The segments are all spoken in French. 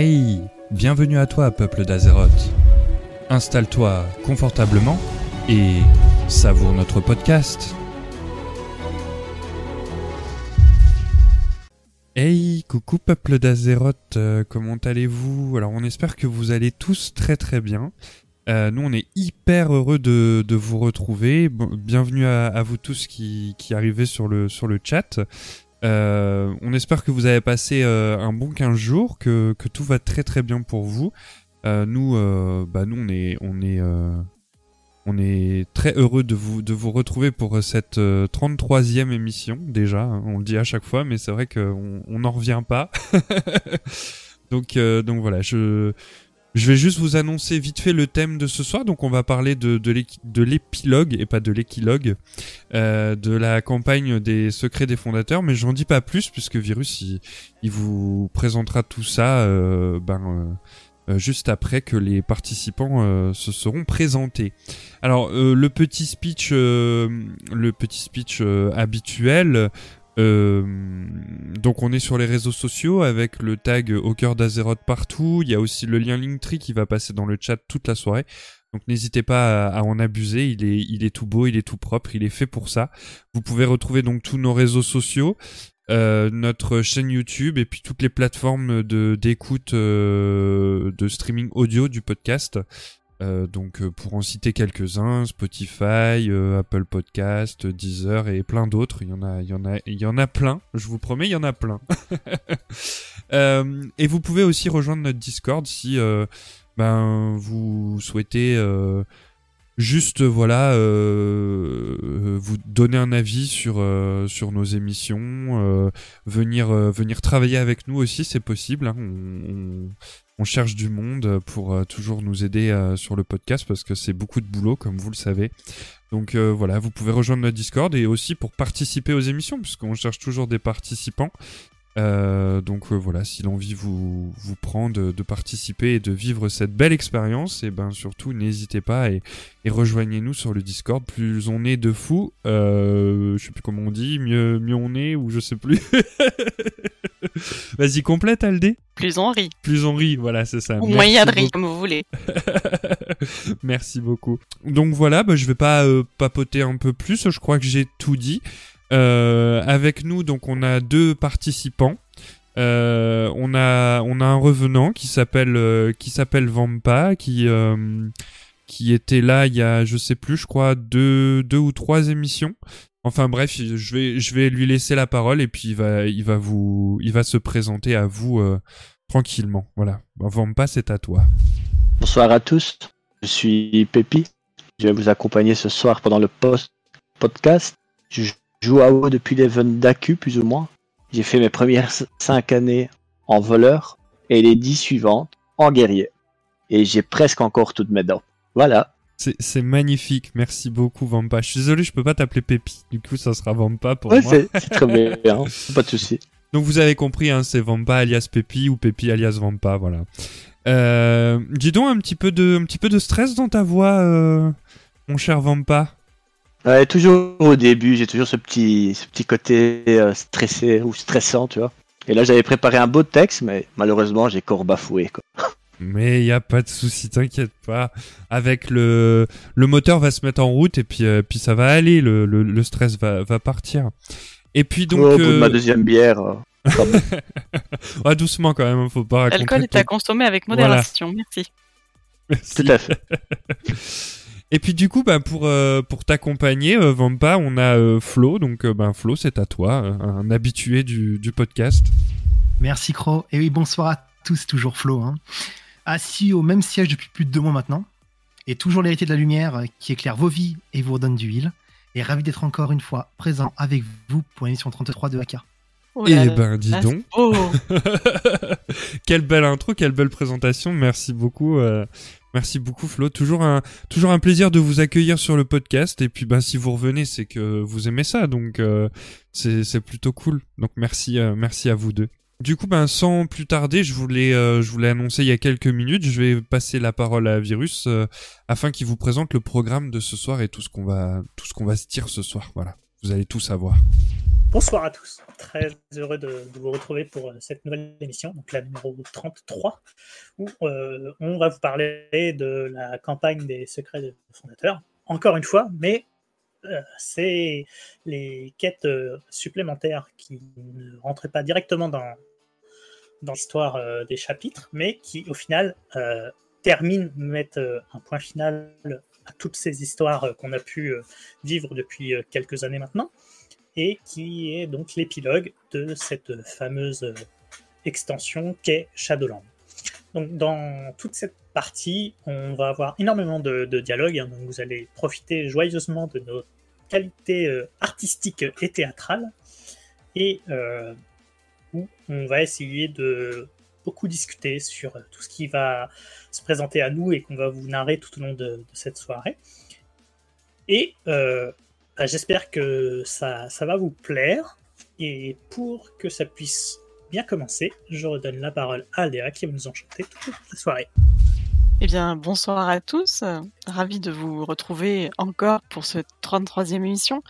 Hey, bienvenue à toi, peuple d'Azeroth. Installe-toi confortablement et savoure notre podcast. Hey, coucou peuple d'Azeroth, euh, comment allez-vous? Alors on espère que vous allez tous très très bien. Euh, nous on est hyper heureux de, vous retrouver. Bienvenue à, vous tous qui, qui arrivez sur le chat. Euh, on espère que vous avez passé euh, un bon 15 jours, que, que tout va très très bien pour vous. Euh, nous, euh, bah nous on est on est euh, on est très heureux de vous de vous retrouver pour cette euh, 33e émission déjà. hein, on le dit à chaque fois, mais c'est vrai qu'on on n'en revient pas. donc donc voilà, je je vais juste vous annoncer vite fait le thème de ce soir. Donc on va parler de de l'épilogue et pas de l'équilogue euh, de la campagne des secrets des fondateurs, mais j'en dis pas plus puisque Virus il, vous présentera tout ça euh, ben, euh, juste après que les participants se seront présentés. Alors le petit speech, le petit speech habituel. Euh, donc on est sur les réseaux sociaux avec le tag au cœur d'Azeroth partout. Il y a aussi le lien Linktree qui va passer dans le chat toute la soirée. Donc n'hésitez pas à, en abuser, il est, il est tout beau, il est tout propre, il est fait pour ça. Vous pouvez retrouver donc tous nos réseaux sociaux, euh, notre chaîne YouTube et puis toutes les plateformes de d'écoute euh, de streaming audio du podcast. Euh, donc euh, pour en citer quelques-uns, Spotify, euh, Apple Podcast, Deezer et plein d'autres. Il y en a, il y en a, il y en a plein. Je vous promets, il y en a plein. Et vous pouvez aussi rejoindre notre Discord si ben vous souhaitez juste voilà vous donner un avis sur sur nos émissions venir venir travailler avec nous aussi c'est possible hein. On cherche du monde pour euh, toujours nous aider euh, sur le podcast parce que c'est beaucoup de boulot comme vous le savez. Donc euh, voilà vous pouvez rejoindre notre Discord et aussi pour participer aux émissions puisqu'on cherche toujours des participants euh, donc euh, voilà, si l'envie vous, vous prend de, de participer et de vivre cette belle expérience, et ben surtout n'hésitez pas et, et rejoignez-nous sur le Discord. Plus on est de fous, euh, je sais plus comment on dit, mieux, mieux on est ou je sais plus. Vas-y complète Aldé. Plus on rit. Plus on rit, voilà c'est ça. Ou moyen de rire, comme vous voulez. Merci beaucoup. Donc voilà, bah, je vais pas papoter un peu plus. Je crois que j'ai tout dit. Euh, avec nous, donc on a deux participants. Euh, on a on a un revenant qui s'appelle euh, qui s'appelle Vampa qui euh, qui était là il y a je sais plus je crois deux deux ou trois émissions. Enfin bref, je vais je vais lui laisser la parole et puis il va il va vous il va se présenter à vous tranquillement. Voilà. Vampa, c'est à toi. Bonsoir à tous, je suis Pépi. Je vais vous accompagner ce soir pendant le post podcast. Je joue à WoW depuis l'event d'AQ plus ou moins. J'ai fait mes premières 5 années en voleur et les 10 suivantes en guerrier. Et j'ai presque encore toutes mes dents. Voilà. C'est magnifique, merci beaucoup Vampa. Je suis désolé, je peux pas t'appeler Pépi. Du coup, ça sera Vampa pour Ouais, moi. c'est c'est très bien, pas de souci. Donc vous avez compris, hein, c'est Vampa alias Pépi ou Pépi alias Vampa, voilà. Euh, dis donc un petit peu de, un petit peu de stress dans ta voix, euh, mon cher Vampa. Ouais, toujours au début, j'ai toujours ce petit, ce petit côté euh, stressé ou stressant, tu vois. Et là, j'avais préparé un beau texte, mais malheureusement, j'ai encore bafoué. Quoi. Mais y a pas de souci, t'inquiète pas. Avec le, le moteur va se mettre en route et puis, euh, puis ça va aller, le, le, le stress va, va partir. Et puis donc, au bout de euh, ma deuxième bière, euh, ah, doucement quand même, hein, faut pas raconter. L'alcool est à consommer avec modération. Merci. Merci. tout à fait. Et puis du coup, bah, pour euh, pour t'accompagner, euh, Vampa, on a euh, Flo. Donc, euh, ben Flo, c'est à toi, euh, un habitué du, du podcast. Merci Cro. Et oui, bonsoir à tous, toujours Flo. hein. Assis au même siège depuis plus de deux mois maintenant. Et toujours l'héritier de la lumière qui éclaire vos vies et vous redonne du huile. Et ravi d'être encore une fois présent avec vous pour l'émission 33 de AK. Oh Eh là là, ben, dis là, donc. quelle belle intro, quelle belle présentation. Merci beaucoup. euh, merci beaucoup Flo. Toujours un toujours un plaisir de vous accueillir sur le podcast. Et puis ben si vous revenez, c'est que vous aimez ça, donc euh, c'est c'est plutôt cool. Donc merci euh, merci à vous deux. Du coup, ben sans plus tarder, je voulais euh, je voulais annoncer il y a quelques minutes, je vais passer la parole à Virus euh, afin qu'il vous présente le programme de ce soir et tout ce qu'on va tout ce qu'on va se dire ce soir. Voilà, vous allez tout savoir. Bonsoir à tous, très heureux de, vous retrouver pour euh, cette nouvelle émission, donc la numéro 33, où euh, on va vous parler de la campagne des secrets des fondateurs, encore une fois, mais euh, c'est les quêtes supplémentaires qui ne rentraient pas directement dans, dans l'histoire des chapitres, mais qui au final terminent, mettent un point final à toutes ces histoires qu'on a pu vivre depuis quelques années maintenant et qui est donc l'épilogue de cette fameuse euh, extension qu'est Shadowland. Donc dans toute cette partie, on va avoir énormément de, dialogues, hein, donc vous allez profiter joyeusement de nos qualités euh, artistiques et théâtrales, et euh, où on va essayer de beaucoup discuter sur tout ce qui va se présenter à nous et qu'on va vous narrer tout au long de, cette soirée. Et j'espère que ça, ça va vous plaire. Et pour que ça puisse bien commencer, je redonne la parole à Léa qui va nous enchanter toute la soirée. Eh bien, bonsoir à tous. Ravi de vous retrouver encore pour cette 33e émission.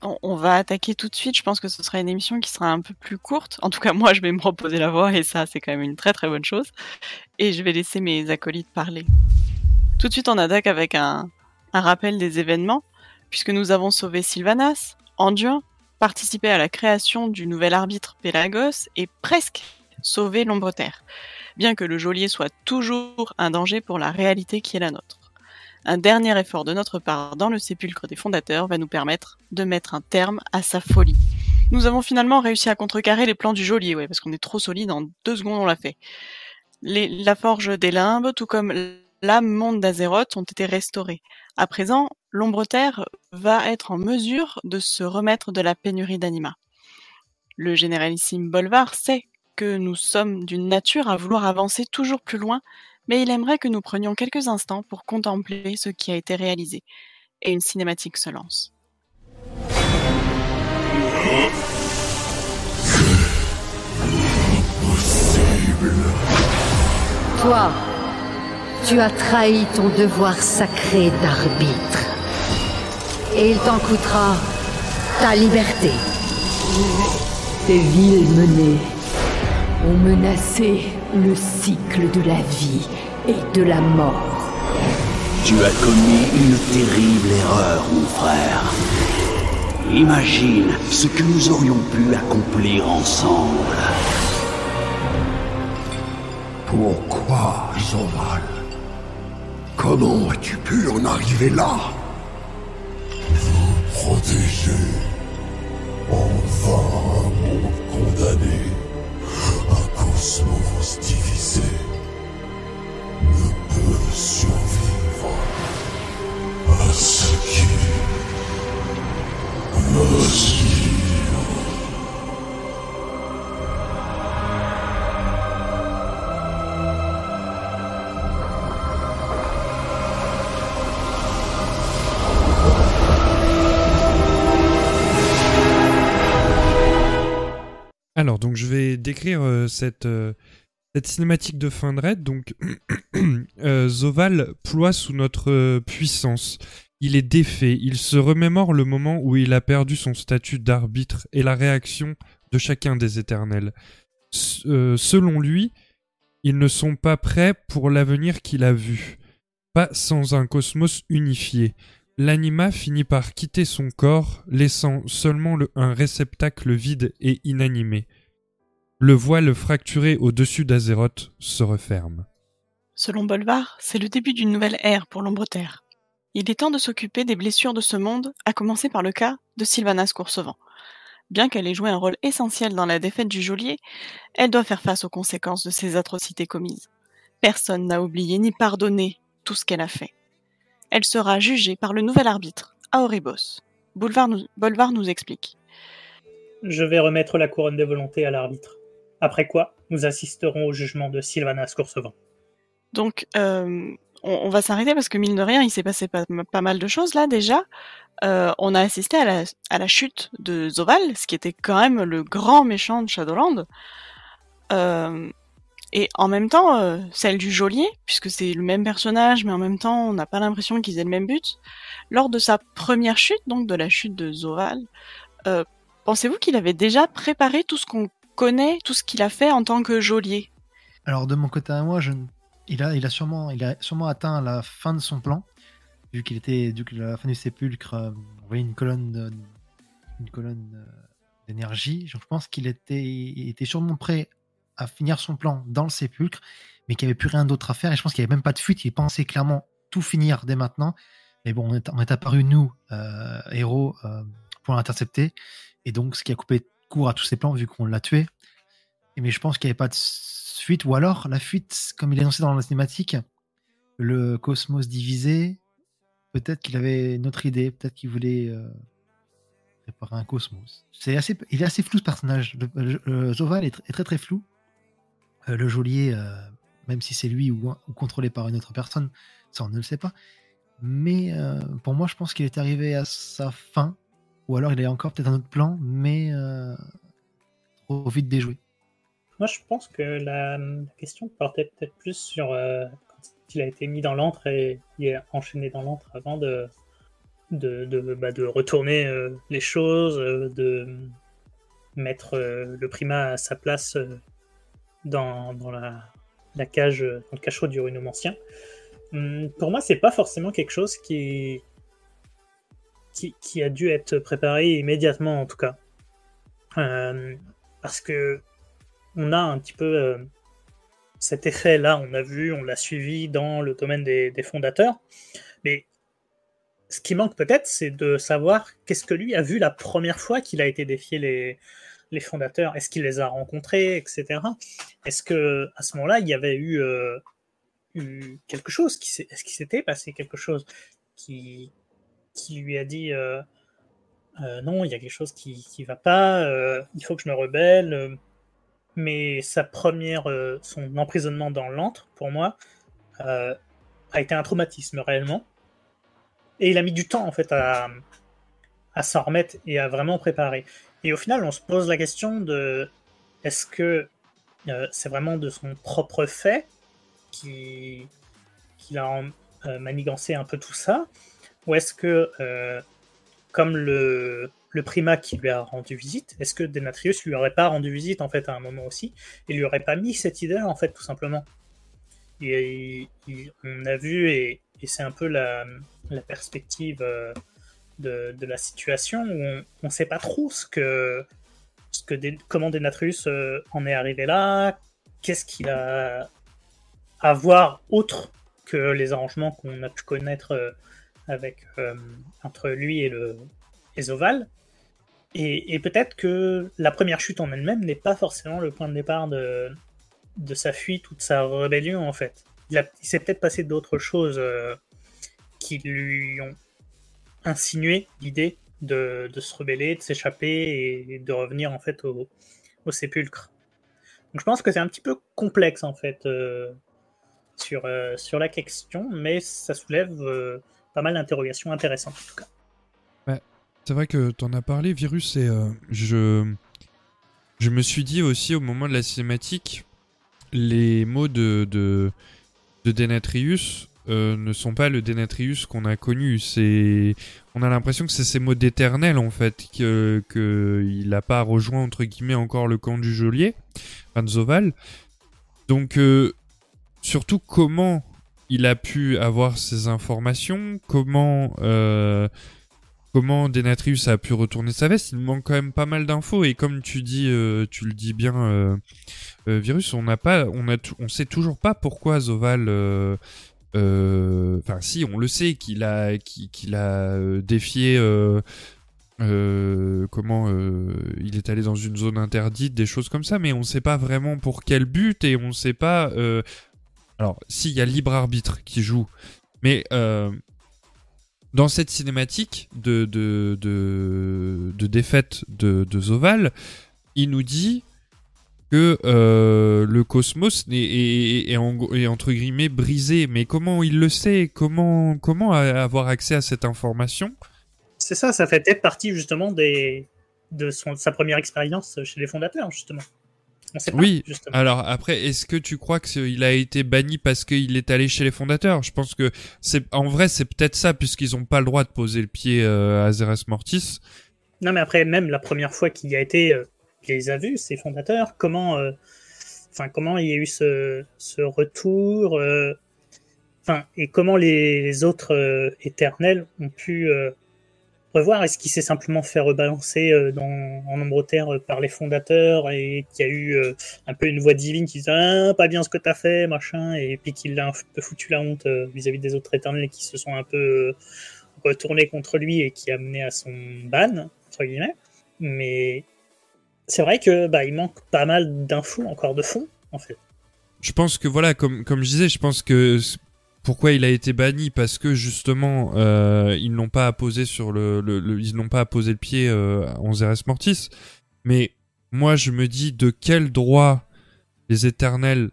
On va attaquer tout de suite. Je pense que ce sera une émission qui sera un peu plus courte. En tout cas, moi, je vais me reposer la voix et ça, c'est quand même une très très bonne chose. Et je vais laisser mes acolytes parler. Tout de suite, on attaque avec un rappel des événements puisque nous avons sauvé Sylvanas, Anduin, participé à la création du nouvel arbitre Pélagos et presque sauvé l'Ombre-Terre, bien que le geôlier soit toujours un danger pour la réalité qui est la nôtre. Un dernier effort de notre part dans le sépulcre des fondateurs va nous permettre de mettre un terme à sa folie. Nous avons finalement réussi à contrecarrer les plans du geôlier, ouais, parce qu'on est trop solide, en deux secondes on l'a fait. la forge des limbes, tout comme l'âme monde d'Azeroth, ont été restaurés. À présent, l'Ombre-Terre va être en mesure de se remettre de la pénurie d'anima. Le généralissime Bolvar sait que nous sommes d'une nature à vouloir avancer toujours plus loin, mais il aimerait que nous prenions quelques instants pour contempler ce qui a été réalisé. Et une cinématique se lance. Toi, tu as trahi ton devoir sacré d'arbitre et il t'en coûtera ta liberté. Tes villes menées ont menacé le cycle de la vie et de la mort. Tu as commis une terrible erreur, mon frère. Imagine ce que nous aurions pu accomplir ensemble. Pourquoi, Zoval Comment as-tu pu en arriver là? Protéger. Enfin un monde condamné, un cosmos divisé, ne peut survivre à ce qui Alors, donc je vais décrire euh, cette, euh, cette cinématique de fin de raid. Donc, euh, Zoval ploie sous notre puissance. Il est défait. Il se remémore le moment où il a perdu son statut d'arbitre et la réaction de chacun des éternels. selon lui, ils ne sont pas prêts pour l'avenir qu'il a vu. Pas sans un cosmos unifié. L'anima finit par quitter son corps, laissant seulement un réceptacle vide et inanimé. Le voile fracturé au-dessus d'Azeroth se referme. Selon Bolvar, c'est le début d'une nouvelle ère pour l'Ombre-Terre. Il est temps de s'occuper des blessures de ce monde, à commencer par le cas de Sylvanas Coursevent. Bien qu'elle ait joué un rôle essentiel dans la défaite du geôlier, elle doit faire face aux conséquences de ses atrocités commises. Personne n'a oublié ni pardonné tout ce qu'elle a fait elle sera jugée par le nouvel arbitre, Aoribos. Bolvar nous, nous explique. Je vais remettre la couronne des volontés à l'arbitre. Après quoi, nous assisterons au jugement de Sylvanas Coursevent. Donc, euh, on, va s'arrêter parce que mine de rien, il s'est passé pas, mal de choses là déjà. Euh, on a assisté à la, à la, chute de Zoval, ce qui était quand même le grand méchant de Shadowland. Euh, et en même temps, euh, celle du geôlier, puisque c'est le même personnage, mais en même temps, on n'a pas l'impression qu'ils aient le même but. Lors de sa première chute, donc de la chute de Zoval, euh, pensez-vous qu'il avait déjà préparé tout ce qu'on connaît, tout ce qu'il a fait en tant que geôlier? Alors de mon côté à moi, il, a, sûrement, atteint la fin de son plan, vu qu'il était, vu que la fin du sépulcre, euh, on voyait une colonne, d'énergie. Je pense qu'il était, il était sûrement prêt à finir son plan dans le sépulcre, mais qu'il n'y avait plus rien d'autre à faire. Et je pense qu'il n'y avait même pas de fuite. Il pensait clairement tout finir dès maintenant. Mais bon, on est, on apparu nous, euh, héros, euh, pour l'intercepter. Et donc, ce qui a coupé court à tous ses plans, vu qu'on l'a tué. Mais je pense qu'il n'y avait pas de fuite, ou alors la fuite, comme il est annoncé dans la cinématique, le cosmos divisé, peut-être qu'il avait une autre idée, peut-être qu'il voulait euh, réparer un cosmos. C'est assez, il est assez flou ce personnage. Le, Zoval est très très flou. Euh, le geôlier, euh, même si c'est lui ou, contrôlé par une autre personne, ça on ne le sait pas. Mais euh, pour moi, je pense qu'il est arrivé à sa fin, ou alors il a encore peut-être un autre plan, mais trop vite déjoué. Moi, je pense que la, question portait peut-être plus sur quand il a été mis dans l'antre et il est enchaîné dans l'antre avant de, de, de, bah, de retourner les choses, de mettre le primat à sa place dans, la, cage, euh, dans le cachot du runomancien. Hum, pour moi, c'est pas forcément quelque chose qui, qui, a dû être préparé immédiatement, en tout cas. Euh, parce que on a un petit peu euh, cet effet-là, on a vu, on l'a suivi dans le domaine des, des fondateurs. Mais ce qui manque peut-être, c'est de savoir qu'est-ce que lui a vu la première fois qu'il a été défié les, les fondateurs. Est-ce qu'il les a rencontrés, etc. Est-ce que à ce moment-là, il y avait eu, euh, eu quelque chose qui Est-ce qu'il s'était passé quelque chose qui, qui lui a dit euh, euh, non, il y a quelque chose qui qui va pas, il faut que je me rebelle. mais sa première, son emprisonnement dans l'antre, pour moi, a été un traumatisme réellement. Et il a mis du temps en fait à, à s'en remettre et à vraiment préparer. Et au final, on se pose la question de est-ce que euh, c'est vraiment de son propre fait qui qu'il a euh, manigancé un peu tout ça, ou est-ce que euh, comme le, le qui lui a rendu visite, est-ce que Denatrius lui aurait pas rendu visite en fait à un moment aussi et lui aurait pas mis cette idée en fait tout simplement? Et, et on a vu et, et c'est un peu la, la perspective de, la situation où on, on sait pas trop ce que ce que Dé- comment Denatrius euh, en est arrivé là, qu'est-ce qu'il a à voir autre que les arrangements qu'on a pu connaître euh, avec euh, entre lui et le et Zoval. Et, peut-être que la première chute en elle-même n'est pas forcément le point de départ de, de sa fuite ou de sa rébellion en fait. Il, s'est peut-être passé d'autres choses qui lui ont insinué l'idée de, de se rebeller, de s'échapper et de revenir en fait au, au sépulcre. Donc je pense que c'est un petit peu complexe en fait euh, sur, euh, sur la question, mais ça soulève euh, pas mal d'interrogations intéressantes en tout cas. C'est vrai que t'en as parlé, Virus, et je... je me suis dit aussi au moment de la cinématique, les mots de, de, de Denatrius euh, ne sont pas le Denatrius qu'on a connu. C'est, on a l'impression que c'est ces mots d'éternel en fait, que, que il n'a pas rejoint entre guillemets encore le camp du geôlier, enfin de Zoval. Donc euh, surtout comment il a pu avoir ces informations, comment euh, comment Denatrius a pu retourner sa veste, il manque quand même pas mal d'infos et comme tu dis, tu le dis bien, Virus, on n'a pas, on a, on sait toujours pas pourquoi Zoval, enfin si, on le sait qu'il a, qu'il a euh, défié. euh, euh, comment euh, il est allé dans une zone interdite, des choses comme ça, mais on sait pas vraiment pour quel but et on sait pas. euh, Alors, si il y a libre arbitre qui joue, mais euh, dans cette cinématique de, de, de, de défaite de, de Zoval, il nous dit que euh, le cosmos est, est, est en- est entre guillemets brisé. Mais comment il le sait? Comment, avoir accès à cette information? C'est ça, ça fait peut-être partie justement des, de son, sa première expérience chez les fondateurs, justement. On sait pas, Oui, justement. Alors après, est-ce que tu crois qu'il a été banni parce qu'il est allé chez les fondateurs? Je pense que c'est en vrai c'est peut-être ça puisqu'ils ont pas le droit de poser le pied euh, à Zeres Mortis. Non, mais après, même la première fois qu'il y a été, euh, les a vus, ces fondateurs. Comment, euh, comment il y a eu ce, retour, euh, et comment les, autres euh, éternels ont pu revoir? Est-ce qu'il s'est simplement fait rebalancer dans, en nombre terre par les fondateurs et qu'il y a eu un peu une voix divine qui disait ah, pas bien ce que t'as fait, machin, et puis qu'il a un peu foutu la honte vis-à-vis des autres éternels qui se sont un peu retournés contre lui et qui a mené à son ban, entre guillemets. Mais c'est vrai que bah, il manque pas mal d'infos encore de fond, en fait. Je pense que voilà, comme comme je disais, je pense que pourquoi il a été banni parce que justement euh, ils n'ont pas apposé sur le, ils n'ont pas apposé le pied euh, Zeres Mortis. Mais moi je me dis de quel droit les Éternels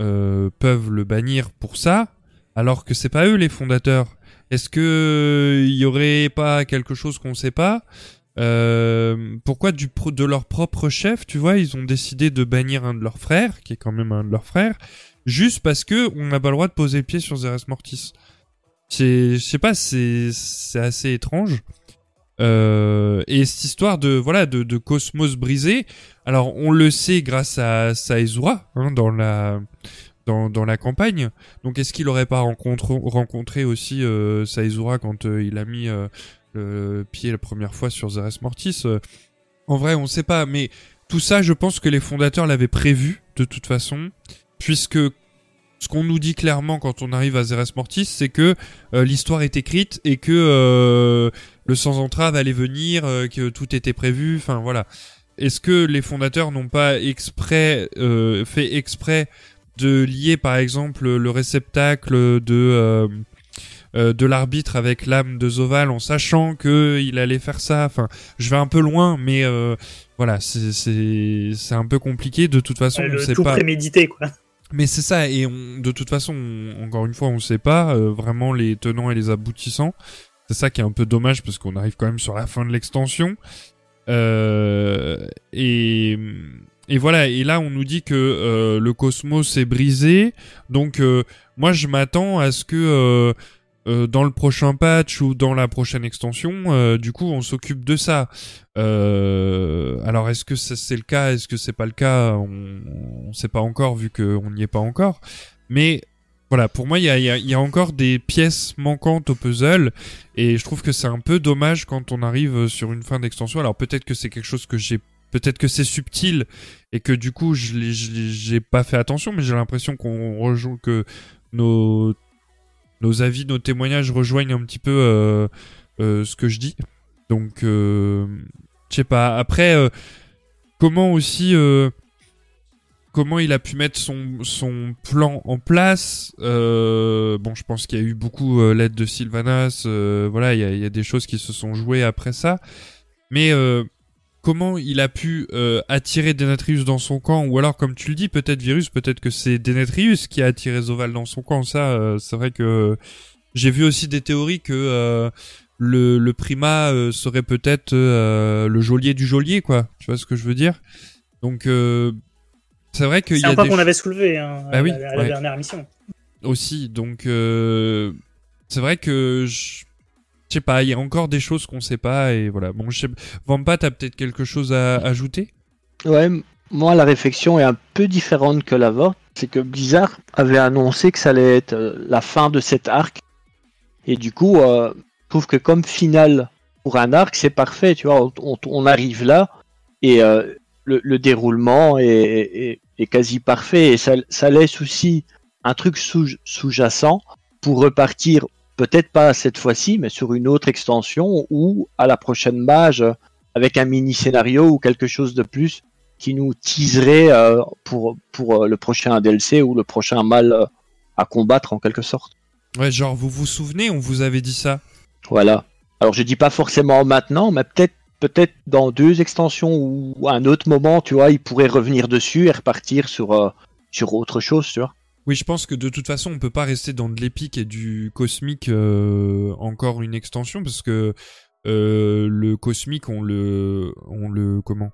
euh, peuvent le bannir pour ça alors que c'est pas eux les fondateurs? Est-ce que il y aurait pas quelque chose qu'on sait pas? Euh, pourquoi de leur propre chef, tu vois, ils ont décidé de bannir un de leurs frères, qui est quand même un de leurs frères, juste parce que on n'a pas le droit de poser le pied sur Zeres Mortis. C'est, je sais pas, c'est, c'est assez étrange. Euh, et cette histoire de voilà de, de cosmos brisé, alors on le sait grâce à Saezura hein, dans la dans, dans la campagne. Donc est-ce qu'il aurait pas rencontré, rencontré aussi euh, Saezura quand euh, il a mis le pied la première fois sur Zeres Mortis euh, En vrai, on sait pas, mais tout ça, je pense que les fondateurs l'avaient prévu de toute façon, puisque ce qu'on nous dit clairement quand on arrive à Zeres Mortis, c'est que euh, l'histoire est écrite et que euh, le sans entrave allait venir, que tout était prévu. Enfin voilà. Est-ce que les fondateurs n'ont pas exprès fait exprès de lier par exemple le réceptacle de euh, de l'arbitre avec l'âme de Zoval en sachant que il allait faire ça. Enfin, je vais un peu loin, mais euh, voilà, c'est un peu compliqué. De toute façon, on sait tout pas. prémédité, quoi. Mais c'est ça, et on, de toute façon, on- encore une fois, on sait pas euh, vraiment les tenants et les aboutissants. C'est ça qui est un peu dommage parce qu'on arrive quand même sur la fin de l'extension. Et, et voilà, et là on nous dit que euh, le cosmos est brisé. Donc euh, moi je m'attends à ce que euh, dans le prochain patch ou dans la prochaine extension, euh, du coup on s'occupe de ça. Euh, alors est-ce que c'est le cas, est-ce que c'est pas le cas? On ne sait pas encore vu qu'on n'y est pas encore. Mais voilà, pour moi il y a, y a- y a encore des pièces manquantes au puzzle et je trouve que c'est un peu dommage quand on arrive sur une fin d'extension. Alors peut-être que c'est quelque chose que j'ai Peut-être que c'est subtil et que du coup je j'ai pas fait attention, mais j'ai l'impression qu'on rejoue que nos nos avis, nos témoignages rejoignent un petit peu euh, euh, ce que je dis. Donc, euh, je sais pas. Après, euh, comment aussi, euh, comment il a pu mettre son, son plan en place Bon, je pense qu'il y a eu beaucoup l'aide de Sylvanas. voilà, il y a, y a des choses qui se sont jouées après ça. Mais comment il a pu euh, attirer Denatrius dans son camp ou alors comme tu le dis peut-être Virus peut-être que c'est Denatrius qui a attiré Zoval dans son camp ça euh, c'est vrai que j'ai vu aussi des théories que euh, le, le primat euh, serait peut-être le geôlier du geôlier quoi tu vois ce que je veux dire? Donc c'est vrai qu'il y C'est a un point des qu'on avait soulevé hein, Bah à, oui, la, à la ouais. dernière mission. aussi donc c'est vrai que je je sais pas, il y a encore des choses qu'on sait pas et voilà. Bon, Vampa, t'as peut-être quelque chose à ajouter? Ouais, moi la réflexion est un peu différente que la vôtre. C'est que Blizzard avait annoncé que ça allait être euh, la fin de cet arc. Et du coup, euh, je trouve que comme finale pour un arc, c'est parfait. Tu vois, on, arrive là et euh, le, le déroulement est, quasi parfait. Et ça, laisse aussi un truc sous- sous-jacent pour repartir, peut-être pas cette fois-ci, mais sur une autre extension ou à la prochaine mage avec un mini scénario ou quelque chose de plus qui nous teaserait euh, pour, pour euh, le prochain DLC ou le prochain mal euh, à combattre en quelque sorte. Ouais, genre, vous vous souvenez, on vous avait dit ça Voilà. Alors je dis pas forcément maintenant, mais peut-être peut-être dans deux extensions ou à un autre moment, tu vois, il pourrait revenir dessus et repartir sur euh, sur autre chose, tu vois. Oui, je pense que de toute façon, on peut pas rester dans de l'épique et du cosmique euh, encore une extension parce que euh, le cosmique, on le, on le comment?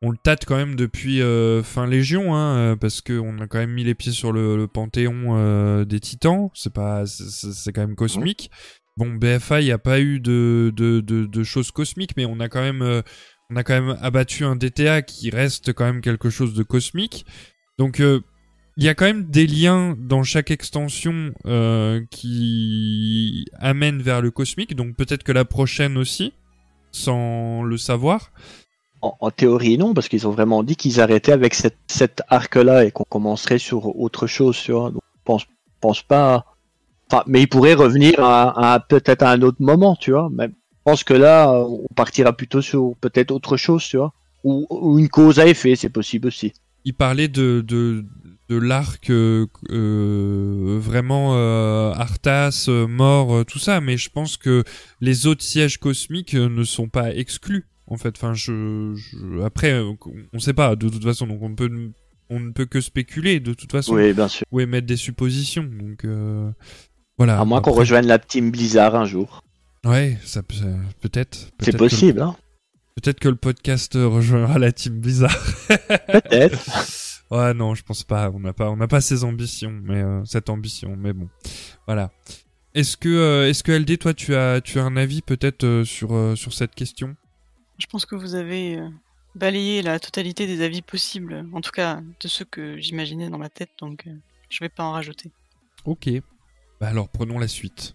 On le tâte quand même depuis euh, fin Légion, hein, euh, parce que on a quand même mis les pieds sur le, le panthéon euh, des Titans. C'est pas, c'est- quand même cosmique. bon, BFA, il n'y a pas eu de, de, de, de choses cosmiques, mais on a quand même, euh, on a quand même abattu un DTA qui reste quand même quelque chose de cosmique. Donc, il y a quand même des liens dans chaque extension euh, qui amènent vers le cosmique. Donc, peut-être que la prochaine aussi, sans le savoir. En, en théorie, non, parce qu'ils ont vraiment dit qu'ils arrêtaient avec cette, cet arc-là et qu'on commencerait sur autre chose, vois. Donc, pense, pense pas. Enfin, mais ils pourraient revenir à, à- peut-être à un autre moment, tu vois. Mais je pense que là, on partira plutôt sur peut-être autre chose, tu vois. Ou, ou une cause à effet, c'est possible aussi. Il parlait de, de, de l'arc euh, euh, vraiment euh, Arthas, euh, mort, euh, tout ça, mais je pense que les autres sièges cosmiques euh, ne sont pas exclus. En fait, enfin, je, je- après, on sait pas de toute façon, donc on peut, on ne peut que spéculer de toute façon Oui, bien sûr. ou émettre des suppositions. Donc euh, voilà. À moins qu'on rejoigne la team Blizzard un jour. Ouais, ça peut- ça- peut-être. C'est Peut-être que- possible, hein. Peut-être que le podcast rejoindra la team Blizzard. Peut-être. Ouais, non, je pense pas. On n'a pas, on n'a pas ces ambitions, mais euh, cette ambition. Mais bon, voilà. Est-ce que, euh, est-ce que LD, toi, tu as, tu as un avis peut-être euh, sur sur cette question? Je pense que vous avez balayé la totalité des avis possibles, en tout cas de ceux que j'imaginais dans ma tête, donc je vais pas en rajouter. Ok. Bah alors, prenons la suite.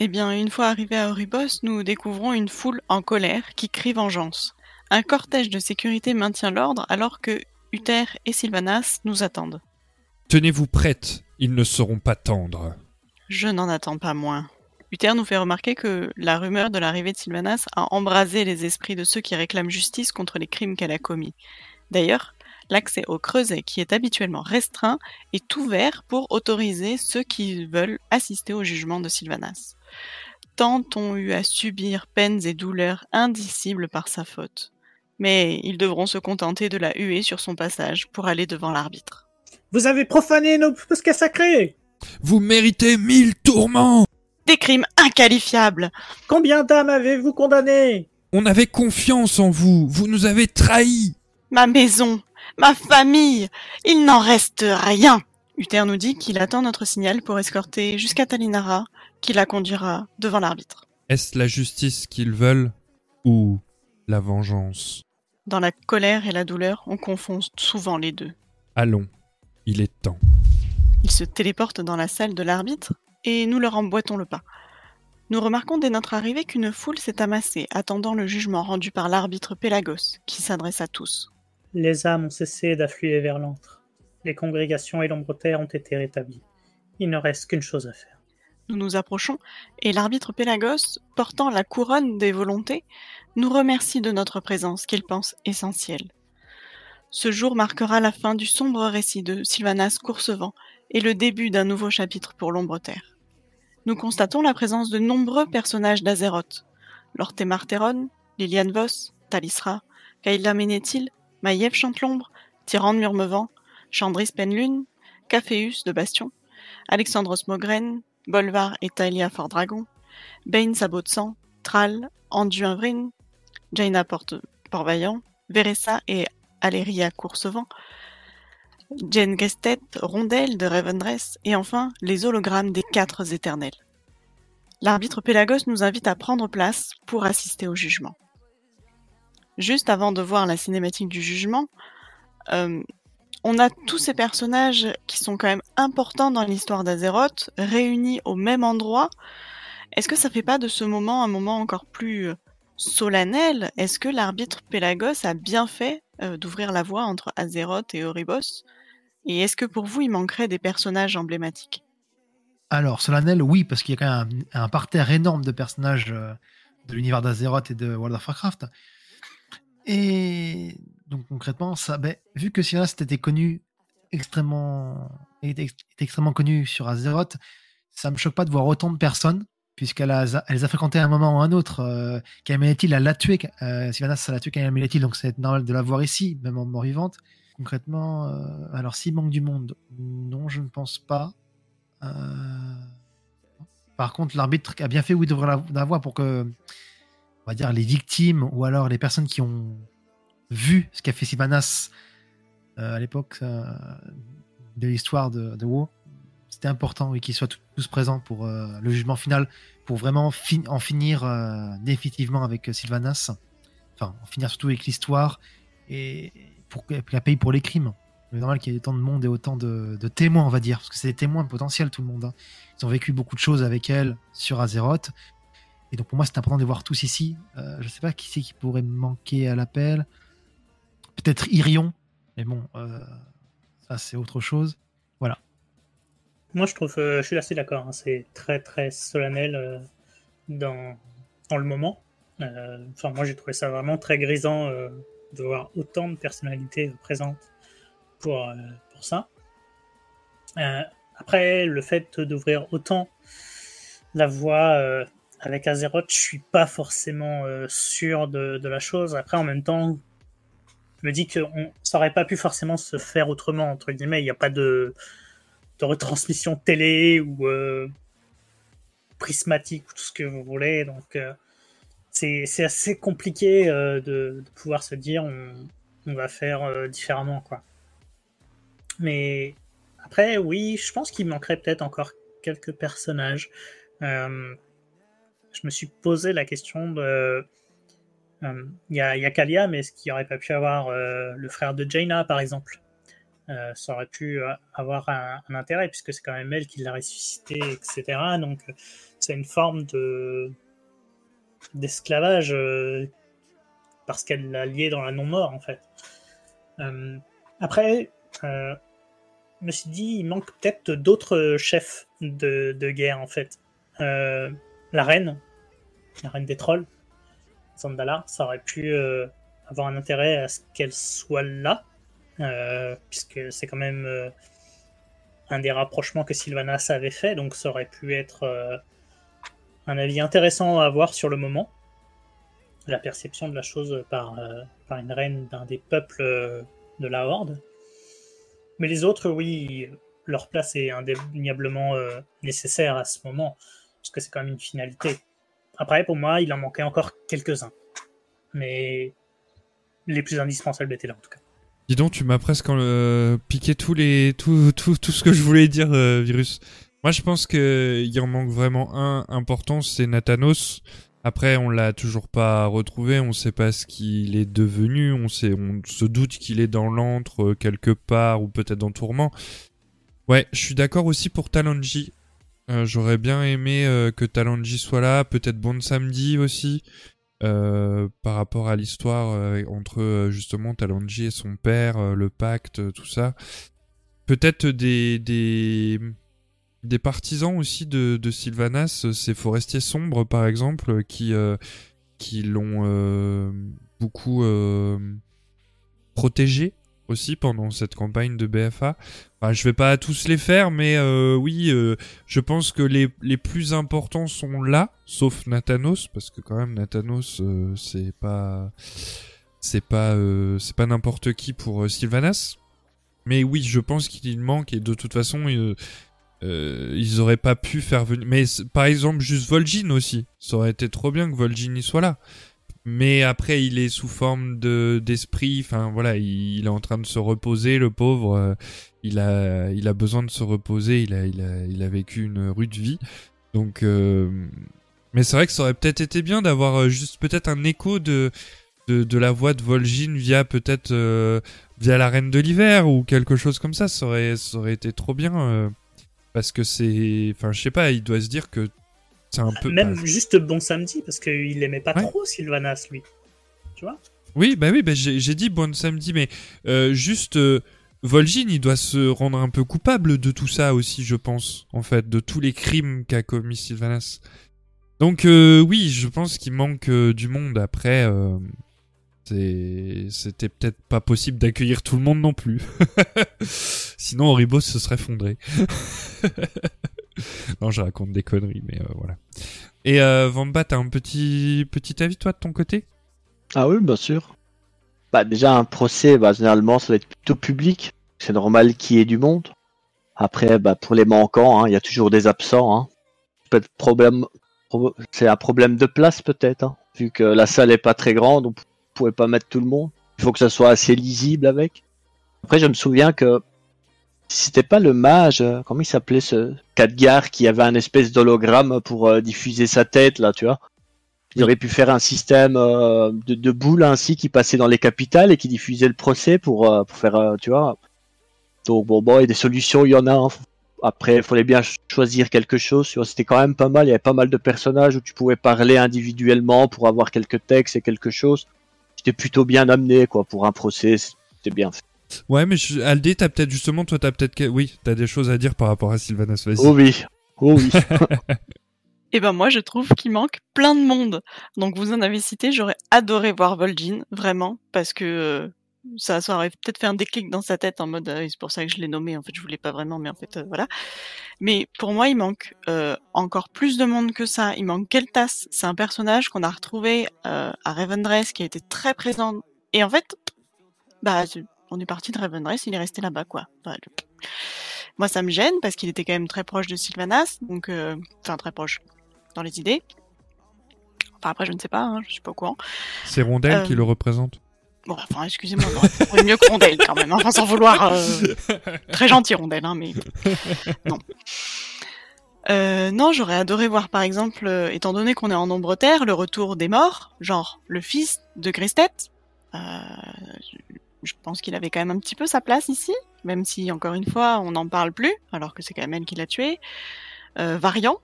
Eh bien, une fois arrivés à Oribos, nous découvrons une foule en colère qui crie vengeance. Un cortège de sécurité maintient l'ordre alors que Uther et Sylvanas nous attendent. Tenez-vous prête. Ils ne seront pas tendres. Je n'en attends pas moins. Uther nous fait remarquer que la rumeur de l'arrivée de Sylvanas a embrasé les esprits de ceux qui réclament justice contre les crimes qu'elle a commis. D'ailleurs, l'accès au creuset, qui est habituellement restreint, est ouvert pour autoriser ceux qui veulent assister au jugement de Sylvanas. Tant ont eu à subir peines et douleurs indicibles par sa faute. Mais ils devront se contenter de la huer sur son passage pour aller devant l'arbitre. Vous avez profané nos bosquets sacrés Vous méritez mille tourments. Des crimes inqualifiables Combien d'âmes avez-vous condamnées? On avait confiance en vous. Vous nous avez trahis. Ma maison, ma famille, il n'en reste rien. Uther nous dit qu'il attend notre signal pour escorter jusqu'à Talinara, qui la conduira devant l'arbitre. Est-ce la justice qu'ils veulent ou la vengeance Dans la colère et la douleur, on confond souvent les deux. Allons. Il est temps. Ils se téléportent dans la salle de l'arbitre et nous leur emboîtons le pas. Nous remarquons dès notre arrivée qu'une foule s'est amassée, attendant le jugement rendu par l'arbitre Pélagos, qui s'adresse à tous. Les âmes ont cessé d'affluer vers l'antre. Les congrégations et l'ombre terre ont été rétablies. Il ne reste qu'une chose à faire. Nous nous approchons, et l'arbitre Pélagos, portant la couronne des volontés, nous remercie de notre présence qu'il pense essentielle. Ce jour marquera la fin du sombre récit de Sylvanas Coursevent et le début d'un nouveau chapitre pour l'ombre terre. Nous constatons la présence de nombreux personnages d'Azeroth. Lord Temarteron, Liliane Voss, Talisra, Kaila Ménétil, Maïev Chantelombre, Tyrande Murmevent, Chandris Penlune, Caphéus de Bastion, Alexandros Mogren, Bolvar et Talia Fordragon, Bane Sabot de Sang, Thrall, Anduin Vryn, Jaina Port-Vaillant, Veressa et Aléria Coursevent, Jen Gestet, Rondelle de Ravendress, et enfin les hologrammes des quatre éternels. L'arbitre Pélagos nous invite à prendre place pour assister au jugement. Juste avant de voir la cinématique du jugement, euh, on a tous ces personnages qui sont quand même importants dans l'histoire d'Azeroth, réunis au même endroit. Est-ce que ça fait pas de ce moment un moment encore plus euh, solennel? Est-ce que l'arbitre Pélagos a bien fait euh, d'ouvrir la voie entre Azeroth et Oribos Et est-ce que pour vous, il manquerait des personnages emblématiques? Alors, solennel, oui, parce qu'il y a quand même un, parterre énorme de personnages euh, de l'univers d'Azeroth et de World of Warcraft. Et donc, concrètement, ça, ben, vu que Sylvanas était connu extrêmement, était, ex- était extrêmement connu sur Azeroth, ça me choque pas de voir autant de personnes, puisqu'elle a, elle les a fréquentés à un moment ou à un autre. Euh, elle l'a tué. Euh, Sylvanas, ça l'a tué Kamelétil, donc c'est normal de la voir ici, même en mort vivante. Concrètement, euh, alors s'il manque du monde, non, je ne pense pas. Euh, Par contre, l'arbitre a bien fait, oui, d'ouvrir la, la voie pour que, on va dire, les victimes ou alors les personnes qui ont vu ce qu'a fait Sylvanas euh, à l'époque de l'histoire de, de WoW, c'était important oui, qu'ils soient tous- présents pour euh, le jugement final, pour vraiment en finir euh, définitivement avec Sylvanas. Enfin, en finir surtout avec l'histoire et pour qu'elle paye pour les crimes. C'est normal qu'il y ait autant de monde et autant de, témoins, on va dire, parce que c'est des témoins potentiels, tout le monde. hein. Ils ont vécu beaucoup de choses avec elle sur Azeroth. Et donc pour moi, c'est important de les voir tous ici. Je sais pas qui c'est qui pourrait manquer à l'appel. Peut-être Irion, mais bon, euh, ça c'est autre chose. Moi, je trouve, euh, je suis assez d'accord. hein, c'est très très solennel euh, dans, dans le moment. Enfin, moi, j'ai trouvé ça vraiment très grisant de voir autant de personnalités présentes pour pour ça. Après, le fait d'ouvrir autant la voie avec Azeroth, je suis pas forcément sûr de, de la chose. Après, en même temps, me dis que on, ça pas pu forcément se faire autrement entre guillemets. Il n'y a pas de retransmission télé ou euh, prismatique ou tout ce que vous voulez. Donc euh, c'est assez compliqué euh, de, pouvoir se dire on, va faire euh, différemment quoi. Mais après oui, je pense qu'il manquerait peut-être encore quelques personnages. Je me suis posé la question de euh, il y, a, Kalia, mais est-ce qu'il aurait pas pu avoir euh, le frère de Jaina, par exemple? Euh, Ça aurait pu avoir un, intérêt, puisque c'est quand même elle qui l'a ressuscité, etc. Donc, c'est une forme de d'esclavage parce qu'elle l'a lié dans la non-mort, en fait. Après, je me suis dit, il manque peut-être d'autres chefs de, de guerre, en fait. La reine, la reine des trolls, Zandala, ça aurait pu euh, avoir un intérêt à ce qu'elle soit là, euh, puisque c'est quand même euh, un des rapprochements que Sylvanas avait fait, donc ça aurait pu être un avis intéressant à avoir sur le moment. La perception de la chose par, par une reine d'un des peuples de la Horde. Mais les autres, oui, leur place est indéniablement nécessaire à ce moment, parce que c'est quand même une finalité. Après, pour moi, il en manquait encore quelques-uns. Mais les plus indispensables étaient là, en tout cas. Dis donc, tu m'as presque euh, piqué tous les, tout, ce que je voulais dire, euh, Virus. Moi, je pense que il en manque vraiment un important, c'est Nathanos. Après, on l'a toujours pas retrouvé, on sait pas ce qu'il est devenu, on sait, on se doute qu'il est dans l'antre euh, quelque part ou peut-être dans Tourment. Ouais, je suis d'accord aussi pour Talanji. Euh, J'aurais bien aimé euh, que Talanji soit là, peut-être Bon Samedi aussi, euh, par rapport à l'histoire entre justement Talanji et son père, le pacte, tout ça. Peut-être des, des, des partisans aussi de, de Sylvanas, ces forestiers sombres par exemple, qui, qui l'ont beaucoup protégé aussi pendant cette campagne de BFA. Enfin, je vais pas tous les faire, mais euh, oui, euh, je pense que les, les plus importants sont là, sauf Nathanos, parce que quand même Nathanos, euh, c'est pas, c'est pas, c'est pas n'importe qui pour Sylvanas. Mais oui, je pense qu'il manque et de toute façon, ils auraient pas pu faire venir. Mais par exemple, juste Vol'jin aussi, ça aurait été trop bien que Vol'jin y soit là. Mais après, il est sous forme de d'esprit. Enfin voilà, il, est en train de se reposer, le pauvre. euh, il a, il a besoin de se reposer. Il a, il a, il a vécu une rude vie. Donc, euh, mais c'est vrai que ça aurait peut-être été bien d'avoir euh, juste peut-être un écho de, de, de la voix de Vol'jin via peut-être via la Reine de l'hiver ou quelque chose comme ça. Ça aurait, ça aurait été trop bien parce que c'est, enfin, je sais pas. Il doit se dire que c'est un peu. Même juste Bon Samedi, parce qu'il aimait pas Ouais. trop Sylvanas, lui. Tu vois? Oui, bah oui, bah j'ai dit bon samedi, mais euh, juste euh, Vol'jin, il doit se rendre un peu coupable de tout ça aussi, je pense, en fait, de tous les crimes qu'a commis Sylvanas. Donc euh, oui, je pense qu'il manque euh, du monde. Après, c'était peut-être pas possible d'accueillir tout le monde non plus. Sinon, Oribos se serait fondré. non, je raconte des conneries, mais euh, voilà. Et euh, Vamba, t'as un petit petit avis toi de ton côté? Ah oui, bien sûr. Bah, déjà, un procès, bah, généralement, ça va être plutôt public. C'est normal qu'il y ait du monde. Après, bah, pour les manquants, hein, il y a toujours des absents. Hein. Problème, pro- c'est un problème de place peut-être, hein, vu que la salle est pas très grande, on p- pouvait pas mettre tout le monde. Il faut que ça soit assez lisible avec. Après, je me souviens que C'était pas le mage, euh, comment il s'appelait ce Khadgar qui avait un espèce d'hologramme pour euh, diffuser sa tête là, tu vois? Il aurait pu faire un système euh, de, de boules ainsi qui passait dans les capitales et qui diffusait le procès pour, pour faire, tu vois? Donc bon, bon, et des solutions, il y en a. hein. Après, il fallait bien ch- choisir quelque chose. tu vois? C'était quand même pas mal. Il y avait pas mal de personnages où tu pouvais parler individuellement pour avoir quelques textes et quelque chose. C'était plutôt bien amené, quoi, pour un procès. C'était bien fait. Ouais, mais je... Aldé, t'as peut-être justement, toi, t'as peut-être, que- oui, t'as des choses à dire par rapport à Sylvanas. Vas-y. Oh oui, oh oui. Et ben moi je trouve qu'il manque plein de monde. Donc vous en avez cité, j'aurais adoré voir Vol'jin, vraiment, parce que euh, ça, ça aurait peut-être fait un déclic dans sa tête en mode euh, c'est pour ça que je l'ai nommé. En fait, je voulais pas vraiment, mais en fait euh, voilà. Mais pour moi, il manque euh, encore plus de monde que ça. Il manque Keltas. C'est un personnage qu'on a retrouvé euh, à Revendreth, qui a été très présent. Et en fait, bah on est parti de Revendreth, il est resté là-bas quoi. Bah, le- Moi, ça me gêne parce qu'il était quand même très proche de Sylvanas, donc euh, enfin très proche dans les idées. Enfin après, je ne sais pas, hein, je suis pas au courant. C'est Rondelle Euh, qui le représente. Bon, enfin, excusez-moi, on trouvé mieux que Rondelle quand même. Enfin, sans vouloir. euh, Très gentil Rondelle, hein, mais non. Euh, non, j'aurais adoré voir par exemple, euh, étant donné qu'on est en nombre terre, le retour des morts, genre le fils de Gristet. Euh, je- pense qu'il avait quand même un petit peu sa place ici, même si encore une fois on n'en parle plus, alors que c'est quand même elle qui l'a tué. Euh, Variant,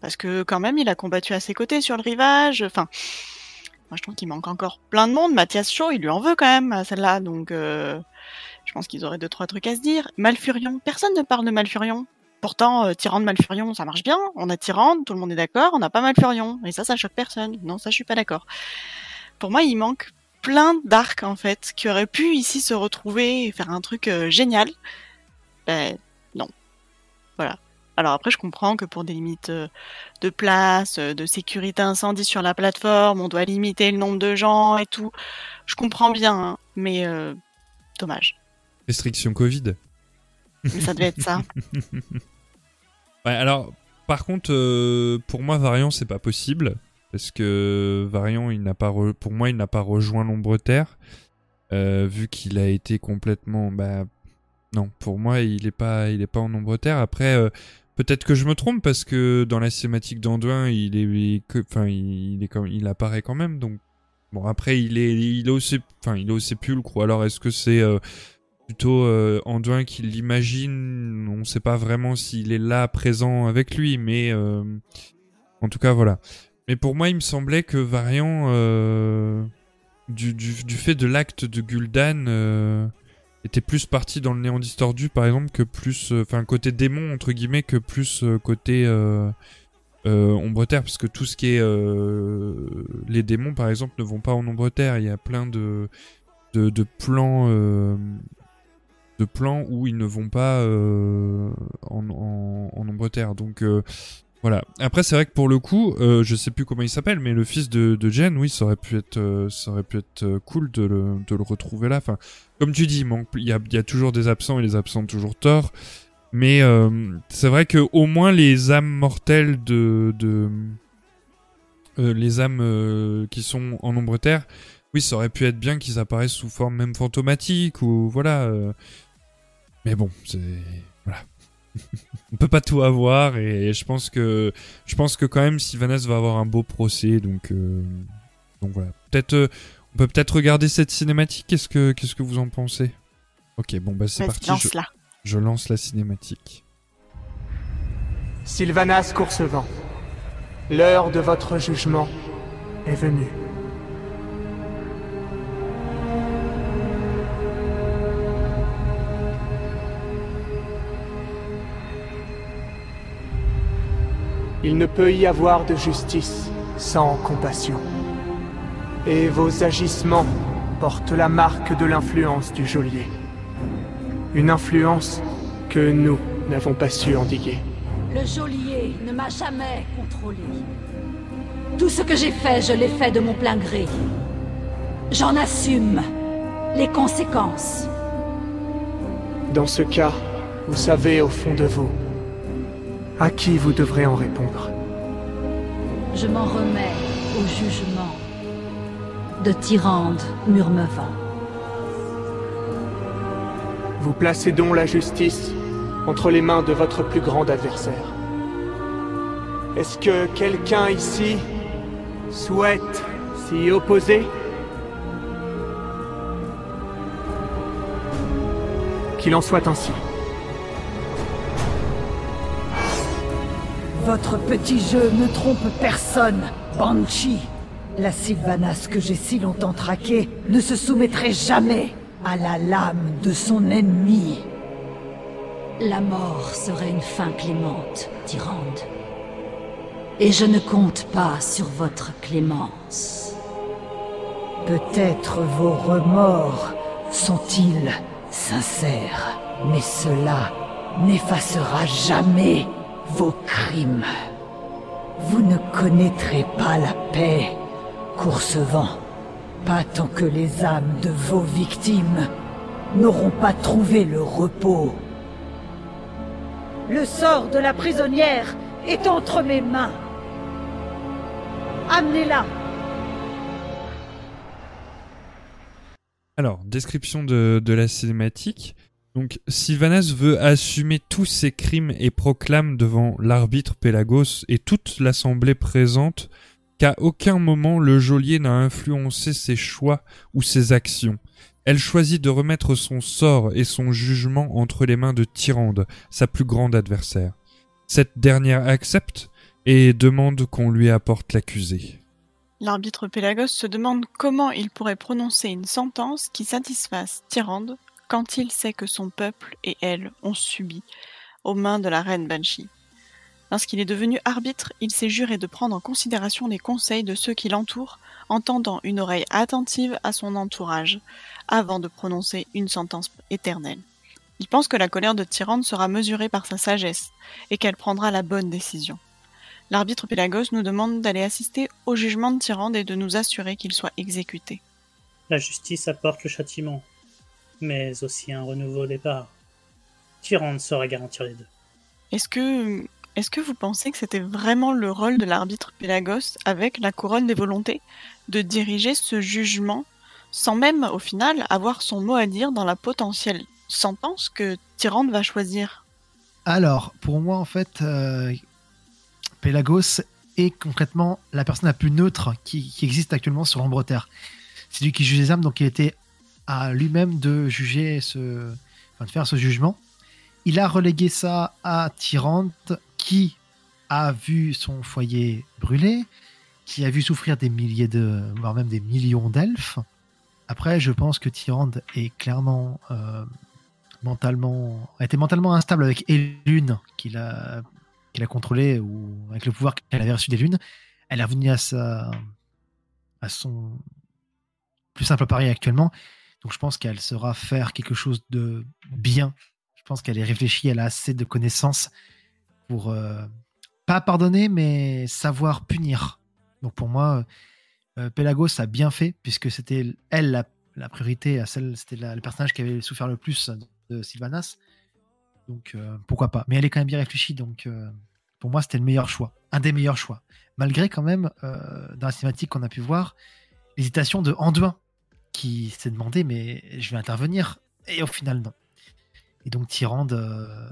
parce que quand même il a combattu à ses côtés sur le rivage. Enfin, moi je trouve qu'il manque encore plein de monde. Mathias Shaw, il lui en veut quand même à celle-là, donc euh, je pense qu'ils auraient deux trois trucs à se dire. Malfurion, personne ne parle de Malfurion. Pourtant, euh, Tyrande Malfurion, ça marche bien. On a Tyrande, tout le monde est d'accord. On n'a pas Malfurion, et ça, ça choque personne. Non, ça, je suis pas d'accord. Pour moi, il manque plein d'arcs en fait qui auraient pu ici se retrouver et faire un truc euh, génial. Ben non, voilà. Alors après, je comprends que pour des limites euh, de place, euh, de sécurité incendie sur la plateforme, on doit limiter le nombre de gens et tout. Je comprends bien, hein, mais euh, dommage. Restriction Covid. Mais ça devait être ça. Ouais, alors, par contre, euh, pour moi, Variant, c'est pas possible. Parce que Variant, il n'a pas re- pour moi, il n'a pas rejoint l'ombre terre. euh, vu qu'il a été complètement. Bah, non, pour moi, il est pas, il est pas en ombre terre. Après, euh, peut-être que je me trompe parce que dans la cinématique d'Anduin, il est, enfin, il est comme, il apparaît quand même. Donc, bon, après, il est, il est au, il est sépulcre. Ou alors, est-ce que c'est euh, plutôt euh, Anduin qui l'imagine? On ne sait pas vraiment s'il est là présent avec lui, mais euh, en tout cas voilà. Mais pour moi, il me semblait que Variant, euh, du, du, fait de l'acte de Gul'dan, euh, était plus parti dans le néant distordu, par exemple, que plus, euh, enfin côté démon entre guillemets, que plus côté euh, ombre terre, parce que tout ce qui est les démons, par exemple, ne vont pas en ombre terre. Il y a plein de de, plans. de plans où ils ne vont pas en, en, en ombre terre. Donc voilà. Après, c'est vrai que pour le coup, euh, je sais plus comment il s'appelle, mais le fils de, Jen, oui, ça aurait pu être, euh, euh, cool de le, retrouver là. Enfin, comme tu dis, il y a, toujours des absents et les absents ont toujours tort. Mais c'est vrai que au moins les âmes mortelles de, de les âmes qui sont en ombre terre, oui, ça aurait pu être bien qu'ils apparaissent sous forme même fantomatique ou voilà. Mais bon, c'est. On peut pas tout avoir et je pense que je pense que quand même Sylvanas va avoir un beau procès donc euh, donc voilà. Peut-être euh, on peut peut-être regarder cette cinématique. Qu'est-ce que qu'est-ce que vous en pensez? Ok, bon bah c'est parti. Je, je lance la cinématique. Sylvanas Coursevent, l'heure de votre jugement est venue. Il ne peut y avoir de justice sans compassion. Et vos agissements portent la marque de l'influence du geôlier. Une influence que nous n'avons pas su endiguer. Le geôlier ne m'a jamais contrôlé. Tout ce que j'ai fait, je l'ai fait de mon plein gré. J'en assume les conséquences. Dans ce cas, vous savez au fond de vous à qui vous devrez en répondre. Je m'en remets au jugement de Tyrande Murmevant. Vous placez donc la justice entre les mains de votre plus grand adversaire. Est-ce que quelqu'un ici souhaite s'y opposer? Qu'il en soit ainsi. Votre petit jeu ne trompe personne, Banshee. La Sylvanas que j'ai si longtemps traquée ne se soumettrait jamais à la lame de son ennemi. La mort serait une fin clémente, Tyrande. Et je ne compte pas sur votre clémence. Peut-être vos remords sont-ils sincères, mais cela n'effacera jamais vos crimes. Vous ne connaîtrez pas la paix, Coursevent, pas tant que les âmes de vos victimes n'auront pas trouvé le repos. Le sort de la prisonnière est entre mes mains. Amenez-la Alors, description de, de la cinématique. Donc, Sylvanas veut assumer tous ses crimes et proclame devant l'arbitre Pélagos et toute l'assemblée présente qu'à aucun moment le geôlier n'a influencé ses choix ou ses actions. Elle choisit de remettre son sort et son jugement entre les mains de Tyrande, sa plus grande adversaire. Cette dernière accepte et demande qu'on lui apporte l'accusé. L'arbitre Pélagos se demande comment il pourrait prononcer une sentence qui satisfasse Tyrande quand il sait que son peuple et elle ont subi aux mains de la reine Banshee. Lorsqu'il est devenu arbitre, il s'est juré de prendre en considération les conseils de ceux qui l'entourent, en tendant une oreille attentive à son entourage, avant de prononcer une sentence éternelle. Il pense que la colère de Tyrande sera mesurée par sa sagesse, et qu'elle prendra la bonne décision. L'arbitre Pélagos nous demande d'aller assister au jugement de Tyrande et de nous assurer qu'il soit exécuté. La justice apporte le châtiment, mais aussi un renouveau au départ. Tyrande saura garantir les deux. Est-ce que, est-ce que vous pensez que c'était vraiment le rôle de l'arbitre Pélagos avec la couronne des volontés de diriger ce jugement sans même au final avoir son mot à dire dans la potentielle sentence que Tyrande va choisir? Alors, pour moi, en fait, euh, Pélagos est concrètement la personne la plus neutre qui, qui existe actuellement sur l'ombre terre. C'est lui qui juge les âmes, donc il était lui-même de juger ce, de faire ce jugement. Il a relégué ça à Tyrande, qui a vu son foyer brûler, qui a vu souffrir des milliers de, voire même des millions d'elfes. Après, je pense que Tyrande est clairement euh, mentalement, a mentalement instable avec Elune, qu'il a, qu'il a contrôlé, ou avec le pouvoir qu'elle avait reçu des lunes. Elle est revenue à sa, à son plus simple appareil actuellement. Donc je pense qu'elle saura faire quelque chose de bien. Je pense qu'elle est réfléchie, elle a assez de connaissances pour euh, pas pardonner, mais savoir punir. Donc pour moi, euh, Pelagos a bien fait, puisque c'était elle la, priorité, c'était le personnage qui avait souffert le plus de Sylvanas. Donc euh, pourquoi pas. Mais elle est quand même bien réfléchie, donc euh, pour moi c'était le meilleur choix, un des meilleurs choix. Malgré quand même, euh, dans la cinématique qu'on a pu voir, l'hésitation de Anduin, qui s'est demandé mais je vais intervenir, et au final non. Et donc Tyrande euh,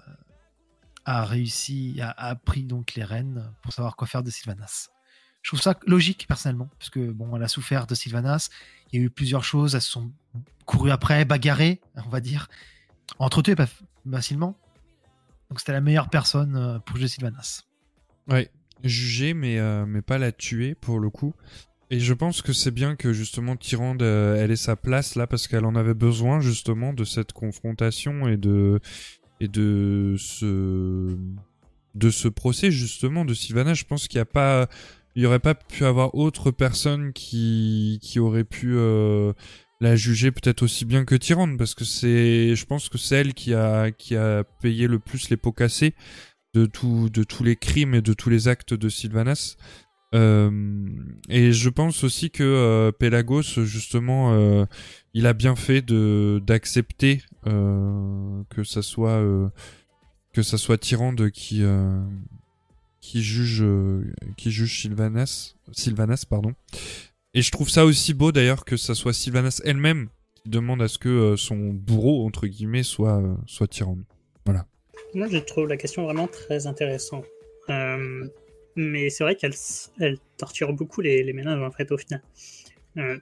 a réussi, a, pris donc les rênes pour savoir quoi faire de Sylvanas. Je trouve ça logique personnellement, parce que bon, elle a souffert de Sylvanas, il y a eu plusieurs choses, elles se sont courues après, bagarrées, on va dire, entretuées facilement. Donc c'était la meilleure personne euh, pour jouer Sylvanas. Ouais, juger, mais, euh, mais pas la tuer pour le coup. Et je pense que c'est bien que justement Tyrande, euh, elle ait sa place là parce qu'elle en avait besoin justement de cette confrontation et de et de ce de ce procès justement de Sylvana. Je pense qu'il y a pas, il y aurait pas pu avoir autre personne qui qui aurait pu euh, la juger peut-être aussi bien que Tyrande parce que c'est, je pense que c'est elle qui a qui a payé le plus les pots cassés de tout de tous les crimes et de tous les actes de Sylvanas. Et je pense aussi que euh, Pelagos, justement, euh, il a bien fait de d'accepter euh, que ça soit que ça soit Tyrande qui qui juge qui juge Sylvanas Sylvanas pardon. Et je trouve ça aussi beau d'ailleurs que ça soit Sylvanas elle-même qui demande à ce que son bourreau entre guillemets soit soit Tyrande. Voilà. Moi, je trouve la question vraiment très intéressante. Mais c'est vrai qu'elle torture beaucoup les, ménages, en fait, au final. Euh,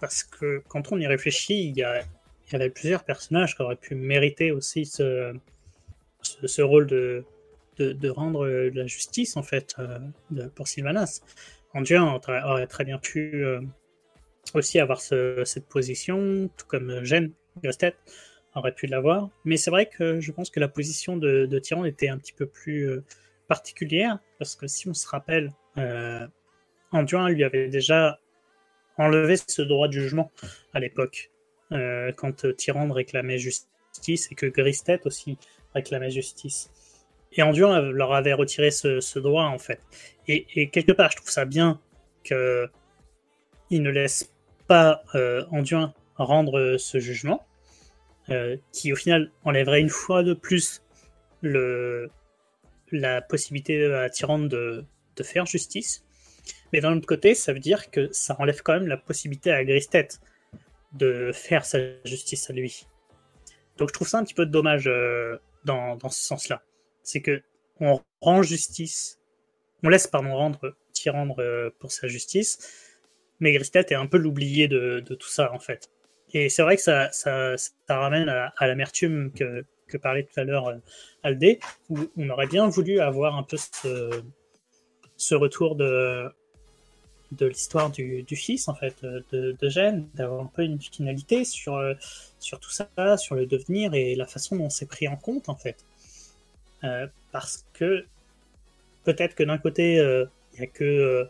parce que quand on y réfléchit, il y, avait plusieurs personnages qui auraient pu mériter aussi ce, rôle de, rendre euh, la justice, en fait, euh, pour Sylvanas. Anduin aurait très bien pu aussi avoir ce- cette position, tout comme Jen, Grestet aurait pu l'avoir. Mais c'est vrai que je pense que la position de, de Tyrande était un petit peu plus particulière, parce que si on se rappelle, euh, Anduin lui avait déjà enlevé ce droit de jugement à l'époque, euh, quand Tyrande réclamait justice et que Gristet aussi réclamait justice. Et Anduin leur avait retiré ce, droit, en fait. Et, quelque part, je trouve ça bien que il ne laisse pas euh, Anduin rendre ce jugement, qui au final enlèverait une fois de plus le, la possibilité à Tyrande de, de faire justice. Mais d'un autre côté, ça veut dire que ça enlève quand même la possibilité à Gristet de faire sa justice à lui. Donc je trouve ça un petit peu dommage euh, dans, dans ce sens-là. C'est que on rend justice, on laisse pardon rendre Tyrande euh, pour sa justice, mais Gristet est un peu l'oublié de, de tout ça en fait. Et c'est vrai que ça, ça, ramène à l'amertume que, que parlait tout à l'heure euh, Aldé, où on aurait bien voulu avoir un peu ce, retour de, de l'histoire du, fils en fait de, de Gênes, d'avoir un peu une finalité sur, euh, sur tout ça, sur le devenir et la façon dont c'est pris en compte en fait. Euh, parce que peut-être que d'un côté euh, il n'y a que euh,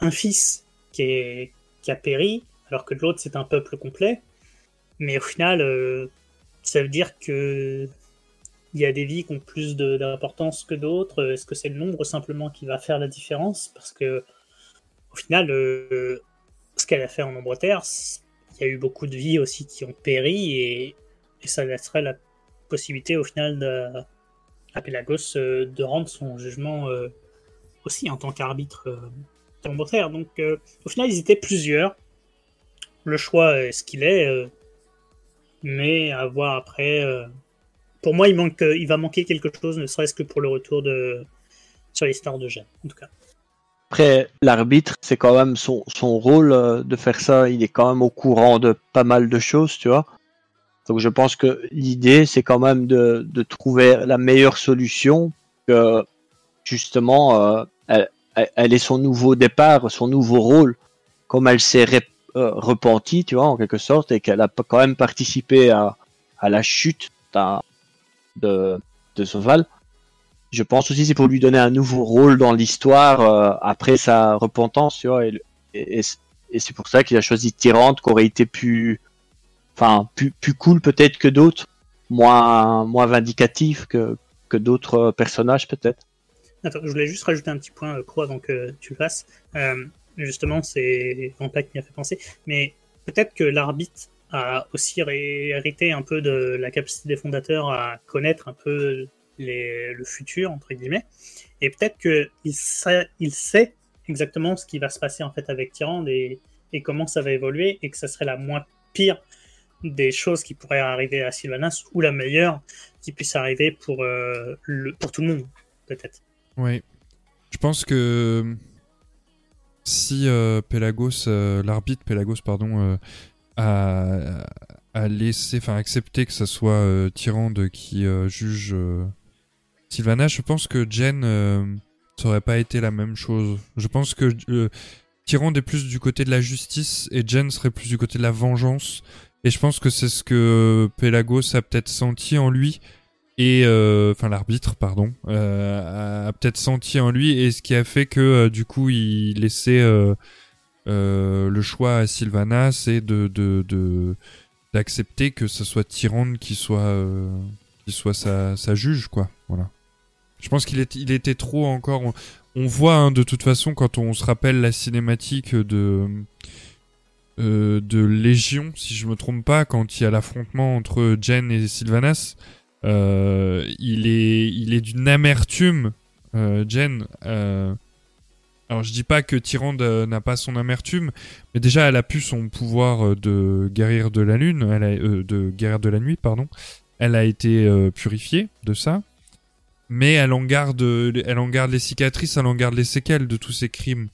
un fils qui, qui a péri, alors que de l'autre c'est un peuple complet, mais au final euh, ça veut dire que il y a des vies qui ont plus d'importance que d'autres. Est-ce que c'est le nombre simplement qui va faire la différence? Parce que au final, euh, ce qu'elle a fait en nombre terre, c- il y a eu beaucoup de vies aussi qui ont péri et, ça laisserait la possibilité au final à Pelagos euh, de rendre son jugement euh, aussi en tant qu'arbitre euh, de nombre terre. Donc au final, ils étaient plusieurs. Le choix est ce qu'il est, mais à voir après. euh, pour moi, il, manque, il va manquer quelque chose, ne serait-ce que pour le retour de sur l'histoire de Jeanne, en tout cas. Après, l'arbitre, c'est quand même son, son rôle euh, de faire ça. Il est quand même au courant de pas mal de choses, tu vois. Donc je pense que l'idée, c'est quand même de, de trouver la meilleure solution que justement, euh, elle, elle- ait son nouveau départ, son nouveau rôle, comme elle s'est ré- repentie, tu vois, en quelque sorte, et qu'elle a quand même participé à, à la chute de, de Soval. Je pense aussi c'est pour lui donner un nouveau rôle dans l'histoire euh, après sa repentance, tu vois. Et, et, c'est pour ça qu'il a choisi Tyrande, qui aurait été plus, enfin, plus, plus cool peut-être que d'autres, moins, moins vindicatif que, que d'autres euh, personnages peut-être. Attends, je voulais juste rajouter un petit point, euh, Croix, avant que tu le fasses. Euh, justement, c'est Vampa qui m'a fait penser. Mais peut-être que l'arbitre a aussi hérité un peu de la capacité des fondateurs à connaître un peu le futur, entre guillemets. Et peut-être qu'il sait, il sait exactement ce qui va se passer en fait avec Tyrande et, et comment ça va évoluer et que ça serait la moins pire des choses qui pourraient arriver à Sylvanas ou la meilleure qui puisse arriver pour, euh, le, pour tout le monde, peut-être. Oui. Je pense que si euh, Pelagos, euh, l'arbitre Pelagos, pardon, euh, a, laissé, enfin accepté que ça soit Tyrande qui juge Sylvana, je pense que Jen, ça aurait pas été la même chose. Je pense que Tyrande est plus du côté de la justice et Jen serait plus du côté de la vengeance. Et je pense que c'est ce que Pelagos a peut-être senti en lui et euh, enfin l'arbitre pardon euh, a, peut-être senti en lui et ce qui a fait que euh, du coup il laissait le choix à Sylvana c'est de d'accepter que ce soit Tyrande qui soit qui soit sa, sa juge quoi. Voilà. Je pense qu'il est, il était trop encore on, voit hein, de toute façon quand on se rappelle la cinématique de de Légion si je me trompe pas quand il y a l'affrontement entre Jen et Sylvanas euh, il est, il est d'une amertume, euh, Jen. Euh, alors je dis pas que Tyrande n'a pas son amertume, mais déjà elle a pu son pouvoir de guerrière de la lune, de guerrière de la nuit, pardon. Elle a été purifiée de ça. mais elle en garde, elle en garde les cicatrices, elle en garde les séquelles de tous ces crimes.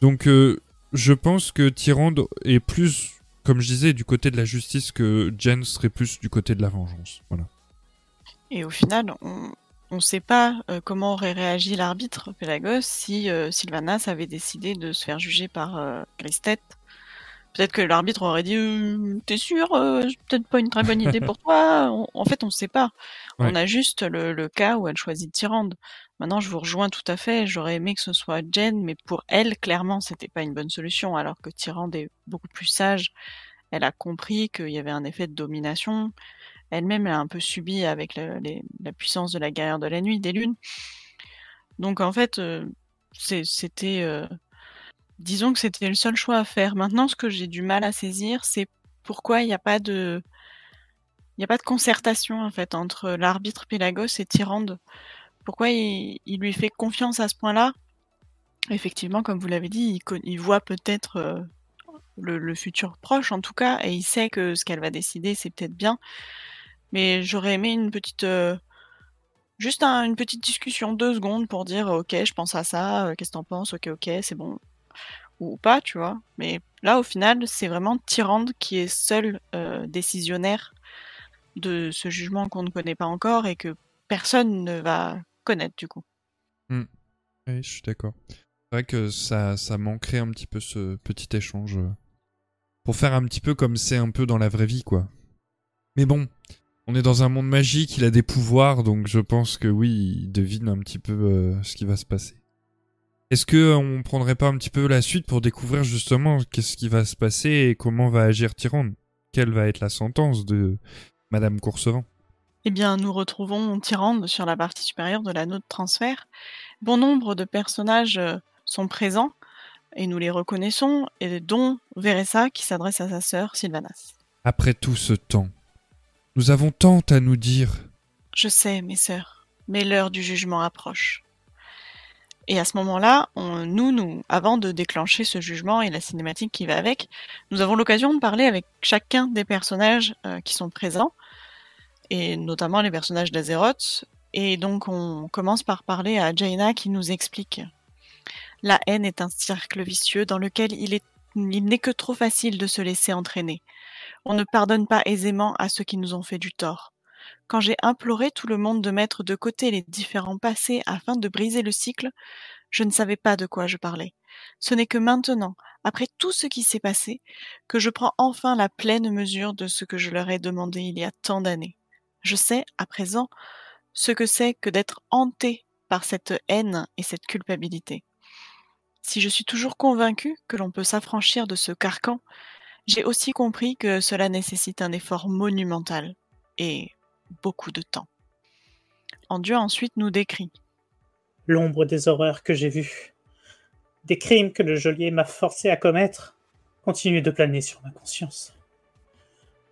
Donc, je pense que Tyrande est plus, comme je disais, du côté de la justice que Jen serait plus du côté de la vengeance. Voilà. Et au final, on ne sait pas euh, comment aurait réagi l'arbitre Pelagos si euh, Sylvanas avait décidé de se faire juger par euh, Gristet. Peut-être que l'arbitre aurait dit euh, T'es sûr euh, Peut-être pas une très bonne idée pour toi. On- en fait, on ne sait pas. Ouais. On a juste le, le cas où elle choisit Tyrande. Maintenant, je vous rejoins tout à fait. J'aurais aimé que ce soit Jen, mais pour elle, clairement, c'était pas une bonne solution. Alors que Tyrande est beaucoup plus sage. Elle a compris qu'il y avait un effet de domination. Elle-même, elle a un peu subi avec la puissance de la guerrière de la nuit, des lunes. Donc, en fait, euh, c'était. euh, disons que c'était le seul choix à faire. Maintenant, ce que j'ai du mal à saisir, c'est pourquoi il n'y a pas de. Il n'y a pas de concertation en fait entre l'arbitre Pélagos et Tyrande. Pourquoi il, lui fait confiance à ce point-là? Effectivement, comme vous l'avez dit, il voit peut-être euh, le, le futur proche en tout cas, et il sait que ce qu'elle va décider, c'est peut-être bien. Mais j'aurais aimé une petite, euh, juste un- une petite discussion, deux secondes pour dire, ok, je pense à ça, euh, qu'est-ce que t'en penses Ok, ok, c'est bon, ou pas, tu vois. Mais là, au final, c'est vraiment Tyrande qui est seul euh, décisionnaire de ce jugement qu'on ne connaît pas encore et que personne ne va connaître du coup. Oui, je suis d'accord. C'est vrai que ça, ça manquerait un petit peu ce petit échange. Pour faire un petit peu comme c'est un peu dans la vraie vie, quoi. Mais bon, on est dans un monde magique, il a des pouvoirs, donc je pense que oui, il devine un petit peu euh, ce qui va se passer. Est-ce que on prendrait pas un petit peu la suite pour découvrir justement qu'est-ce qui va se passer et comment va agir Tyrande Quelle va être la sentence de Madame Courcevent Eh bien, nous retrouvons Tyrande sur la partie supérieure de l'anneau de transfert. Bon nombre de personnages euh, sont présents et nous les reconnaissons, et dont Veressa qui s'adresse à sa sœur Sylvanas. Après tout ce temps, nous avons tant à nous dire. Je sais, mes sœurs, mais l'heure du jugement approche. Et à ce moment-là, nous, nous, avant de déclencher ce jugement et la cinématique qui va avec, nous avons l'occasion de parler avec chacun des personnages euh, qui sont présents, et notamment les personnages d'Azeroth. Et donc, on commence par parler à Jaina qui nous explique. La haine est un cercle vicieux dans lequel il n'est que trop facile de se laisser entraîner. On ne pardonne pas aisément à ceux qui nous ont fait du tort. Quand j'ai imploré tout le monde de mettre de côté les différents passés afin de briser le cycle, je ne savais pas de quoi je parlais. Ce n'est que maintenant, après tout ce qui s'est passé, que je prends enfin la pleine mesure de ce que je leur ai demandé il y a tant d'années. Je sais, à présent, ce que c'est que d'être hanté par cette haine et cette culpabilité. Si je suis toujours convaincu que l'on peut s'affranchir de ce carcan, j'ai aussi compris que cela nécessite un effort monumental et beaucoup de temps. Andieu ensuite nous décrit. L'ombre des horreurs que j'ai vues, des crimes que le geôlier m'a forcé à commettre, continue de planer sur ma conscience.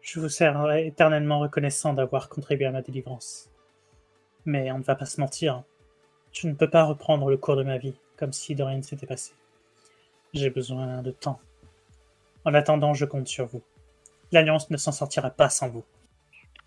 Je vous serai éternellement reconnaissant d'avoir contribué à ma délivrance. Mais on ne va pas se mentir, je ne peux pas reprendre le cours de ma vie comme si de rien ne s'était passé. J'ai besoin de temps. En attendant, je compte sur vous. L'Alliance ne s'en sortira pas sans vous.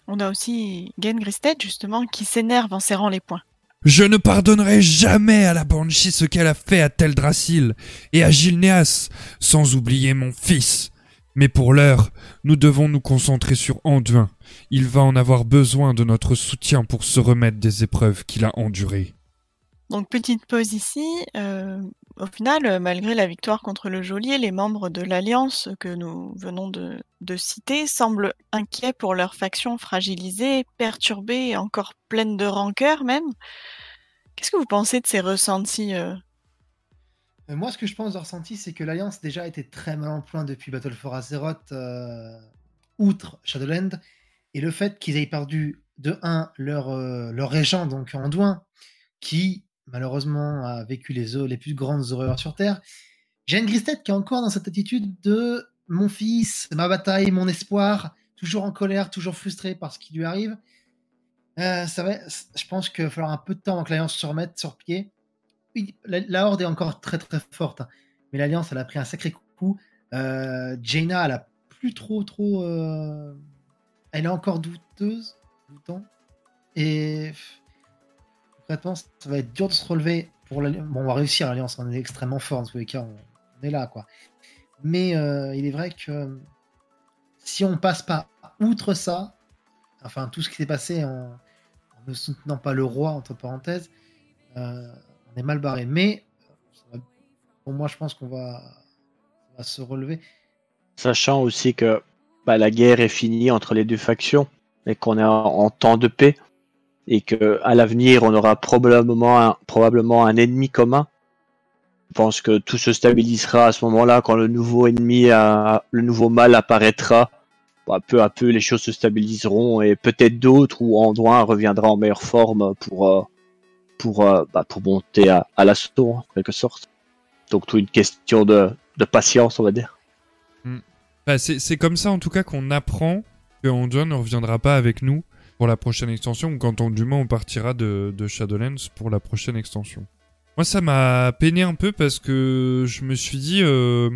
On a aussi Gen Gristed, justement, qui s'énerve en serrant les poings. Je ne pardonnerai jamais à la Banshee ce qu'elle a fait à Teldrassil et à Gilneas, sans oublier mon fils. Mais pour l'heure, nous devons nous concentrer sur Anduin. Il va en avoir besoin de notre soutien pour se remettre des épreuves qu'il a endurées. Donc petite pause ici. Euh, au final, euh, malgré la victoire contre le geôlier, les membres de l'Alliance que nous venons de, citer semblent inquiets pour leur faction fragilisée, perturbée et encore pleine de rancœur même. Qu'est-ce que vous pensez de ces ressentis euh? Moi, ce que je pense de ressenti, c'est que l'Alliance déjà était très mal en point depuis Battle for Azeroth, outre Shadowland, et le fait qu'ils aient perdu de 1 leur, leur régent, donc Anduin, qui malheureusement a vécu les, les plus grandes horreurs sur Terre. Jane Gristet qui est encore dans cette attitude de mon fils, ma bataille, mon espoir, toujours en colère, toujours frustré par ce qui lui arrive. Euh, ça va, je pense qu'il va falloir un peu de temps avant que l'Alliance se remette sur pied. La, la, Horde est encore très très forte, hein, mais l'Alliance elle a pris un sacré coup. Euh, Jaina elle a plus trop trop. Euh... Elle est encore douteuse, doutant. Et ça va être dur de se relever pour. Bon, on va réussir, l'Alliance, on est extrêmement fort, dans tous les cas, on, est là, quoi. Mais euh, il est vrai que si on passe pas outre ça, enfin, tout ce qui s'est passé en, en ne soutenant pas le roi, entre parenthèses, euh, on est mal barré. Mais va- pour moi, je pense qu'on va, se relever. Sachant aussi que bah, la guerre est finie entre les deux factions et qu'on est en, en temps de paix et que à l'avenir on aura probablement un, probablement un ennemi commun. Je pense que tout se stabilisera à ce moment-là quand le nouveau ennemi, le nouveau mal apparaîtra. Bah, peu à peu les choses se stabiliseront et peut-être d'autres où Anduin reviendra en meilleure forme pour euh, pour euh, bah, pour monter à, à l'assaut en quelque sorte. Donc tout une question de, de patience on va dire. C'est c'est comme ça en tout cas qu'on apprend que Anduin ne reviendra pas avec nous pour la prochaine extension ou quand on, du moins on partira de, de Shadowlands pour la prochaine extension. Moi ça m'a peiné un peu parce que je me suis dit euh,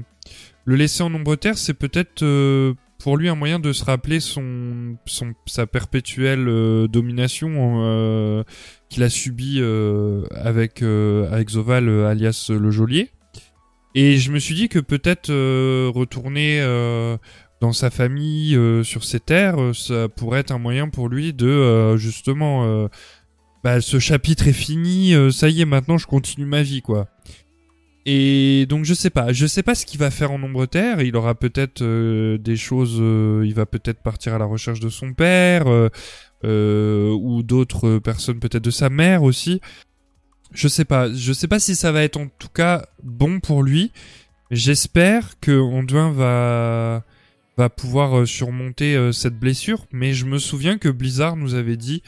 le laisser en nombre terre c'est peut-être euh, pour lui un moyen de se rappeler son, son sa perpétuelle euh, domination qu'il a subie avec avec Zoval alias le geôlier. Et je me suis dit que peut-être retourner dans sa famille, euh, sur ses terres, euh, ça pourrait être un moyen pour lui de euh, justement, bah, ce chapitre est fini, ça y est, maintenant je continue ma vie, quoi. Et donc je sais pas, je sais pas ce qu'il va faire en nombre terre. Il aura peut-être des choses, il va peut-être partir à la recherche de son père ou d'autres personnes, peut-être de sa mère aussi. Je sais pas, je sais pas si ça va être en tout cas bon pour lui. J'espère que Anduin va va pouvoir euh, surmonter euh, cette blessure, mais je me souviens que Blizzard nous avait dit,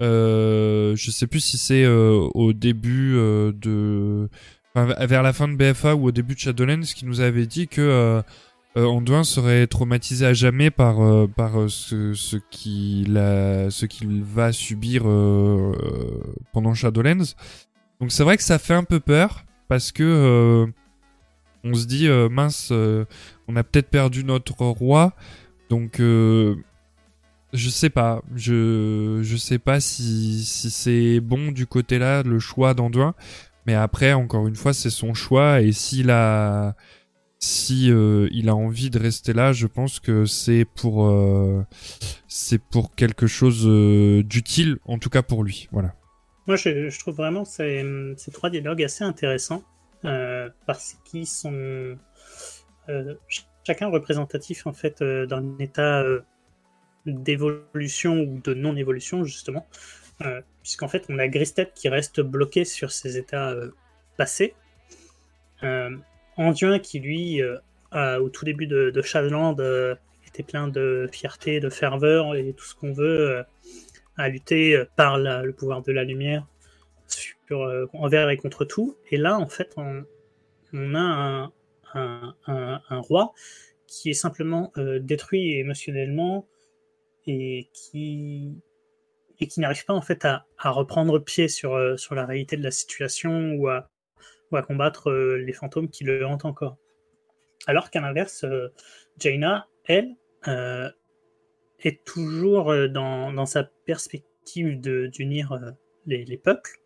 euh, je sais plus si c'est euh, au début euh, de, enfin, vers la fin de BFA ou au début de Shadowlands, qui nous avait dit que Anduin serait traumatisé à jamais par par ce, ce qu'il ce qu'il va subir pendant Shadowlands. Donc c'est vrai que ça fait un peu peur parce que on se dit euh, mince, euh, on a peut-être perdu notre roi, donc euh, je sais pas, je je sais pas si si c'est bon du côté là le choix d'Anduin, mais après encore une fois c'est son choix. Et s'il a si il a envie de rester là, je pense que c'est pour c'est pour quelque chose d'utile en tout cas pour lui, voilà. Moi, je, je trouve vraiment ces, ces trois dialogues assez intéressants parce qu'ils sont euh, ch- chacun représentatif en fait euh, d'un état euh, d'évolution ou de non-évolution justement, Euh, puisqu'en fait on a Gristet qui reste bloqué sur ses états euh, passés, euh, Anduin qui lui euh, au tout début de, de euh, était plein de fierté, de ferveur et tout ce qu'on veut. euh, à lutter euh, par le pouvoir de la lumière euh, envers et contre tout. Et là, en fait, on, a un, roi qui est simplement euh, détruit émotionnellement et qui, et qui n'arrive pas en fait à, à reprendre pied sur, euh, la réalité de la situation ou à, ou à combattre les fantômes qui le hantent encore. Alors qu'à l'inverse, Jaina, elle, est toujours dans, sa perspective d'unir les peuples.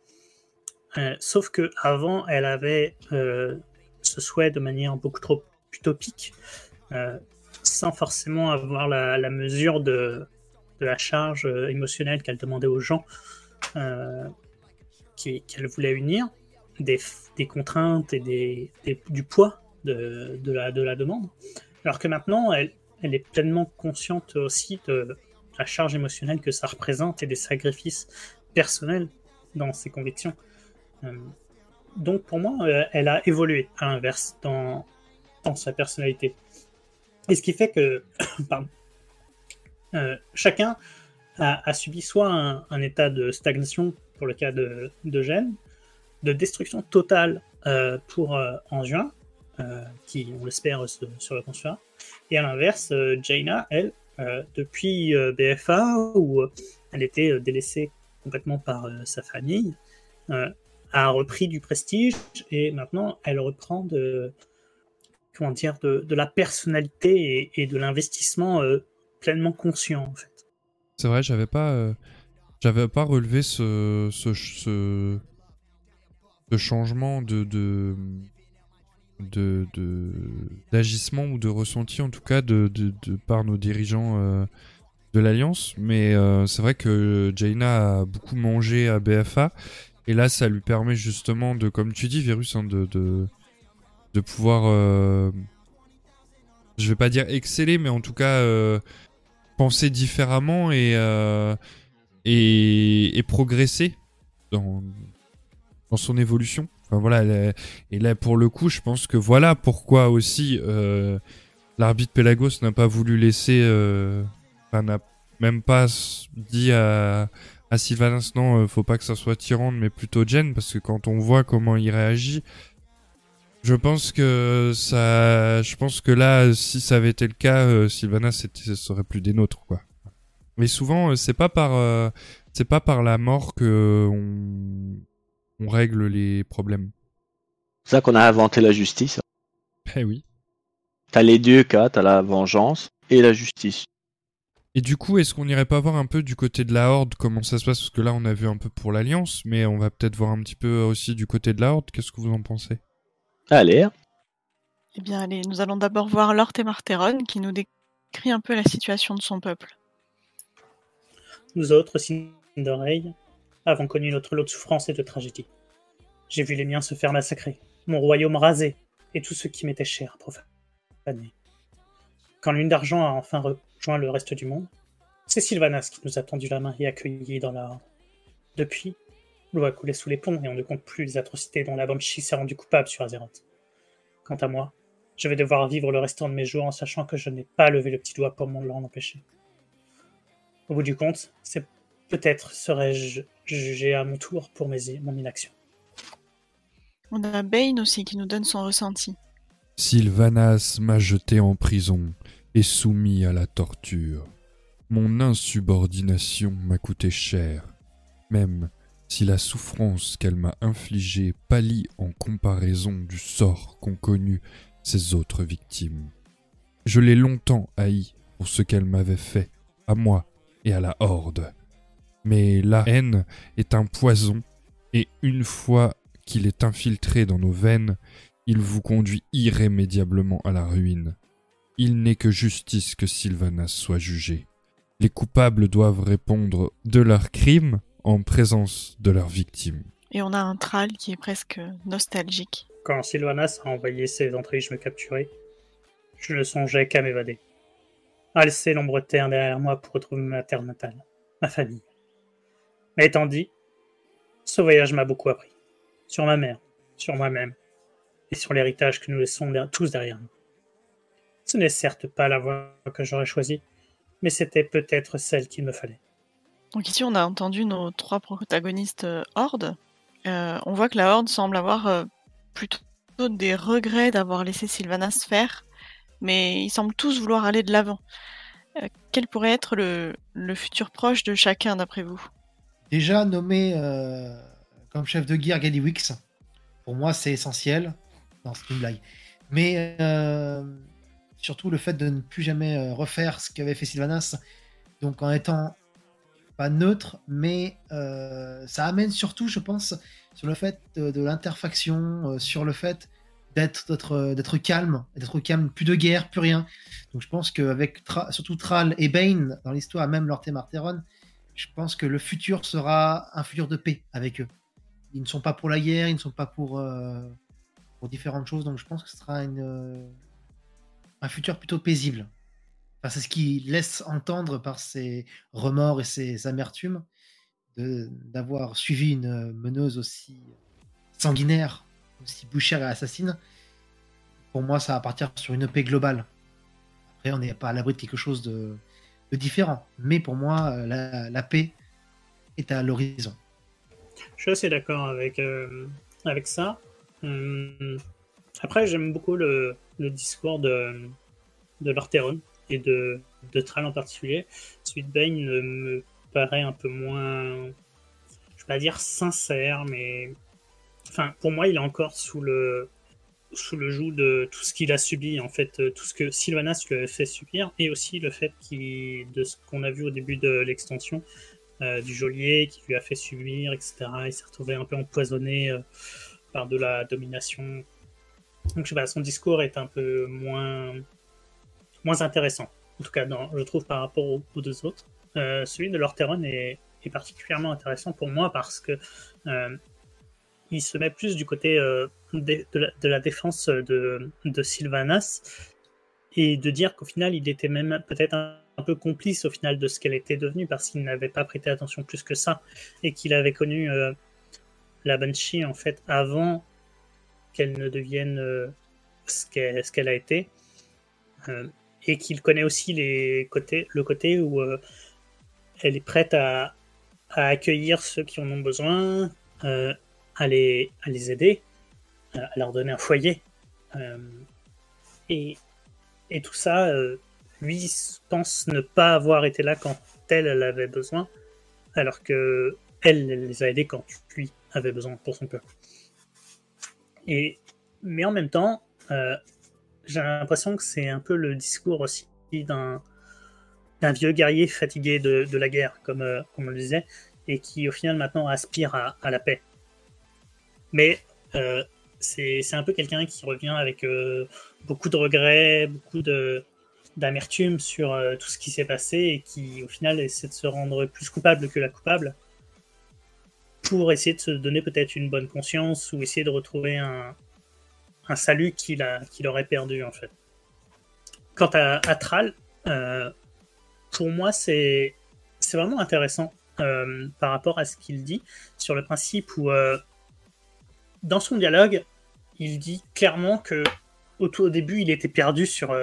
Euh, sauf que avant, elle avait euh, ce souhait de manière beaucoup trop utopique, euh, sans forcément avoir la, mesure de, la charge émotionnelle qu'elle demandait aux gens qu'elle voulait unir, des, contraintes et du poids de, la, de la demande. Alors que maintenant, elle est pleinement consciente aussi de la charge émotionnelle que ça représente et des sacrifices personnels dans ses convictions. Euh, donc pour moi, euh, elle a évolué à l'inverse dans, dans sa personnalité. Et ce qui fait que euh, chacun a, subi soit un, état de stagnation pour le cas de, de Gênes, de destruction totale pour euh, qui, on l'espère, se, se reconstruira. Et à l'inverse, Jaina, elle, depuis BFA, où elle était délaissée complètement par sa famille, a repris du prestige et maintenant elle reprend de, comment dire, de, la personnalité et, de l'investissement euh, pleinement conscient en fait. C'est vrai, j'avais pas, euh, j'avais pas relevé ce, ce, ce, changement de, de, de, d'agissement ou de ressenti, en tout cas, de, de, par nos dirigeants euh, de l'Alliance. Mais c'est vrai que Jaina a beaucoup mangé à BFA. Et là, ça lui permet justement de, comme tu dis, Virus, hein, de, de, de pouvoir. euh, je vais pas dire exceller, mais en tout cas euh, penser différemment et, euh, et, et progresser dans, dans son évolution. Enfin voilà, et là pour le coup, je pense que voilà pourquoi aussi euh, l'arbitre Pelagos n'a pas voulu laisser, enfin n'a même pas dit à, à Sylvanas non, euh, faut pas que ça soit Tyrande, mais plutôt Jen, parce que quand on voit comment il réagit, je pense que ça, je pense que là, si ça avait été le cas, euh, Sylvanas c'était, ce serait plus des nôtres, quoi. Mais souvent, euh, c'est pas par, c'est pas par la mort que on, on règle les problèmes. C'est ça qu'on a inventé la justice. Eh oui. T'as les deux cas, t'as la vengeance et la justice. Et du coup, est-ce qu'on n'irait pas voir un peu du côté de la Horde comment ça se passe? Parce que là, on a vu un peu pour l'Alliance, mais on va peut-être voir un petit peu aussi du côté de la Horde. Qu'est-ce que vous en pensez? Allez, Eh bien, allez, nous allons d'abord voir Lord et Marteron qui nous décrit un peu la situation de son peuple. Nous autres, signes d'oreille, avons connu notre lot de souffrances et de tragédies. J'ai vu les miens se faire massacrer, mon royaume rasé, et tout ce qui m'était cher profané. Quand Lune d'Argent a enfin rejoint le reste du monde, c'est Sylvanas qui nous a tendu la main et accueillis dans la. Depuis, l'eau a coulé sous les ponts et on ne compte plus les atrocités dont la Banshee s'est rendue coupable sur Azeroth. Quant à moi, je vais devoir vivre le restant de mes jours en sachant que je n'ai pas levé le petit doigt pour m'en l'en empêcher. Au bout du compte, c'est peut-être serais-je jugé à mon tour pour mes, mon inaction. On a Bane aussi qui nous donne son ressenti. Sylvanas m'a jeté en prison et soumis à la torture. Mon insubordination m'a coûté cher, même si la souffrance qu'elle m'a infligée pâlit en comparaison du sort qu'ont connu ses autres victimes. Je l'ai longtemps haï pour ce qu'elle m'avait fait, à moi et à la Horde. Mais la haine est un poison, et une fois qu'il est infiltré dans nos veines, il vous conduit irrémédiablement à la ruine. Il n'est que justice que Sylvanas soit jugé. Les coupables doivent répondre de leurs crimes en présence de leurs victimes. Et on a un Thrall qui est presque nostalgique. Quand Sylvanas a envoyé ses entrailles me capturer, je ne songeais qu'à m'évader. À laisser l'ombre terre derrière moi pour retrouver ma terre natale, ma famille. Mais étant dit, ce voyage m'a beaucoup appris. Sur ma mère, sur moi-même, et sur l'héritage que nous laissons tous derrière nous. Ce n'est certes pas la voie que j'aurais choisie, mais c'était peut-être celle qu'il me fallait. Donc ici, on a entendu nos trois protagonistes euh, Horde. Euh, on voit que la Horde semble avoir euh, plutôt des regrets d'avoir laissé Sylvanas faire, mais ils semblent tous vouloir aller de l'avant. Euh, quel pourrait être le, le futur proche de chacun, d'après vous? Déjà nommé euh, comme chef de guerre Gallywix, pour moi c'est essentiel. Non, c'est une blague. Mais euh, surtout le fait de ne plus jamais euh, refaire ce qu'avait fait Sylvanas, donc en étant pas neutre, mais euh, ça amène surtout, je pense, sur le fait de, l'interfaction, euh, sur le fait d'être calme, d'être calme, plus de guerre, plus rien. Donc je pense qu'avec surtout Thrall et Bane dans l'histoire, même Lord Marteron, je pense que le futur sera un futur de paix avec eux. Ils ne sont pas pour la guerre, ils ne sont pas pour, pour différentes choses, donc je pense que ce sera une, un futur plutôt paisible. C'est ce qu'il laisse entendre par ses remords et ses amertumes d'avoir suivi une meneuse aussi sanguinaire, aussi bouchère et assassine. Pour moi, ça va partir sur une paix globale. Après, on n'est pas à l'abri de quelque chose de, différent. Mais pour moi, la, la paix est à l'horizon. Je suis assez d'accord avec, euh, avec ça. Hum, après, j'aime beaucoup le, le discours de, de et de, de Thrall en particulier. Celui de Bane me paraît un peu moins, je vais pas dire sincère, mais enfin, pour moi, il est encore sous le, sous le joug de tout ce qu'il a subi, en fait, euh, tout ce que Sylvanas lui a fait subir, et aussi le fait de ce qu'on a vu au début de l'extension, euh, du geôlier qui lui a fait subir, etc. Il s'est retrouvé un peu empoisonné euh, par de la domination. Donc je sais pas, son discours est un peu moins, moins intéressant. En tout cas, je trouve par rapport aux, deux autres. Euh, celui de Lorteron est, est particulièrement intéressant pour moi parce que euh, il se met plus du côté euh, de, la, défense de, Sylvanas et de dire qu'au final il était même peut-être un, un peu complice au final de ce qu'elle était devenue parce qu'il n'avait pas prêté attention plus que ça et qu'il avait connu la Banshee en fait avant qu'elle ne devienne euh, ce qu'elle qu'elle a été Euh, et qu'il connaît aussi les côtés, le côté où euh, elle est prête à, accueillir ceux qui en ont besoin, à, les, à les aider, à leur donner un foyer. Et, et tout ça, lui pense ne pas avoir été là quand elle, avait besoin, alors que elle, elle les a aidés quand lui avait besoin pour son peuple. Et, mais en même temps, euh, j'ai l'impression que c'est un peu le discours aussi d'un vieux guerrier fatigué de, la guerre, comme, euh, comme on le disait, et qui au final maintenant aspire à, la paix. Mais euh, c'est un peu quelqu'un qui revient avec beaucoup de regrets, beaucoup d'amertume sur tout ce qui s'est passé et qui au final essaie de se rendre plus coupable que la coupable pour essayer de se donner peut-être une bonne conscience ou essayer de retrouver un, un salut qu'il aurait perdu en fait. Quant à, à Thrall, euh, pour moi c'est vraiment intéressant euh, par rapport à ce qu'il dit sur le principe où euh, dans son dialogue il dit clairement que au, tout au début il était perdu sur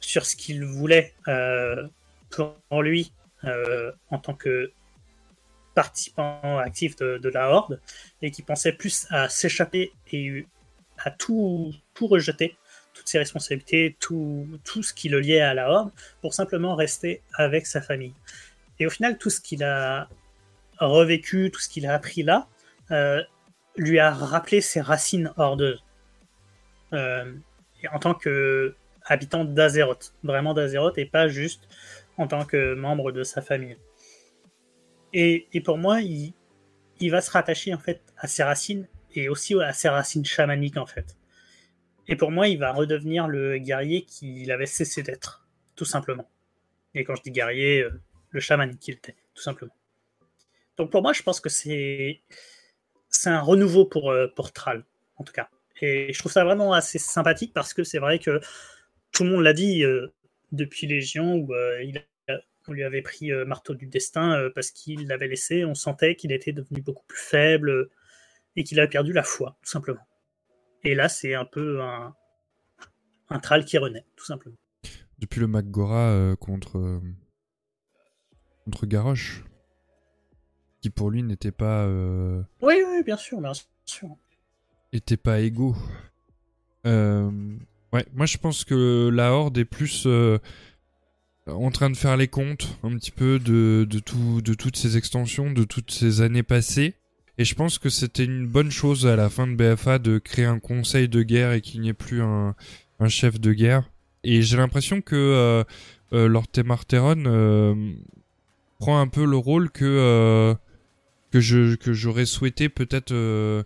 sur ce qu'il voulait pour lui en tant que participant actif de, la Horde et qui pensait plus à s'échapper et à tout, tout rejeter, toutes ses responsabilités, tout, tout ce qui le liait à la Horde, pour simplement rester avec sa famille. Et au final, tout ce qu'il a revécu, tout ce qu'il a appris là, euh, lui a rappelé ses racines hordeuses. Euh, en tant que habitant d'Azeroth, vraiment d'Azeroth, et pas juste en tant que membre de sa famille. Et, pour moi, il, va se rattacher en fait à ses racines et aussi à ses racines chamaniques en fait. Et pour moi, il va redevenir le guerrier qu'il avait cessé d'être, tout simplement. Et quand je dis guerrier, euh, le chaman qu'il était, tout simplement. Donc pour moi, je pense que c'est un renouveau pour euh, pour en tout cas. Et je trouve ça vraiment assez sympathique parce que c'est vrai que tout le monde l'a dit euh, depuis Légion où euh, il on lui avait pris euh, marteau du destin euh, parce qu'il l'avait laissé. On sentait qu'il était devenu beaucoup plus faible euh, et qu'il avait perdu la foi, tout simplement. Et là, c'est un peu un, un Thrall qui renaît, tout simplement. Depuis le Magora contre contre Garrosh, qui pour lui n'était pas euh, Oui, oui, bien sûr, bien sûr. était pas égaux. Euh, ouais, moi je pense que la Horde est plus euh, en train de faire les comptes un petit peu de, de, tout, de toutes ces extensions, de toutes ces années passées. Et je pense que c'était une bonne chose à la fin de BFA de créer un conseil de guerre et qu'il n'y ait plus un, un chef de guerre. Et j'ai l'impression que euh, euh, Lord Temarteron euh, prend un peu le rôle que, euh, que je que j'aurais souhaité peut-être euh,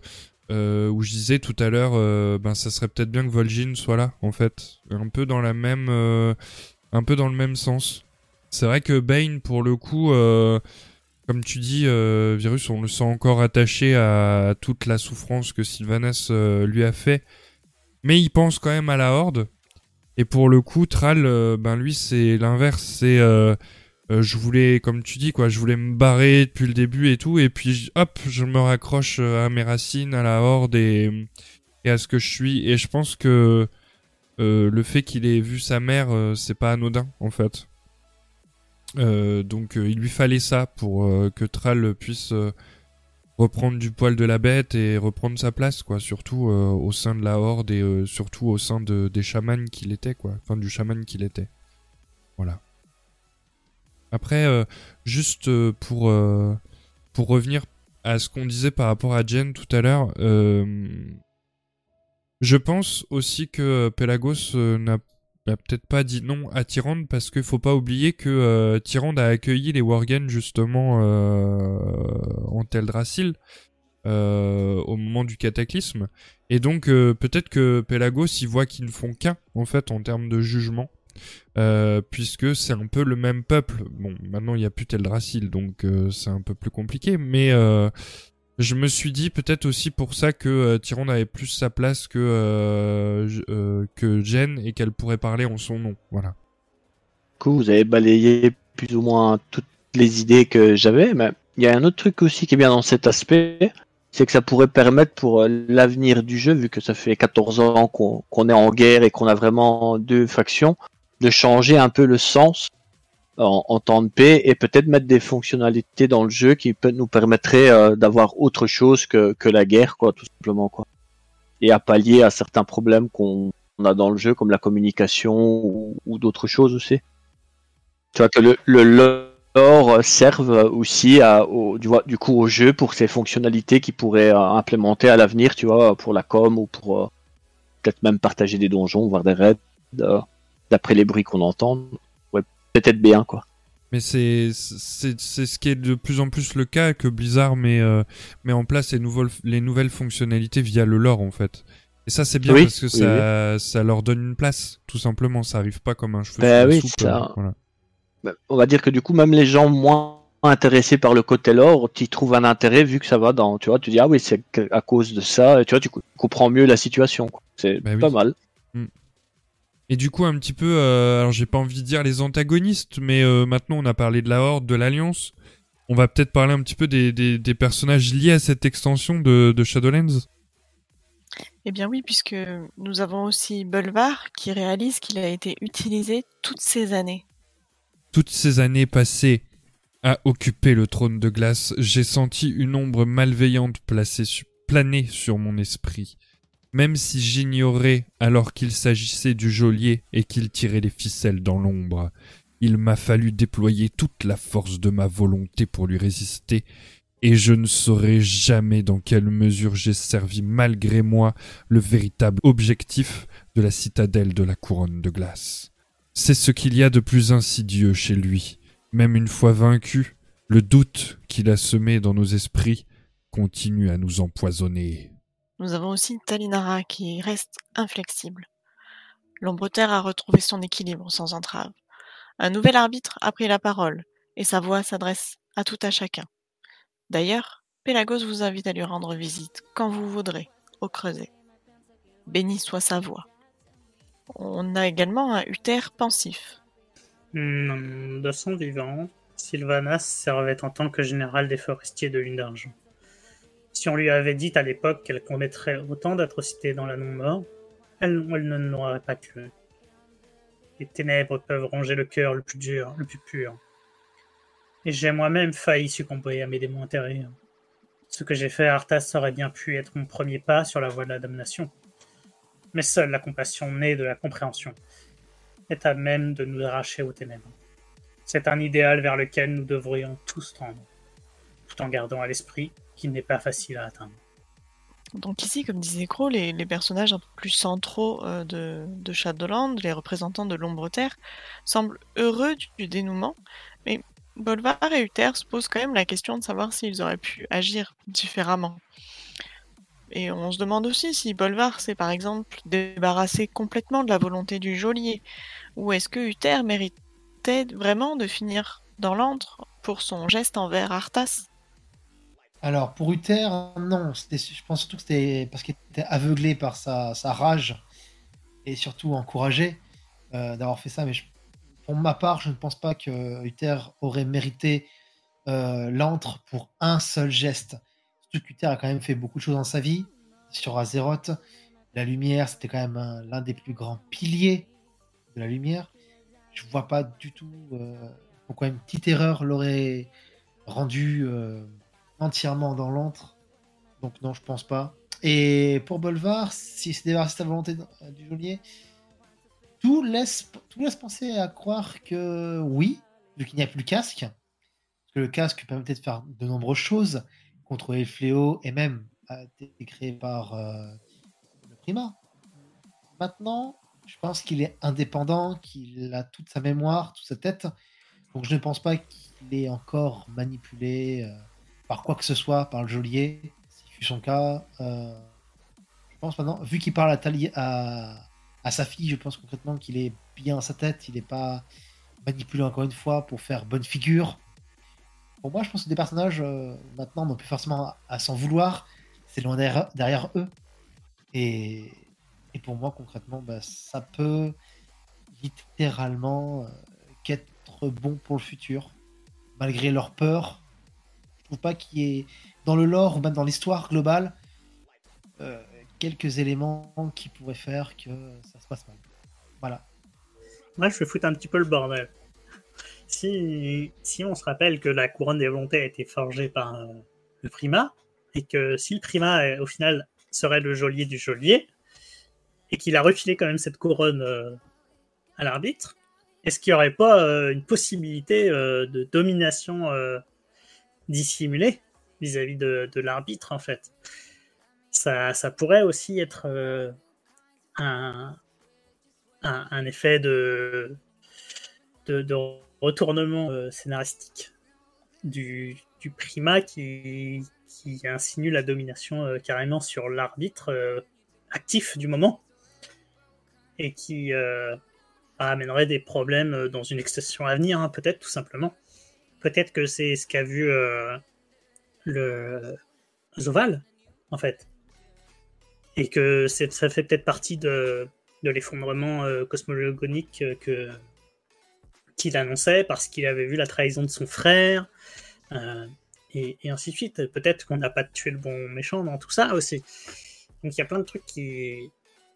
euh, où je disais tout à l'heure, ben ça serait peut-être bien que Vol'jin soit là, en fait, un peu dans la même, un peu dans le même sens. C'est vrai que Bane, pour le coup, euh, comme tu dis, euh, Virus, on le sent encore attaché à toute la souffrance que Sylvanas euh, lui a fait, mais il pense quand même à la Horde. Et pour le coup, Thrall, euh, ben lui, c'est l'inverse, c'est euh, je voulais, comme tu dis, quoi, je voulais me barrer depuis le début et tout, et puis hop, je me raccroche à mes racines, à la horde et, et à ce que je suis. Et je pense que euh, le fait qu'il ait vu sa mère, euh, c'est pas anodin, en fait. Euh, donc euh, il lui fallait ça pour que Thrall puisse reprendre du poil de la bête et reprendre sa place, quoi, surtout au sein de la horde et surtout au sein de, des chamans qu'il était, quoi, enfin du chaman qu'il était. Voilà. Après, juste pour, pour revenir à ce qu'on disait par rapport à Jen tout à l'heure, je pense aussi que Pelagos euh, n'a peut-être pas dit non à Tyrande parce qu'il faut pas oublier que euh, Tyrande a accueilli les Worgen justement euh, en Teldrassil euh, au moment du cataclysme. Et donc euh, peut-être que Pelagos y voit qu'ils ne font qu'un en fait en termes de jugement. Euh, puisque c'est un peu le même peuple. Bon, maintenant il n'y a plus Teldrassil, donc euh, c'est un peu plus compliqué, mais euh, je me suis dit peut-être aussi pour ça que euh, Tyrande avait plus sa place que euh, euh, que Jen et qu'elle pourrait parler en son nom. Voilà. Coup, vous avez balayé plus ou moins toutes les idées que j'avais, mais il y a un autre truc aussi qui est bien dans cet aspect, c'est que ça pourrait permettre pour l'avenir du jeu, vu que ça fait 14 ans qu'on est en guerre et qu'on a vraiment deux factions, de changer un peu le sens en, en temps de paix et peut-être mettre des fonctionnalités dans le jeu qui peut nous permettraient euh, d'avoir autre chose que, que la guerre, quoi, tout simplement, quoi. Et à pallier à certains problèmes qu'on on a dans le jeu, comme la communication ou, ou d'autres choses aussi. Tu vois que le, le lore serve aussi à, au, du, du coup au jeu pour ses fonctionnalités qui pourraient euh, implémenter à l'avenir, tu vois, pour la com ou pour euh, peut-être même partager des donjons, voir des raids, euh, d'après les bruits qu'on entend. Peut-être bien quoi. Mais c'est c'est c'est ce qui est de plus en plus le cas que Blizzard met euh, met en place les nouvelles les nouvelles fonctionnalités via le lore en fait. Et ça c'est bien Oui, parce que oui, ça ça leur donne une place tout simplement. Ça arrive pas comme un cheveu la oui, soupe. ça- euh, voilà. Bah, On va dire que du coup même les gens moins intéressés par le côté lore, tu trouves un intérêt vu que ça va dans, tu vois, tu dis ah oui c'est à cause de ça, et tu vois tu co- comprends mieux la situation. C'est Bah pas mal. Et du coup, un petit peu, euh, alors j'ai pas envie de dire les antagonistes, mais euh, maintenant on a parlé de la Horde, de l'Alliance. On va peut-être parler un petit peu des, des, des personnages liés à cette extension de, de Shadowlands. Eh bien oui, puisque nous avons aussi Bolvar qui réalise qu'il a été utilisé toutes ces années. Toutes ces années passées à occuper le trône de glace, j'ai senti une ombre malveillante placée planer sur mon esprit. Même si j'ignorais alors qu'il s'agissait du geôlier et qu'il tirait les ficelles dans l'ombre, il m'a fallu déployer toute la force de ma volonté pour lui résister, et je ne saurais jamais dans quelle mesure j'ai servi malgré moi le véritable objectif de la citadelle de la couronne de glace. C'est ce qu'il y a de plus insidieux chez lui. Même une fois vaincu, le doute qu'il a semé dans nos esprits continue à nous empoisonner. Nous avons aussi Talinara qui reste inflexible. L'ombre terre a retrouvé son équilibre sans entrave. Un nouvel arbitre a pris la parole et sa voix s'adresse à tout à chacun. D'ailleurs, Pélagos vous invite à lui rendre visite quand vous voudrez, au creuset. Béni soit sa voix. On a également un Uther pensif. Hmm, de son vivant, Sylvanas servait en tant que général des forestiers de Lune d'Argent. Si on lui avait dit à l'époque qu'elle commettrait autant d'atrocités dans la non-mort, elle, ne l'aurait pas cru. Les ténèbres peuvent ronger le cœur le plus dur, le plus pur. Et j'ai moi-même failli succomber à mes démons intérieurs. Ce que j'ai fait à Arthas aurait bien pu être mon premier pas sur la voie de la damnation. Mais seule la compassion née de la compréhension est à même de nous arracher aux ténèbres. C'est un idéal vers lequel nous devrions tous tendre, tout en gardant à l'esprit qu'il n'est pas facile à atteindre. Donc ici, comme disait Crow, les, personnages un peu plus centraux euh, de, de Shadowland, les représentants de l'ombre terre, semblent heureux du, du dénouement, mais Bolvar et Uther se posent quand même la question de savoir s'ils auraient pu agir différemment. Et on se demande aussi si Bolvar s'est par exemple débarrassé complètement de la volonté du geôlier, ou est-ce que Uther méritait vraiment de finir dans l'antre pour son geste envers Arthas? Alors, pour Uther, non. Je pense surtout que c'était parce qu'il était aveuglé par sa, rage et surtout encouragé euh, d'avoir fait ça. Mais pour ma part, je ne pense pas que Uther aurait mérité euh, l'antre pour un seul geste. Surtout qu'Uther a quand même fait beaucoup de choses dans sa vie. Sur Azeroth, la lumière, c'était quand même un- l'un des plus grands piliers de la lumière. Je vois pas du tout euh, pourquoi une petite erreur l'aurait rendu euh, entièrement dans l'antre. Donc non, je pense pas. Et pour Bolvar, si c'est débarrassé de sa volonté euh, du geôlier, tout laisse, tout laisse penser à croire que oui, vu qu'il n'y a plus le casque, que le casque permettait de faire de nombreuses choses, contrôler le fléau, et même a été créé par euh, le primat. Maintenant, Je pense qu'il est indépendant, qu'il a toute sa mémoire, toute sa tête. Donc je ne pense pas qu'il est encore manipulé euh, par quoi que ce soit, par le geôlier, si fut son cas. Euh, je pense maintenant, vu qu'il parle à, à, à sa fille, je pense concrètement qu'il est bien dans sa tête, il n'est pas manipulé encore une fois pour faire bonne figure. Pour moi, je pense que des personnages euh, maintenant n'ont plus forcément à, à s'en vouloir, c'est loin derrière, derrière eux. Et, et pour moi, concrètement, bah, ça peut littéralement euh, qu'être bon pour le futur, malgré leur peur. Trouve pas qu'il y ait, dans le lore ou même dans l'histoire globale, euh, quelques éléments qui pourraient faire que ça se passe mal. Voilà. Moi, je vais foutre un petit peu le bordel. Si, on se rappelle que la couronne des volontés a été forgée par euh, le primat, et que si le primat, euh, au final, serait le geôlier du geôlier, et qu'il a refilé quand même cette couronne à l'arbitre, est-ce qu'il n'y aurait pas une possibilité de domination dissimulée vis-à-vis de, l'arbitre, en fait ça, pourrait aussi être euh, un, effet de, retournement euh, scénaristique du, du primat qui, insinue la domination euh, carrément sur l'arbitre actif du moment et qui amènerait des problèmes dans une extension à venir, hein, peut-être tout simplement. Peut-être que c'est ce qu'a vu euh, le Zoval, en fait. Et que ça fait peut-être partie de, l'effondrement euh, euh, que qu'il annonçait parce qu'il avait vu la trahison de son frère, euh, et, et ainsi de suite. Peut-être qu'on n'a pas tué le bon méchant dans tout ça aussi. Donc il y a plein de trucs qui.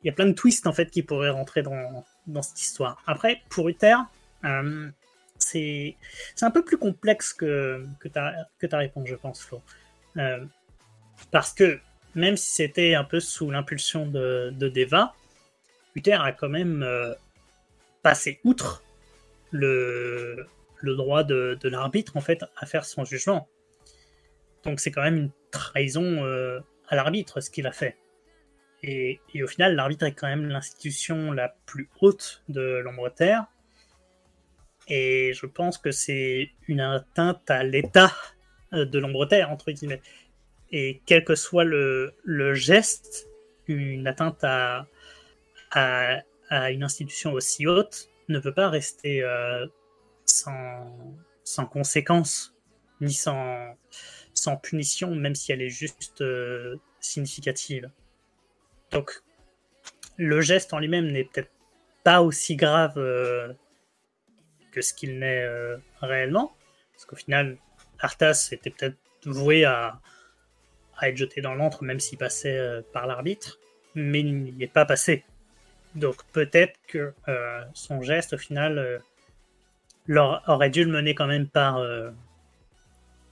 Il y a plein de twists en fait qui pourraient rentrer dans, dans cette histoire. Après, pour Uther, c'est un peu plus complexe que, que, ta, que ta réponse, je pense, Flo. Euh, parce que même si c'était un peu sous l'impulsion de, de Deva, Uther a quand même euh, passé outre le, le droit de, de l'arbitre en fait à faire son jugement. Donc c'est quand même une trahison euh, à l'arbitre ce qu'il a fait. Et, et au final, l'arbitre est quand même l'institution la plus haute de l'ombre terre. Et je pense que c'est une atteinte à l'état euh, de l'ombre terre, entre guillemets. Et quel que soit le, geste, une atteinte à, une institution aussi haute ne peut pas rester euh, sans, sans conséquence, ni sans, punition, même si elle est juste euh, significative. Donc, le geste en lui-même n'est peut-être pas aussi grave que ce qu'il n'est euh, réellement, parce qu'au final, Arthas était peut-être voué à, à être jeté dans l'antre, même s'il passait euh, par l'arbitre, mais il n'y est pas passé. Donc peut-être que euh, son geste, au final, aurait dû le mener quand même par,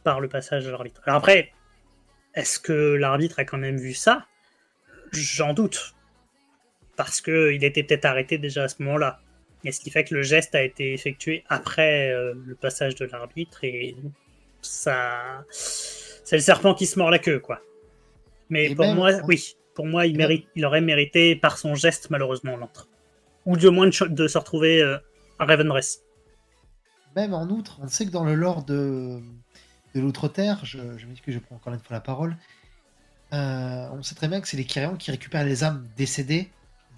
par le passage de l'arbitre. Alors après, est-ce que l'arbitre a quand même vu ça? J'en doute. Parce qu'il était peut-être arrêté déjà à ce moment-là. Et ce qui fait que le geste a été effectué après euh, le passage de l'arbitre et ça. C'est le serpent qui se mord la queue, quoi. Mais Et pour même- moi, oui. Pour moi, il, mérite, il aurait mérité par son geste, malheureusement, l'entre. Ou du moins de, se retrouver euh, à Ravenrest. Même en outre, on sait que dans le lore de, de l'Outre-Terre, je, je m'excuse, je prends encore une fois la parole, euh, on sait très bien que c'est les Kyrians qui récupèrent les âmes décédées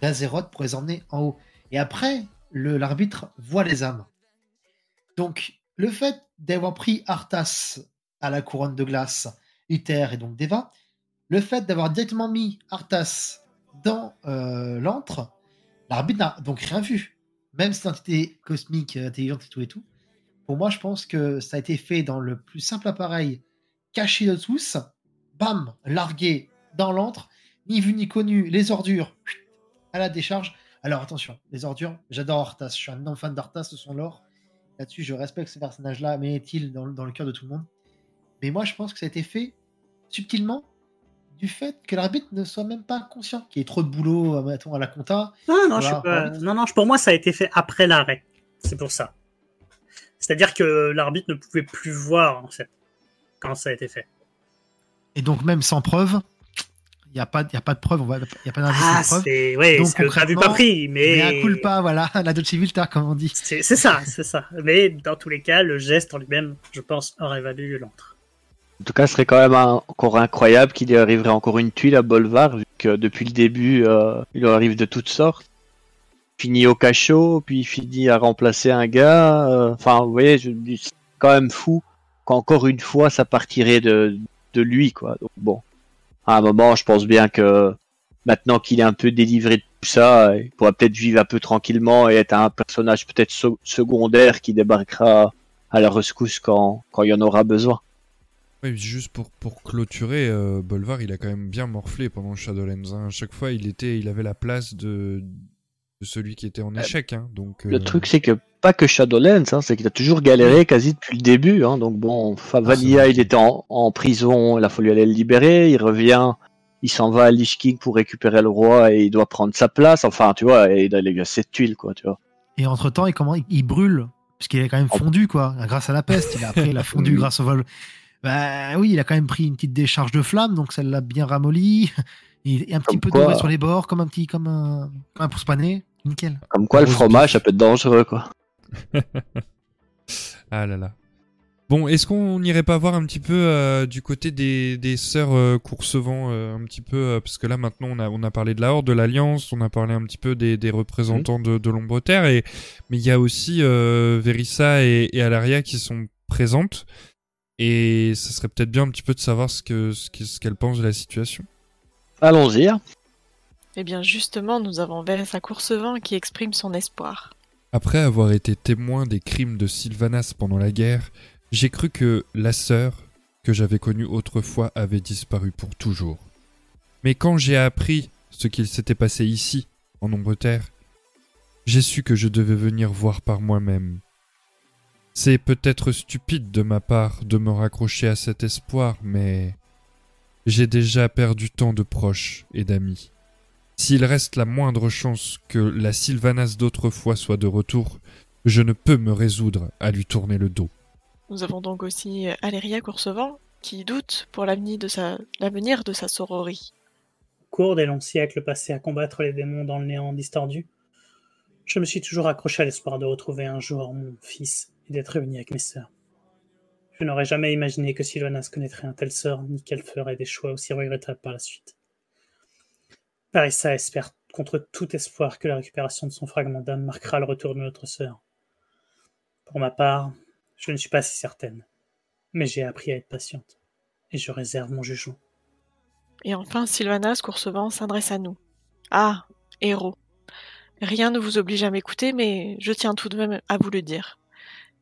d'Azeroth pour les emmener en haut. Et après, l'arbitre voit les âmes. Donc, le fait d'avoir pris Arthas à la couronne de glace, Uther et donc Deva, le fait d'avoir directement mis Arthas dans euh, l'antre, l'arbitre n'a donc rien vu. Même une entité cosmique, euh, intelligente et tout et tout, pour moi, je pense que ça a été fait dans le plus simple appareil, caché de tous, bam, largué dans l'antre, ni vu ni connu, les ordures, à la décharge. Alors attention, les ordures, j'adore Arthas, je suis un énorme fan d'Arthas de son lore. Là-dessus, je respecte ce personnage-là, mais est-il dans, dans le cœur de tout le monde? Mais moi, je pense que ça a été fait subtilement du fait que l'arbitre ne soit même pas conscient qu'il y ait trop de boulot mettons, à la compta. Non, non, Voilà, je suis pas- l'arbitre. non, non, pour moi, ça a été fait après l'arrêt. C'est pour ça. C'est-à-dire que l'arbitre ne pouvait plus voir, en fait, quand ça a été fait. Et donc, même sans preuve, Il n'y a, pas- il y a pas de preuve, il n'y a pas d'indice Ah, de preuve. c'est ouais, Donc, le grave pas pris, mais Mais coule pas, voilà, la Dolce Vita, comme on dit. c'est ça, c'est ça. Mais dans tous les cas, le geste en lui-même, je pense, aurait valu l'entre. En tout cas, ce serait quand même encore incroyable qu'il lui arriverait encore une tuile à Bolvar, vu que depuis le début, euh, il arrive de toutes sortes. Fini au cachot, puis il finit à remplacer un gars. euh, Enfin, vous voyez, je me dis, c'est quand même fou qu'encore une fois, ça partirait de, de lui, quoi. Donc bon, à un moment, je pense bien que maintenant qu'il est un peu délivré de tout ça, il pourra peut-être vivre un peu tranquillement et être un personnage peut-être secondaire qui débarquera à la rescousse quand, quand il y en aura besoin. Oui, juste pour, pour clôturer, euh, Bolvar, il a quand même bien morflé pendant Shadowlands. hein. À chaque fois, il était, il avait la place de, de celui qui était en échec. hein. Donc, Le euh, truc, c'est que pas que Shadowlands, hein, c'est qu'il a toujours galéré quasi depuis le début. Hein, donc bon, Ah, Vanilla, vrai. il était en, en prison, il a fallu aller le libérer, il revient, il s'en va à Lich King pour récupérer le roi et il doit prendre sa place. Enfin, tu vois, et il a cette tuile, quoi, tu vois. Et entre temps, il, comment, il, brûle, puisqu'il est quand même fondu, quoi, grâce à la peste. Il a, après, il a fondu grâce au vol. Bah oui, il a quand même pris une petite décharge de flamme, donc ça l'a bien ramolli. Il est un petit Comme peu doré sur les bords, comme un petit, comme un, comme un pouce pané. Nickel. Comme quoi, le fromage, ça peut être dangereux, quoi. Ah là là. Bon, est-ce qu'on n'irait pas voir un petit peu euh, du côté des, des sœurs euh, Coursevent, euh, un petit peu, euh, parce que là maintenant on a, on a parlé de la Horde, de l'Alliance, on a parlé un petit peu des, des représentants de, de l'Ombre Terre, et, mais il y a aussi euh, Verissa et, et Alaria qui sont présentes, et ça serait peut-être bien un petit peu de savoir ce que ce que- ce qu'elles pensent de la situation. Allons-y. Eh bien, justement, nous avons Veressa Coursevent qui exprime son espoir. Après avoir été témoin des crimes de Sylvanas pendant la guerre, j'ai cru que la sœur que j'avais connue autrefois avait disparu pour toujours. Mais quand j'ai appris ce qu'il s'était passé ici, en Ombre-Terre, j'ai su que je devais venir voir par moi-même. C'est peut-être stupide de ma part de me raccrocher à cet espoir, mais j'ai déjà perdu tant de proches et d'amis. S'il reste la moindre chance que la Sylvanas d'autrefois soit de retour, je ne peux me résoudre à lui tourner le dos. Nous avons donc aussi euh, Aléria Coursevent qui doute pour l'avenir de sa, l'avenir de sa sororie. Au cours des longs siècles passés à combattre les démons dans le néant distordu, je me suis toujours accroché à l'espoir de retrouver un jour mon fils et d'être réuni avec mes sœurs. Je n'aurais jamais imaginé que Sylvanas connaîtrait un tel sort, ni qu'elle ferait des choix aussi regrettables par la suite. Parissa espère contre tout espoir que la récupération de son fragment d'âme marquera le retour de notre sœur. Pour ma part, je ne suis pas si certaine, mais j'ai appris à être patiente, et je réserve mon jugement. Et enfin, Sylvanas Coursevent s'adresse à nous. Ah, héros. Rien ne vous oblige à m'écouter, mais je tiens tout de même à vous le dire.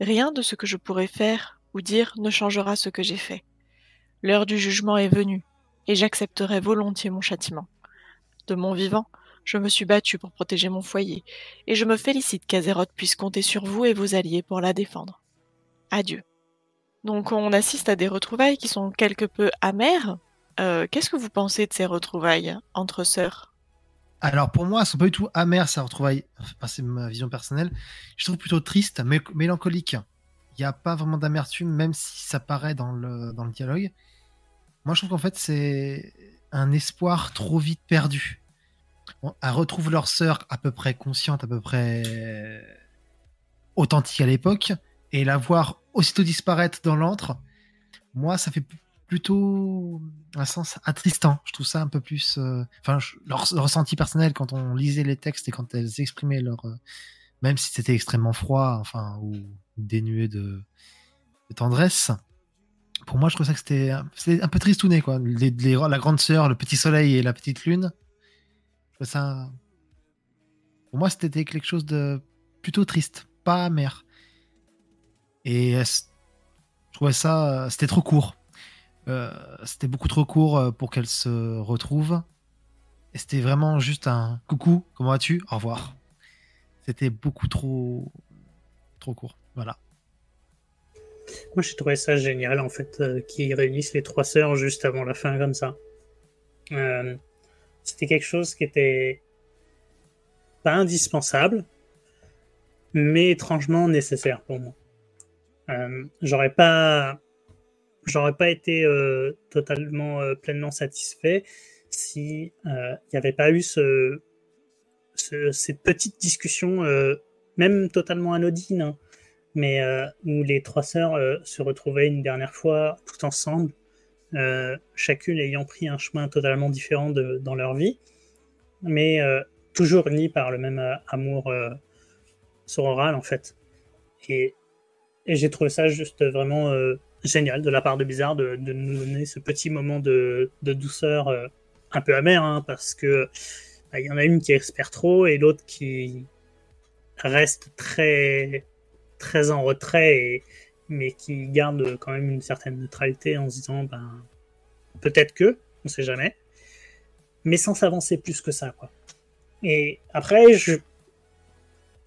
Rien de ce que je pourrais faire ou dire ne changera ce que j'ai fait. L'heure du jugement est venue, et j'accepterai volontiers mon châtiment. De mon vivant, je me suis battu pour protéger mon foyer, et je me félicite qu'Azeroth puisse compter sur vous et vos alliés pour la défendre. Adieu. Donc on assiste à des retrouvailles qui sont quelque peu amères. Euh, Qu'est-ce que vous pensez de ces retrouvailles entre sœurs? Alors pour moi, elles sont pas du tout amères, ça retrouvaille. Enfin, c'est ma vision personnelle. Je trouve plutôt triste, mais mélancolique. Il n'y a pas vraiment d'amertume, même si ça paraît dans le, dans le dialogue. Moi, je trouve qu'en fait, c'est un espoir trop vite perdu. Elles retrouvent leur sœur à peu près consciente, à peu près authentique à l'époque, et la voir aussitôt disparaître dans l'antre, moi, ça fait plutôt un sens attristant. Je trouve ça un peu plus. euh, Enfin, leur, ressenti personnel quand on lisait les textes et quand elles exprimaient leur. euh, même si c'était extrêmement froid, enfin, ou dénué de, tendresse. Pour moi, je trouve ça que c'était un peu tristouné, quoi. La grande sœur, le petit soleil et la petite lune. Ça. Pour moi, c'était quelque chose de plutôt triste, pas amer. Et euh, je trouvais ça. euh, C'était trop court. Euh, c'était beaucoup trop court pour qu'elle se retrouve. Et c'était vraiment juste un coucou, comment vas-tu? Au revoir. C'était beaucoup trop trop court. Voilà. Moi, j'ai trouvé ça génial, en fait, euh, qu'ils réunissent les trois sœurs juste avant la fin, comme ça. C'était quelque chose qui était pas indispensable, mais étrangement nécessaire pour moi. Euh, j'aurais pas, été euh, totalement euh, pleinement satisfait si il n'y avait pas eu ce, ce- ces petites discussions, même totalement anodines, hein, mais où les trois sœurs se retrouvaient une dernière fois tout ensemble, euh, chacune ayant pris un chemin totalement différent dans leur vie, mais euh, toujours unies par le même euh, amour sororal en fait. Et, j'ai trouvé ça juste vraiment génial de la part de Bizarre de, nous donner ce petit moment de, douceur un peu amer, hein, parce que bah, il y en a une qui espère trop et l'autre qui reste très très en retrait et mais qui garde quand même une certaine neutralité en se disant ben peut-être que on sait jamais mais sans s'avancer plus que ça quoi et après je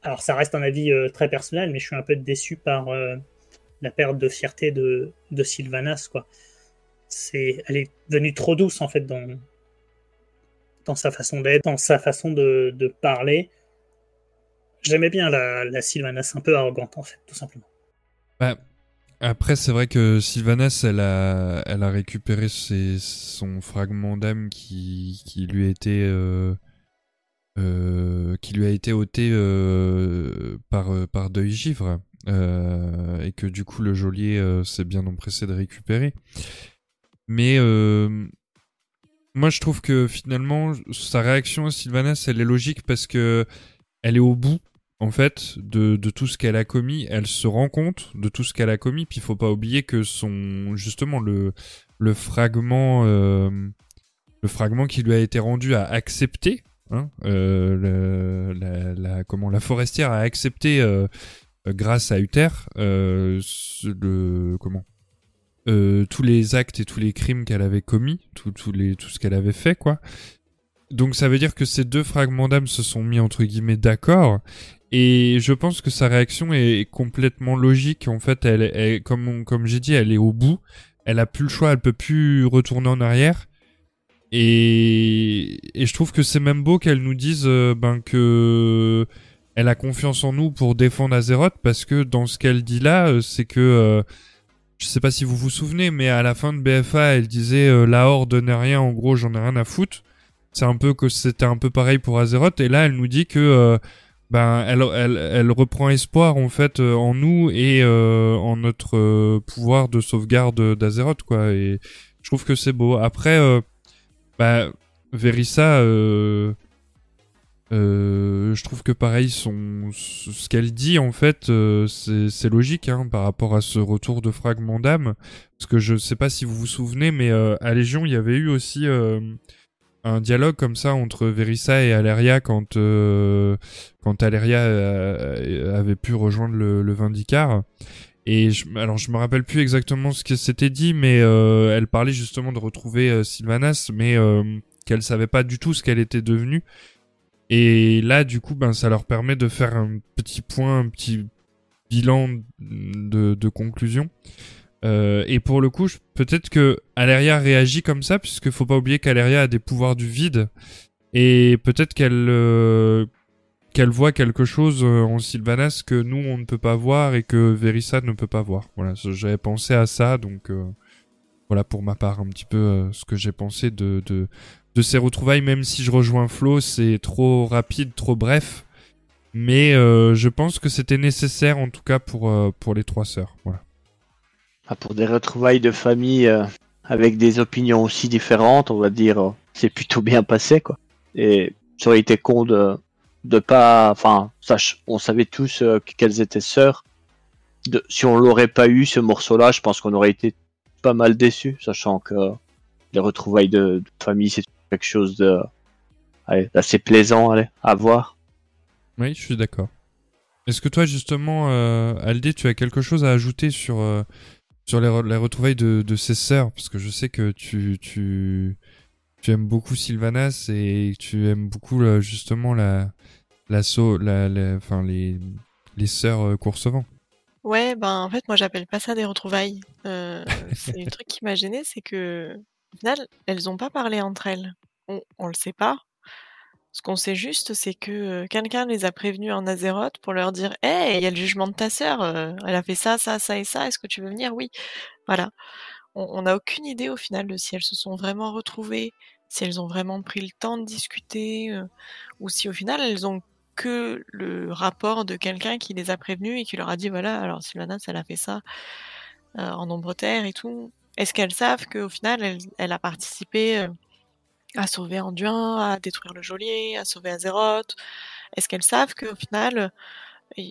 alors ça reste un avis euh, très personnel mais je suis un peu déçu par euh, la perte de fierté de, de Sylvanas quoi c'est elle est devenue trop douce en fait dans dans sa façon d'être, dans sa façon de, de parler. J'aimais bien la, la Sylvanas un peu arrogante, en fait, tout simplement. Bah, après, c'est vrai que Sylvanas, elle a, elle a récupéré son fragment d'âme qui, qui lui a été, euh, euh, qui lui a été ôté euh, par, Deuil Givre, et que du coup le geôlier s'est bien empressé de récupérer. Mais moi, je trouve que finalement, sa réaction à Sylvanas, elle est logique parce que elle est au bout en fait de, tout ce qu'elle a commis. Elle se rend compte de tout ce qu'elle a commis. Puis il faut pas oublier que son justement le fragment euh, le fragment qui lui a été rendu à accepter. Hein, euh, la, comment la forestière a accepté euh, grâce à Uther le comment tous les actes et tous les crimes qu'elle avait commis, tout, tout ce qu'elle avait fait, quoi. Donc ça veut dire que ces deux fragments d'âme se sont mis entre guillemets d'accord. Et je pense que sa réaction est complètement logique. En fait, elle, elle comme, comme j'ai dit, elle est au bout. Elle a plus le choix. Elle peut plus retourner en arrière. Et, et je trouve que c'est même beau qu'elle nous dise euh, ben que elle a confiance en nous pour défendre Azeroth parce que dans ce qu'elle dit là, euh, c'est que euh, je sais pas si vous vous souvenez, mais à la fin de BFA, elle disait euh, la horde n'est rien, en gros, j'en ai rien à foutre. C'est un peu que c'était un peu pareil pour Azeroth, et là, elle nous dit que ben elle, elle, reprend espoir en fait euh, en nous et euh, en notre euh, pouvoir de sauvegarde d'Azeroth, quoi. Et je trouve que c'est beau. Après, bah Verissa. Je trouve que pareil, son, ce qu'elle dit en fait, c'est logique hein, par rapport à ce retour de fragment d'âme. Parce que je sais pas si vous vous souvenez, mais à Légion, il y avait eu aussi un dialogue comme ça entre Verissa et Aleria quand, euh, quand Aleria euh, avait pu rejoindre le, le Vindicar. Et je, alors je me rappelle plus exactement ce que s'était dit, mais euh, elle parlait justement de retrouver euh, Sylvanas, mais euh, qu'elle savait pas du tout ce qu'elle était devenue. Et là, du coup, ben, ça leur permet de faire un petit point, un petit bilan de, de conclusion. Euh, et pour le coup, peut-être que Aleria réagit comme ça, puisque faut pas oublier qu'Aleria a des pouvoirs du vide. Et peut-être qu'elle euh, qu'elle voit quelque chose euh, en Sylvanas que nous, on ne peut pas voir et que Verissa ne peut pas voir. Voilà, j'avais pensé à ça, donc euh, voilà pour ma part un petit peu euh, ce que j'ai pensé de, de, de ces retrouvailles, même si je rejoins Flo, c'est trop rapide, trop bref. Mais euh, je pense que c'était nécessaire en tout cas pour, pour les trois sœurs. Voilà. Ah, Pour des retrouvailles de famille euh, avec des opinions aussi différentes, on va dire, euh, c'est plutôt bien passé, quoi. Et ça aurait été con de, de pas, enfin, sache, on savait tous euh, qu'elles étaient sœurs. Si on l'aurait pas eu, ce morceau-là, je pense qu'on aurait été pas mal déçus, sachant que les retrouvailles de, famille, c'est quelque chose de, d'assez plaisant, allez, à voir. Oui, je suis d'accord. Est-ce que toi, justement, Aldé, tu as quelque chose à ajouter sur, sur les, re- les retrouvailles de, ses sœurs Parce que je sais que tu, tu, tu aimes beaucoup Sylvanas et tu aimes beaucoup euh, justement la, la, la, les, les sœurs euh, Coursevent. Ouais, ben en fait, moi j'appelle pas ça des retrouvailles. Euh, c'est le truc qui m'a gêné, c'est que au final, elles ont pas parlé entre elles. On, on le sait pas. Ce qu'on sait juste, c'est que quelqu'un les a prévenus en Azeroth pour leur dire Hey, il y a le jugement de ta sœur, euh, elle a fait ça, ça, ça et ça, est-ce que tu veux venir Oui. Voilà. On n'a aucune idée au final de si elles se sont vraiment retrouvées, si elles ont vraiment pris le temps de discuter, ou si au final elles ont que le rapport de quelqu'un qui les a prévenus et qui leur a dit voilà, alors Sylvanas, elle a fait ça euh, en nombre terre et tout. Est-ce qu'elles savent qu'au final, elle, a participé à sauver Anduin, à détruire le geôlier, à sauver Azeroth Est-ce qu'elles savent qu'au final,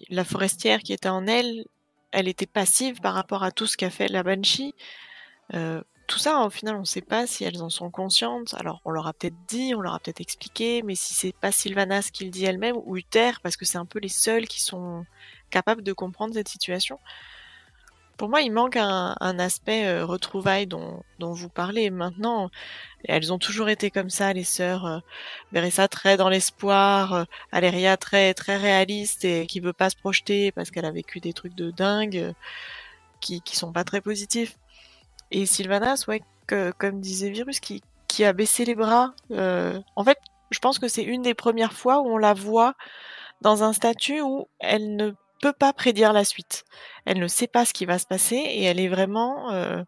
la forestière qui était en elle, elle était passive par rapport à tout ce qu'a fait la Banshee? Euh, Tout ça, au final, on ne sait pas si elles en sont conscientes. Alors, on leur a peut-être dit, on leur a peut-être expliqué, mais si c'est pas Sylvanas qui le dit elle-même ou Uther, parce que c'est un peu les seuls qui sont capables de comprendre cette situation. Pour moi, il manque un, aspect euh, retrouvailles dont, vous parlez. Maintenant, elles ont toujours été comme ça, les sœurs. Euh, très dans l'espoir, euh, Aléria très très réaliste et qui veut pas se projeter parce qu'elle a vécu des trucs de dingue euh, qui qui sont pas très positifs. Et Sylvanas, ouais, comme disait Virus, qui qui a baissé les bras. euh, en fait, je pense que c'est une des premières fois où on la voit dans un statut où elle ne peut pas prédire la suite. Elle ne sait pas ce qui va se passer et elle est vraiment, euh,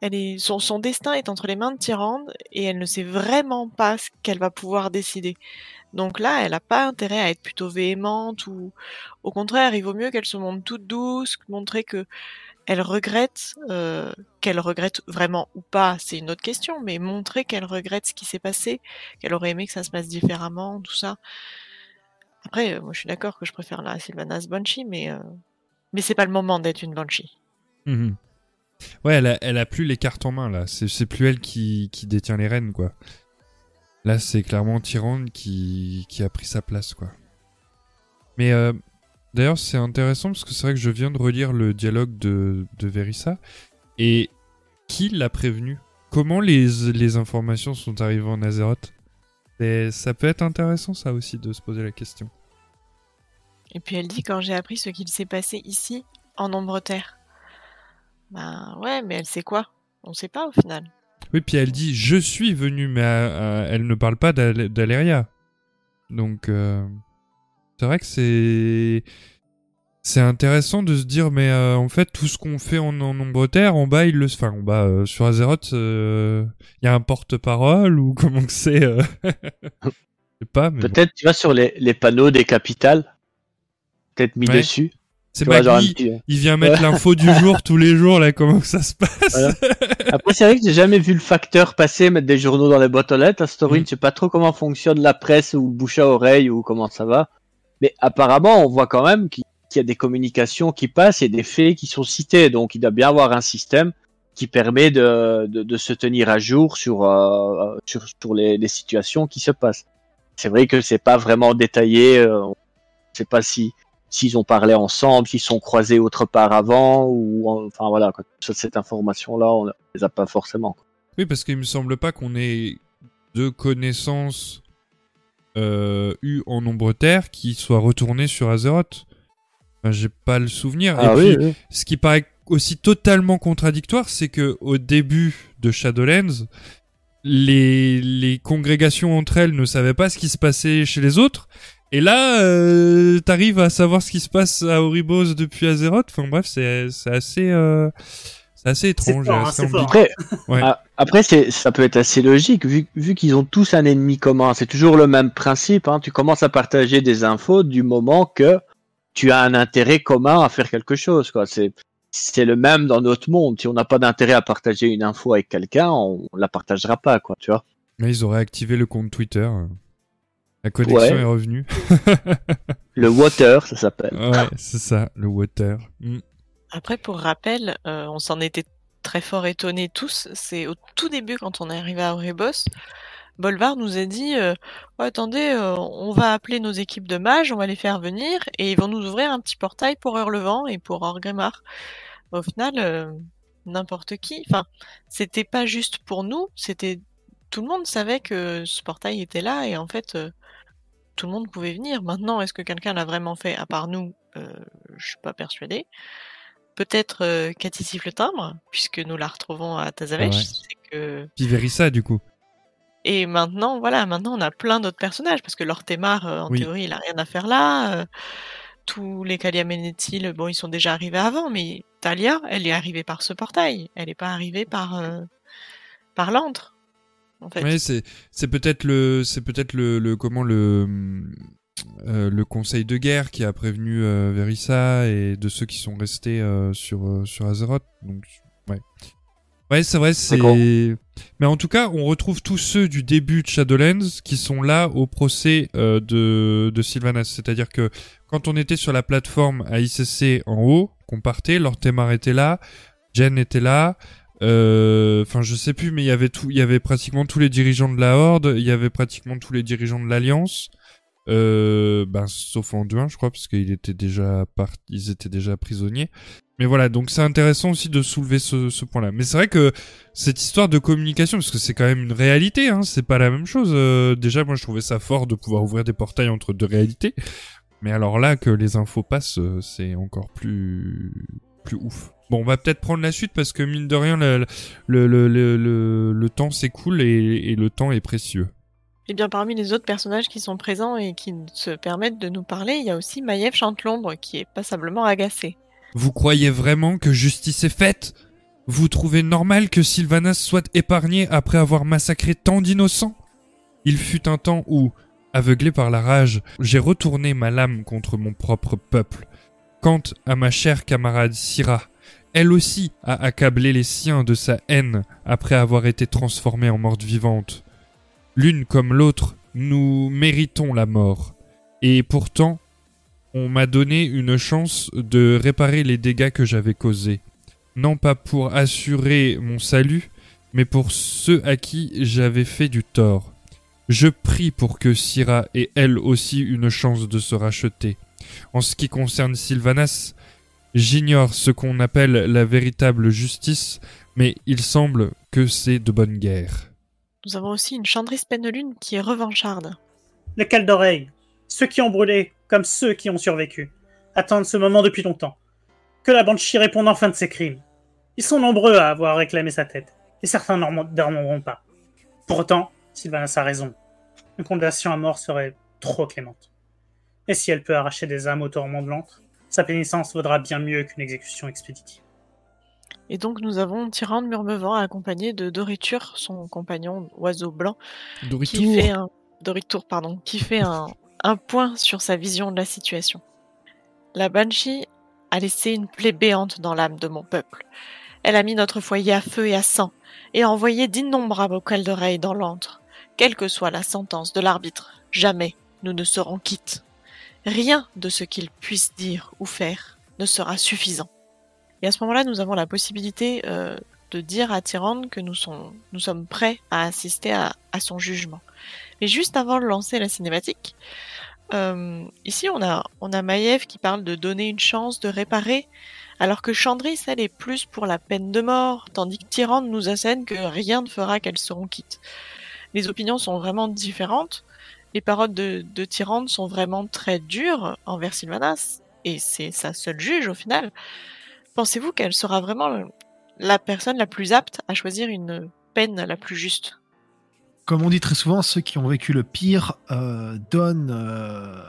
elle est, son, destin est entre les mains de Tyrande et elle ne sait vraiment pas ce qu'elle va pouvoir décider. Donc là, elle n'a pas intérêt à être plutôt véhémente ou, au contraire, il vaut mieux qu'elle se montre toute douce, montrer que elle regrette, euh, qu'elle regrette vraiment ou pas, c'est une autre question, mais montrer qu'elle regrette ce qui s'est passé, qu'elle aurait aimé que ça se passe différemment, tout ça. Après, euh, moi je suis d'accord que je préfère la Sylvanas Banshee, mais, euh, mais c'est pas le moment d'être une Banshee. Mhm. Ouais, elle a, elle a plus les cartes en main là. C'est plus elle qui, qui détient les rênes quoi. Là, c'est clairement Tyrande qui, qui a pris sa place quoi. Mais euh, d'ailleurs, c'est intéressant parce que c'est vrai que je viens de relire le dialogue de, de Verissa. Et qui l'a prévenu? Comment les, les informations sont arrivées en Azeroth? Et Ça peut être intéressant ça aussi de se poser la question. Et puis elle dit quand j'ai appris ce qu'il s'est passé ici, en Ombre Terre. Ben ouais, mais elle sait quoi? On sait pas au final. Oui, puis elle dit je suis venu, mais euh, euh, elle ne parle pas d'Al- d'Aleria. Donc, euh, c'est vrai que c'est. C'est intéressant de se dire, mais euh, en fait, tout ce qu'on fait en, en Ombre Terre, en bas, il le. Enfin, en bas, euh, sur Azeroth, il y a un porte-parole ou comment que c'est euh, Je sais pas, bon. Peut-être, tu vois, sur les, les panneaux des capitales, peut-être mis Ouais. dessus. C'est Baggy, petit- euh, il vient mettre l'info du jour tous les jours, là, comment que ça se passe Voilà. Après, c'est vrai que j'ai jamais vu le facteur passer, mettre des journaux dans les boîtes aux lettres. À Story, Mm. je sais pas trop comment fonctionne la presse ou le bouche à oreille ou comment ça va. Mais apparemment, on voit quand même qu'il qu'il y a des communications qui passent et des faits qui sont cités. Donc, il doit bien avoir un système qui permet de, de, se tenir à jour sur, euh, sur, sur les, situations qui se passent. C'est vrai que c'est pas vraiment détaillé. euh, on sait pas si s'ils ont parlé ensemble, s'ils sont croisés autre part avant ou enfin voilà. Cette information-là, on les a pas forcément. Oui, parce qu'il me semble pas qu'on ait de connaissances euh, eues en nombre terre qui soient retournées sur Azeroth. Enfin, J'ai pas le souvenir. Ah Et oui, puis, oui. ce qui paraît aussi totalement contradictoire, c'est que au début de Shadowlands, les, les congrégations entre elles ne savaient pas ce qui se passait chez les autres. Et là, euh, t'arrives à savoir ce qui se passe à Oribos depuis Azeroth. Enfin bref, c'est c'est assez, euh, c'est assez étrange. fort, hein. Après, Ouais. après c'est, ça peut être assez logique vu, vu qu'ils ont tous un ennemi commun. C'est toujours le même principe. Hein. Tu commences à partager des infos du moment que tu as un intérêt commun à faire quelque chose. Quoi. C'est, c'est le même dans notre monde. Si on n'a pas d'intérêt à partager une info avec quelqu'un, on, on la partagera pas. Quoi, tu vois. Mais ils auraient activé le compte Twitter. La connexion Ouais. est revenue. Le water, ça s'appelle. ouais, c'est ça, le water. Mm. Après, pour rappel, euh, on s'en était très fort étonnés tous. C'est au tout début, quand on est arrivé à Oribos, Bolvar nous a dit euh, Attendez, euh, on va appeler nos équipes de mages, on va les faire venir, et ils vont nous ouvrir un petit portail pour Hurlevent et pour Orgrimmar. Au final, euh, n'importe qui. Enfin, c'était pas juste pour nous, c'était. Tout le monde savait que ce portail était là, et en fait, tout le monde pouvait venir. Maintenant, est-ce que quelqu'un l'a vraiment fait, à part nous Je suis pas persuadée. Peut-être Cathy siffle le timbre, puisque nous la retrouvons à Tazavesh. Ah ouais. C'est que... Puis Verissa, du coup. Et maintenant, voilà, maintenant on a plein d'autres personnages, parce que Lortemar, euh, en Oui. théorie, il a rien à faire là. euh, tous les Kaliamenetil, bon, ils sont déjà arrivés avant, mais Talia, elle est arrivée par ce portail. Elle n'est pas arrivée par, euh, par l'antre. en fait. Ouais, c'est c'est peut-être le c'est peut-être le, le comment le euh, le conseil de guerre qui a prévenu euh, Verissa et de ceux qui sont restés euh, sur sur Azeroth. Donc ouais. Ouais, c'est vrai, c'est mais en tout cas, on retrouve tous ceux du début de Shadowlands qui sont là au procès euh, de de Sylvanas, c'est-à-dire que quand on était sur la plateforme à ICC en haut, qu'on partait, Lord Temar était là, Jen était là, euh, enfin je sais plus, mais il y avait tout, il y avait pratiquement tous les dirigeants de la Horde, il y avait pratiquement tous les dirigeants de l'Alliance, euh, ben sauf Anduin, je crois, parce qu'ils étaient déjà part... ils étaient déjà prisonniers. Mais voilà, donc c'est intéressant aussi de soulever ce, ce point-là. Mais c'est vrai que cette histoire de communication, parce que c'est quand même une réalité, hein, c'est pas la même chose. euh, déjà, moi je trouvais ça fort de pouvoir ouvrir des portails entre deux réalités. Mais alors là, que les infos passent, euh, c'est encore plus plus ouf. Bon, on va peut-être prendre la suite parce que mine de rien, le, le, le, le, temps s'écoule et le temps est précieux. Et bien parmi les autres personnages qui sont présents et qui se permettent de nous parler, il y a aussi Maiev Chantelombre qui est passablement agacé. Vous croyez vraiment que justice est faite? Vous trouvez normal que Sylvanas soit épargné après avoir massacré tant d'innocents? Il fut un temps où, aveuglé par la rage, j'ai retourné ma lame contre mon propre peuple. Quant à ma chère camarade Syra, elle aussi a accablé les siens de sa haine après avoir été transformée en morte vivante. L'une comme l'autre, nous méritons la mort. Et pourtant, on m'a donné une chance de réparer les dégâts que j'avais causés. Non pas pour assurer mon salut, mais pour ceux à qui j'avais fait du tort. Je prie pour que Syra ait elle aussi une chance de se racheter. En ce qui concerne Sylvanas, j'ignore ce qu'on appelle la véritable justice, mais il semble que c'est de bonne guerre. Nous avons aussi une Chandris Pennelune qui est revancharde. Les cales d'oreilles, ceux qui ont brûlé, comme ceux qui ont survécu, attendent ce moment depuis longtemps. Que la Banshee réponde enfin de ses crimes. Ils sont nombreux à avoir réclamé sa tête, et certains n'en pas. Pour autant, Sylvanas a raison. Une condamnation à mort serait trop clémente. Et si elle peut arracher des âmes au tourment de l'antre, sa pénitence vaudra bien mieux qu'une exécution expéditive. Et donc nous avons Tyrande Murmevant accompagné de Doritur, son compagnon oiseau blanc, qui fait un Doritour, pardon, qui fait un, un point sur sa vision de la situation. La Banshee a laissé une plaie béante dans l'âme de mon peuple. Elle a mis notre foyer à feu et à sang, et a envoyé d'innombrables cales d'oreilles dans l'antre. Quelle que soit la sentence de l'arbitre, jamais nous ne serons quittes. Rien de ce qu'il puisse dire ou faire ne sera suffisant. Et à ce moment-là, nous avons la possibilité euh, de dire à Tyrande que nous, sommes prêts à assister à, son jugement. Mais juste avant de lancer la cinématique, euh, ici on a, on qui parle de donner une chance, de réparer, alors que Chandris, elle est plus pour la peine de mort, tandis que Tyrande nous assène que rien ne fera qu'elles seront quittes. Les opinions sont vraiment différentes. Les paroles de, de Tyrande sont vraiment très dures envers Sylvanas, et c'est sa seule juge au final. Pensez-vous qu'elle sera vraiment la personne la plus apte à choisir une peine la plus juste? Comme on dit très souvent, ceux qui ont vécu le pire euh, donnent euh,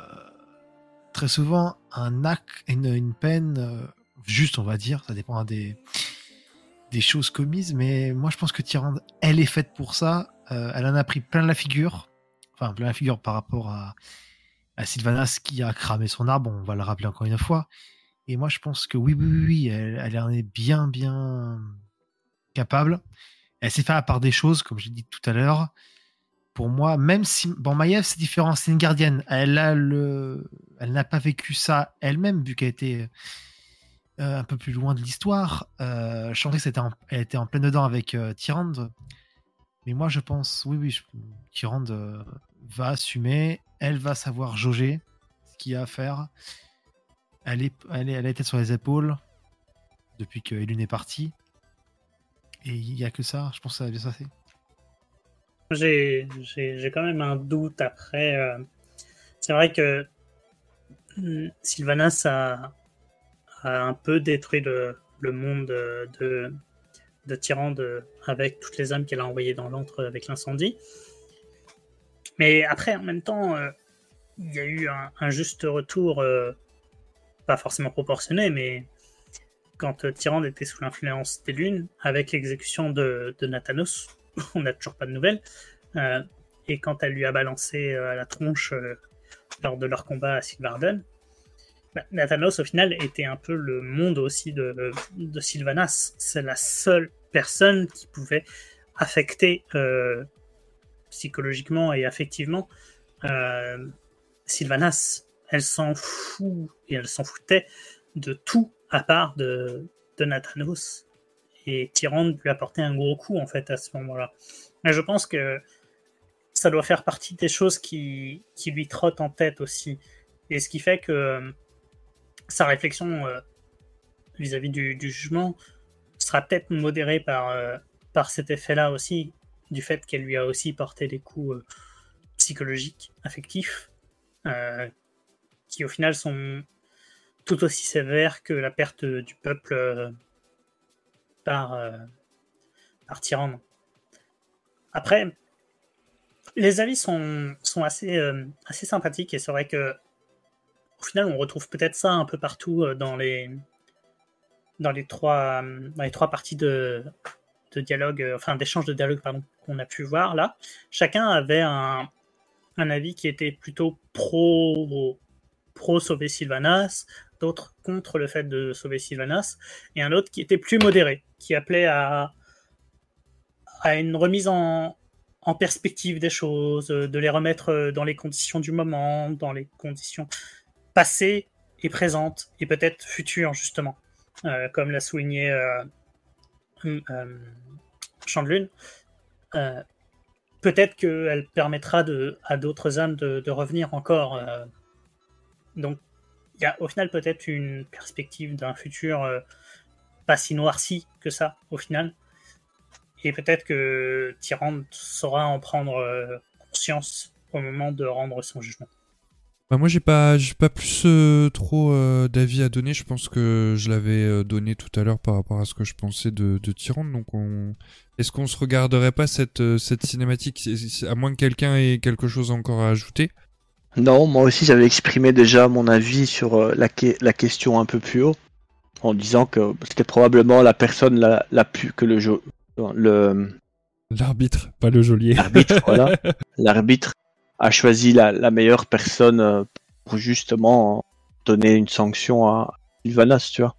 très souvent un acte, une, peine euh, juste, on va dire. Ça dépend des, choses commises, mais moi je pense que Tyrande, elle est faite pour ça. Elle en a pris plein la figure, enfin plein la figure par rapport à Sylvanas qui a cramé son arbre. On va le rappeler encore une fois. Et moi, je pense que oui, oui, oui, elle, elle en est bien, bien capable. Elle sait faire par des choses, comme j'ai dit tout à l'heure. Pour moi, même si bon, Maiev c'est différent, c'est une gardienne. Elle a le, elle n'a pas vécu ça elle-même vu qu'elle était euh, un peu plus loin de l'histoire. Euh, en, elle était en pleine dedans avec euh, Tyrande. Mais moi, je pense, oui, oui, je, Tyrande euh, va assumer. Elle va savoir jauger ce qu'il y a à faire. Elle, est, elle, a été sur les épaules depuis que Elune est partie. Et il n'y a que ça, je pense que ça va bien se passer. J'ai j'ai quand même un doute après. euh, C'est vrai que hmm, Sylvanas a, un peu détruit le, monde de, de Tyrande avec toutes les âmes qu'elle a envoyées dans l'antre avec l'incendie. Mais après, en même temps, euh, il y a eu un, un juste retour, euh, pas forcément proportionné, mais quand euh, Tyrande était sous l'influence des lunes, avec l'exécution de, de Nathanos, on n'a toujours pas de nouvelles. Euh, et quand elle lui a balancé euh, à la tronche lors de leur combat à Sylvarden, bah, Nathanos, au final, était un peu le monde aussi de, Sylvanas. C'est la seule personne qui pouvait affecter psychologiquement et affectivement Sylvanas. Elle s'en fout et elle s'en foutait de tout à part de, de Nathanos. Et Tyrande lui a porté un gros coup en fait à ce moment-là. Mais je pense que ça doit faire partie des choses qui, qui lui trottent en tête aussi. Et ce qui fait que euh, sa réflexion euh, vis-à-vis du, jugement sera peut-être modérée par, euh, par cet effet-là aussi, du fait qu'elle lui a aussi porté des coups psychologiques, affectifs, qui au final sont tout aussi sévères que la perte du peuple euh, par, euh, par. Après, les avis sont, sont assez, euh, assez sympathiques et c'est vrai que au final, on retrouve peut-être ça un peu partout dans les, dans les, trois, les trois parties de, de dialogue, enfin d'échange de dialogue pardon, qu'on a pu voir là. Chacun avait un, un avis qui était plutôt pro, pro sauver Sylvanas, d'autres contre le fait de sauver Sylvanas, et un autre qui était plus modéré, qui appelait à, à une remise en, en perspective des choses, euh, de les remettre euh, dans les conditions du moment, dans les conditions passées et présentes, et peut-être futures, justement, Euh, comme l'a souligné euh, hum, Chandelune. Peut-être qu'elle permettra de, à d'autres âmes de revenir encore. Donc, il y a au final peut-être une perspective d'un futur euh, pas si noirci que ça, au final. Et peut-être que Tyrande saura en prendre euh, conscience au moment de rendre son jugement. Bah moi j'ai pas j'ai pas plus euh, trop d'avis à donner. Je pense que je l'avais donné tout à l'heure par rapport à ce que je pensais de, de Tyrande. Donc on est-ce qu'on se regarderait pas cette cette cinématique? À moins que quelqu'un ait quelque chose encore à ajouter Non, moi aussi j'avais exprimé déjà mon avis sur euh, la, que- la question un peu plus haut, en disant que c'était probablement la personne la, la plus que le jeu, le L'arbitre, pas le geôlier. l'arbitre, voilà, l'arbitre a choisi la, la meilleure personne euh, pour justement donner une sanction à Sylvanas, tu vois.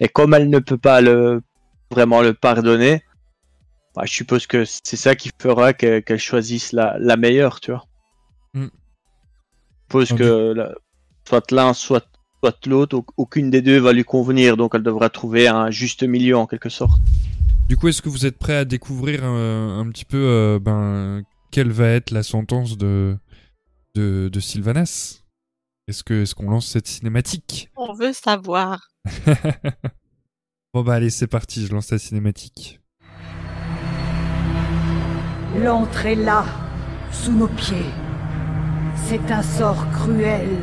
Et comme elle ne peut pas le vraiment le pardonner, bah, je suppose que c'est ça qui fera que- qu'elle choisisse la, la meilleure, tu vois. Mm. Je suppose Ok. que la- soit l'un, soit, soit l'autre, au- aucune des deux va lui convenir, donc elle devra trouver un juste milieu en quelque sorte. Du coup, est-ce que vous êtes prêt à découvrir euh, un petit peu euh, ben quelle va être la sentence de de, de Sylvanas Est-ce que est-ce qu'on lance cette cinématique? On veut savoir. Bon bah allez, c'est parti, je lance la cinématique. L'entrée là, sous nos pieds. C'est un sort cruel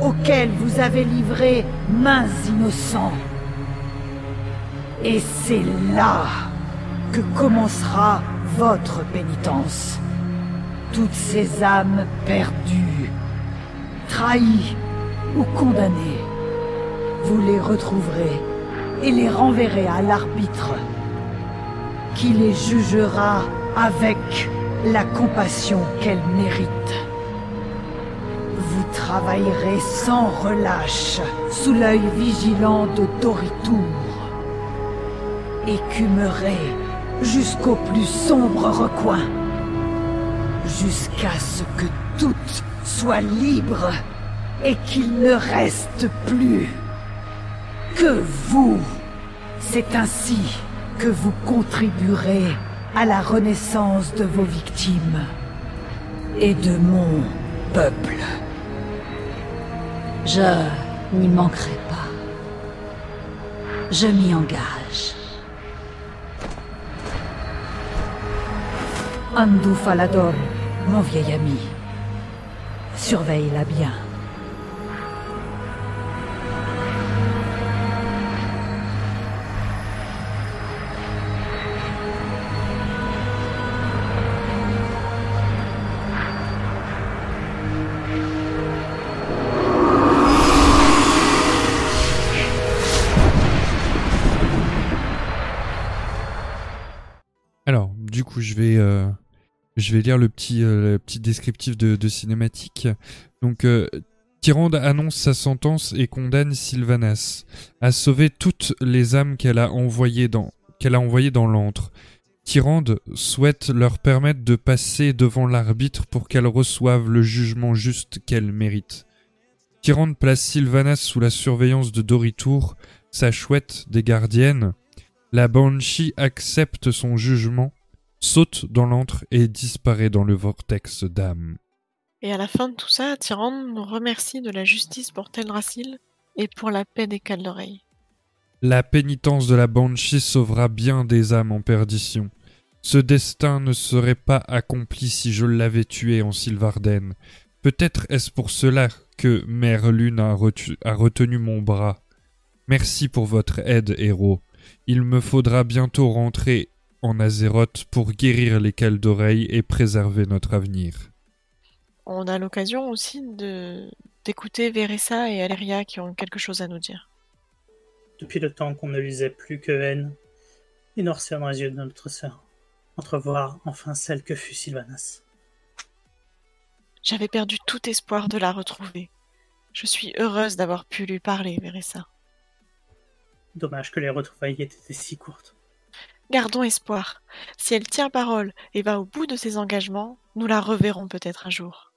auquel vous avez livré mains innocents. Et c'est là que commencera votre pénitence. Toutes ces âmes perdues, trahies ou condamnées, vous les retrouverez et les renverrez à l'arbitre qui les jugera avec la compassion qu'elles méritent. Vous travaillerez sans relâche sous l'œil vigilant de Doritour. Écumerez jusqu'au plus sombre recoin, jusqu'à ce que toutes soient libres et qu'il ne reste plus que vous. C'est ainsi que vous contribuerez à la renaissance de vos victimes et de mon peuple. Je n'y manquerai pas. Je m'y engage. Andu Falador, mon vieil ami. Surveille-la bien. Je vais, euh, je vais lire le petit, euh, le petit descriptif de, cinématique. Donc, euh, Tyrande annonce sa sentence et condamne Sylvanas à sauver toutes les âmes qu'elle a envoyées dans, qu'elle a dans l'antre. Tyrande souhaite leur permettre de passer devant l'arbitre pour qu'elles reçoivent le jugement juste qu'elles méritent. Tyrande place Sylvanas sous la surveillance de Doritour, sa chouette des gardiennes. La Banshee accepte son jugement, saute dans l'antre et disparaît dans le vortex d'âme. Et à la fin de tout ça, Tyrande nous remercie de la justice pour Teldrassil et pour la paix des cales d'oreilles. La pénitence de la Banshee sauvera bien des âmes en perdition. Ce destin ne serait pas accompli si je l'avais tué en Sylvarden. Peut-être est-ce pour cela que Mère Lune a, retu- a retenu mon bras. Merci pour votre aide, héros. Il me faudra bientôt rentrer en Azeroth pour guérir les cales d'oreilles et préserver notre avenir. On a l'occasion aussi de d'écouter Veressa et Aleria qui ont quelque chose à nous dire. Depuis le temps qu'on ne lisait plus que haine, il noircir dans les yeux de notre sœur. Entrevoir enfin celle que fut Sylvanas. J'avais perdu tout espoir de la retrouver. Je suis heureuse d'avoir pu lui parler, Veressa. Dommage que les retrouvailles aient été si courtes. Gardons espoir. Si elle tient parole et va au bout de ses engagements, nous la reverrons peut-être un jour.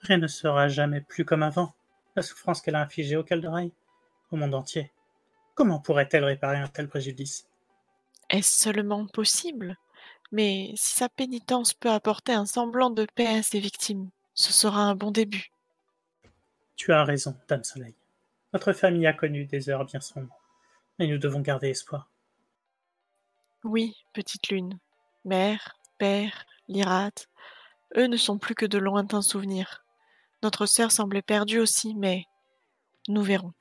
Rien ne sera jamais plus comme avant. La souffrance qu'elle a infligée au Calderai, au monde entier. Comment pourrait-elle réparer un tel préjudice? Est-ce seulement possible? Mais si sa pénitence peut apporter un semblant de paix à ses victimes, ce sera un bon début. Tu as raison, Dame Soleil. Notre famille a connu des heures bien sombres, mais nous devons garder espoir. Oui, petite lune. Mère, père, Lyrate, eux ne sont plus que de lointains souvenirs. Notre sœur semblait perdue aussi, mais nous verrons.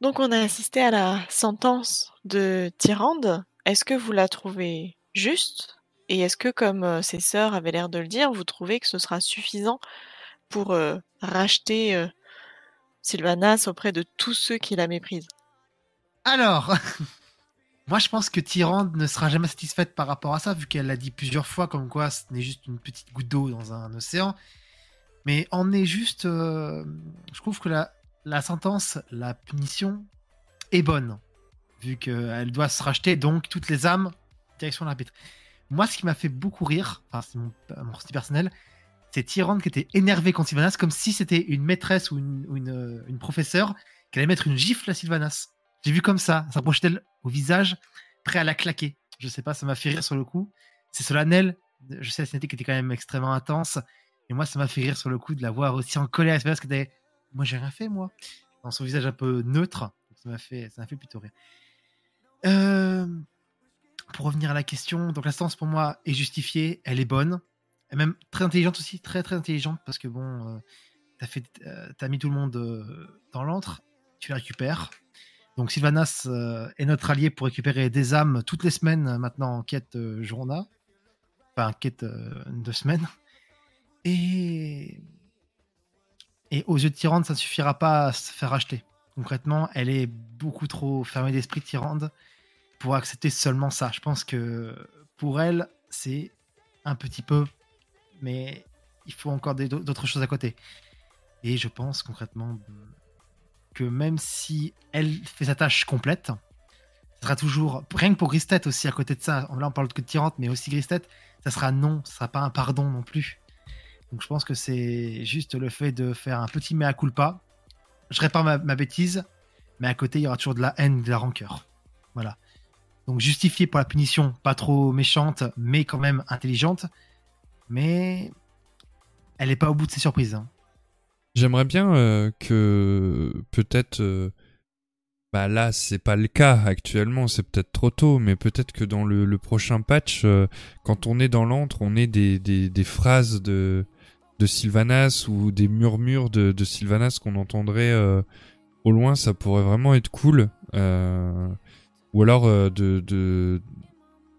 Donc on a assisté à la sentence de Tyrande. Est-ce que vous la trouvez juste? Et est-ce que, comme euh, ses sœurs avaient l'air de le dire, vous trouvez que ce sera suffisant pour euh, racheter euh, Sylvanas auprès de tous ceux qui la méprisent? Alors, moi je pense que Tyrande ne sera jamais satisfaite par rapport à ça, vu qu'elle l'a dit plusieurs fois, comme quoi ce n'est juste une petite goutte d'eau dans un océan. Mais on est juste. euh, je trouve que la, sentence, la punition est bonne, vu qu'elle doit se racheter, donc toutes les âmes, direction l'arbitre. Moi, ce qui m'a fait beaucoup rire, enfin, c'est mon, mon style personnel, c'est Tyrande qui était énervée contre Sylvanas, comme si c'était une maîtresse ou une, une, une professeure qui allait mettre une gifle à Sylvanas. J'ai vu comme ça, s'approcher d'elle au visage, prêt à la claquer. Je sais pas, ça m'a fait rire sur le coup. C'est solennel. Je sais, la cinétique était quand même extrêmement intense. Et moi, ça m'a fait rire sur le coup de la voir aussi en colère. C'est parce que moi, j'ai rien fait, moi. Dans son visage un peu neutre. Ça m'a fait, ça m'a fait plutôt rire. Euh, pour revenir à la question, donc la stance pour moi est justifiée, elle est bonne, et même très intelligente aussi, très très intelligente parce que bon, euh, t'as fait, euh, t'as mis tout le monde euh, dans l'antre, tu les récupères. Donc Sylvanas euh, est notre allié pour récupérer des âmes toutes les semaines euh, maintenant en quête euh, journal, enfin en quête de semaine. Et aux yeux de Tyrande, ça ne suffira pas à se faire acheter. Concrètement, elle est beaucoup trop fermée d'esprit, Tyrande, pour accepter seulement ça. Je pense que pour elle, c'est un petit peu, mais il faut encore d'autres choses à côté. Et je pense concrètement que même si elle fait sa tâche complète, ça sera toujours, rien que pour Gristet aussi à côté de ça, là on parle que de Tyrande, mais aussi Gristet, ça sera non, ça sera pas un pardon non plus. Donc je pense que c'est juste le fait de faire un petit mea culpa. Je répare ma, ma bêtise, mais à côté il y aura toujours de la haine, de la rancœur. Voilà. Donc justifié pour la punition, pas trop méchante, mais quand même intelligente. Mais elle n'est pas au bout de ses surprises. hein. J'aimerais bien euh, que peut-être euh, bah là c'est pas le cas actuellement, c'est peut-être trop tôt, mais peut-être que dans le, prochain patch, euh, quand on est dans l'antre, on ait des, phrases de, Sylvanas ou des murmures de, Sylvanas qu'on entendrait au loin, ça pourrait vraiment être cool. Ou alors de,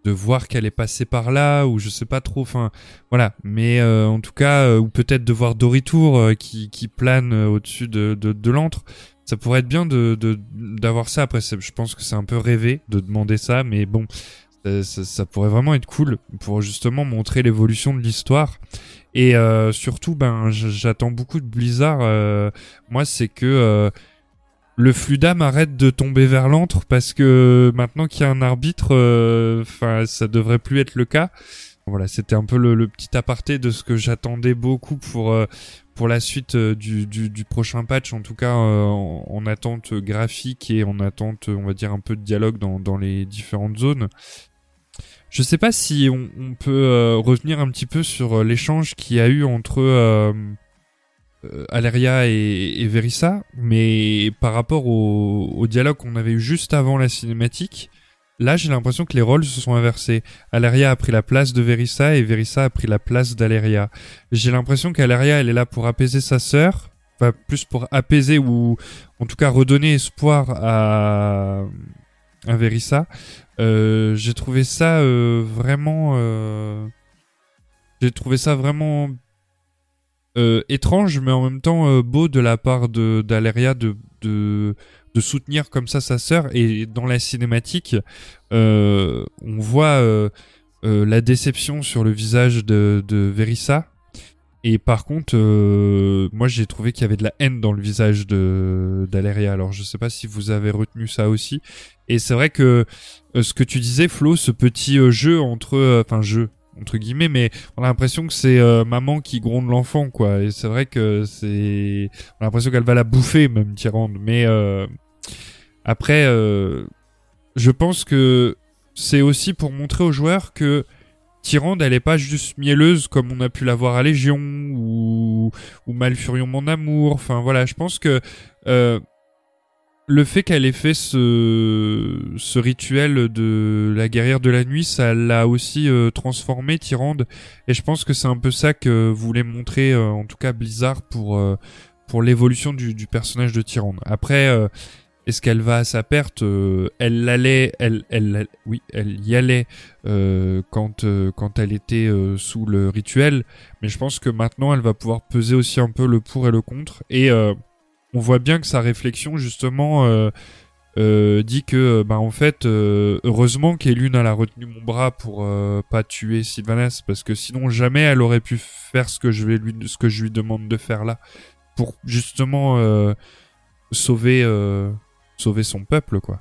de voir qu'elle est passée par là, ou je sais pas trop, enfin voilà. Mais euh, en tout cas, euh, ou peut-être de voir Doritour euh, qui, qui plane euh, au-dessus de, de, de l'antre. Ça pourrait être bien de d'avoir ça. Après, je pense que c'est un peu rêvé de demander ça, mais bon, Ça, ça- ça pourrait vraiment être cool pour justement montrer l'évolution de l'histoire. Et euh, surtout, ben, j'attends beaucoup de Blizzard. euh, moi, c'est que le flux d'âme arrête de tomber vers l'antre parce que maintenant qu'il y a un arbitre, euh, enfin, ça devrait plus être le cas. Voilà, c'était un peu le, petit aparté de ce que j'attendais beaucoup pour euh, pour la suite euh, du, du, du prochain patch, en tout cas euh, en, en attente graphique et en attente, on va dire, un peu de dialogue dans, dans les différentes zones. Je sais pas si on, on peut euh, revenir un petit peu sur euh, l'échange qu'il y a eu entre euh, euh, Aleria et, Verissa, mais par rapport au, dialogue qu'on avait eu juste avant la cinématique, là j'ai l'impression que les rôles se sont inversés. Aleria a pris la place de Verissa et Verissa a pris la place d'Aleria. J'ai l'impression qu'Aleria elle est là pour apaiser sa sœur, enfin plus pour apaiser ou en tout cas redonner espoir à, Verissa. Euh, j'ai trouvé ça euh, vraiment euh, j'ai trouvé ça vraiment euh, étrange mais en même temps euh, beau de la part de d'Aleria de, de de soutenir comme ça sa sœur. Et dans la cinématique euh, on voit euh, euh, la déception sur le visage de, de Verissa. Et par contre moi j'ai trouvé qu'il y avait de la haine dans le visage de d'Aleria. Alors je sais pas si vous avez retenu ça aussi. Et c'est vrai que ce que tu disais Flo ce petit jeu entre enfin jeu entre guillemets mais on a l'impression que c'est euh, maman qui gronde l'enfant quoi. Et c'est vrai que c'est on a l'impression qu'elle va la bouffer même Tyrande. Mais euh, après euh, je pense que c'est aussi pour montrer aux joueurs que Tyrande elle est pas juste mielleuse comme on a pu la voir à Légion ou ou Malfurion mon amour. Enfin voilà je pense que le fait qu'elle ait fait ce, ce rituel de la guerrière de la nuit, ça l'a aussi euh, transformé Tyrande. Et je pense que c'est un peu ça que voulait montrer, euh, en tout cas Blizzard, pour, euh, pour l'évolution du, du personnage de Tyrande. Après, euh, est-ce qu'elle va à sa perte Elle l'allait, elle, elle, oui, elle y allait quand, quand elle était sous le rituel. Mais je pense que maintenant, elle va pouvoir peser aussi un peu le pour et le contre. Et on voit bien que sa réflexion justement euh, euh, dit que bah en fait euh, heureusement qu'Elune a retenu mon bras pour euh, pas tuer Sylvanas parce que sinon jamais elle aurait pu faire ce que je vais lui ce que je lui demande de faire là pour justement euh, sauver euh, sauver son peuple quoi.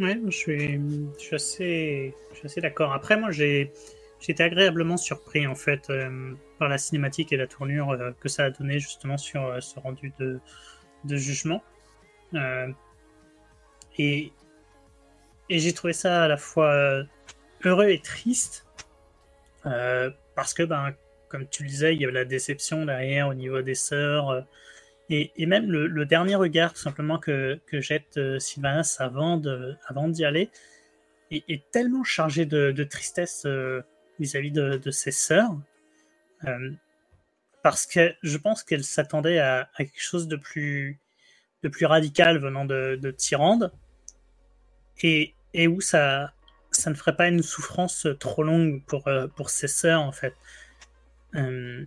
Ouais, je suis, je suis assez, assez d'accord. Après, moi, j'ai, été agréablement surpris en fait euh, par la cinématique et la tournure euh, que ça a donné justement sur euh, ce rendu de, de jugement. Euh, et et j'ai trouvé ça à la fois euh, heureux et triste euh, parce que, ben, comme tu le disais, il y avait la déception derrière au niveau des sœurs. et, et même le, dernier regard, tout simplement, que, que jette Sylvanas avant de, avant d'y aller, est, tellement chargé de, tristesse vis-à-vis de, ses sœurs. Parce que je pense qu'elle s'attendait à, quelque chose de plus, de plus radical venant de, de Tyrande. Et, et où ça, ça ne ferait pas une souffrance trop longue pour, euh, pour ses sœurs, en fait. Euh,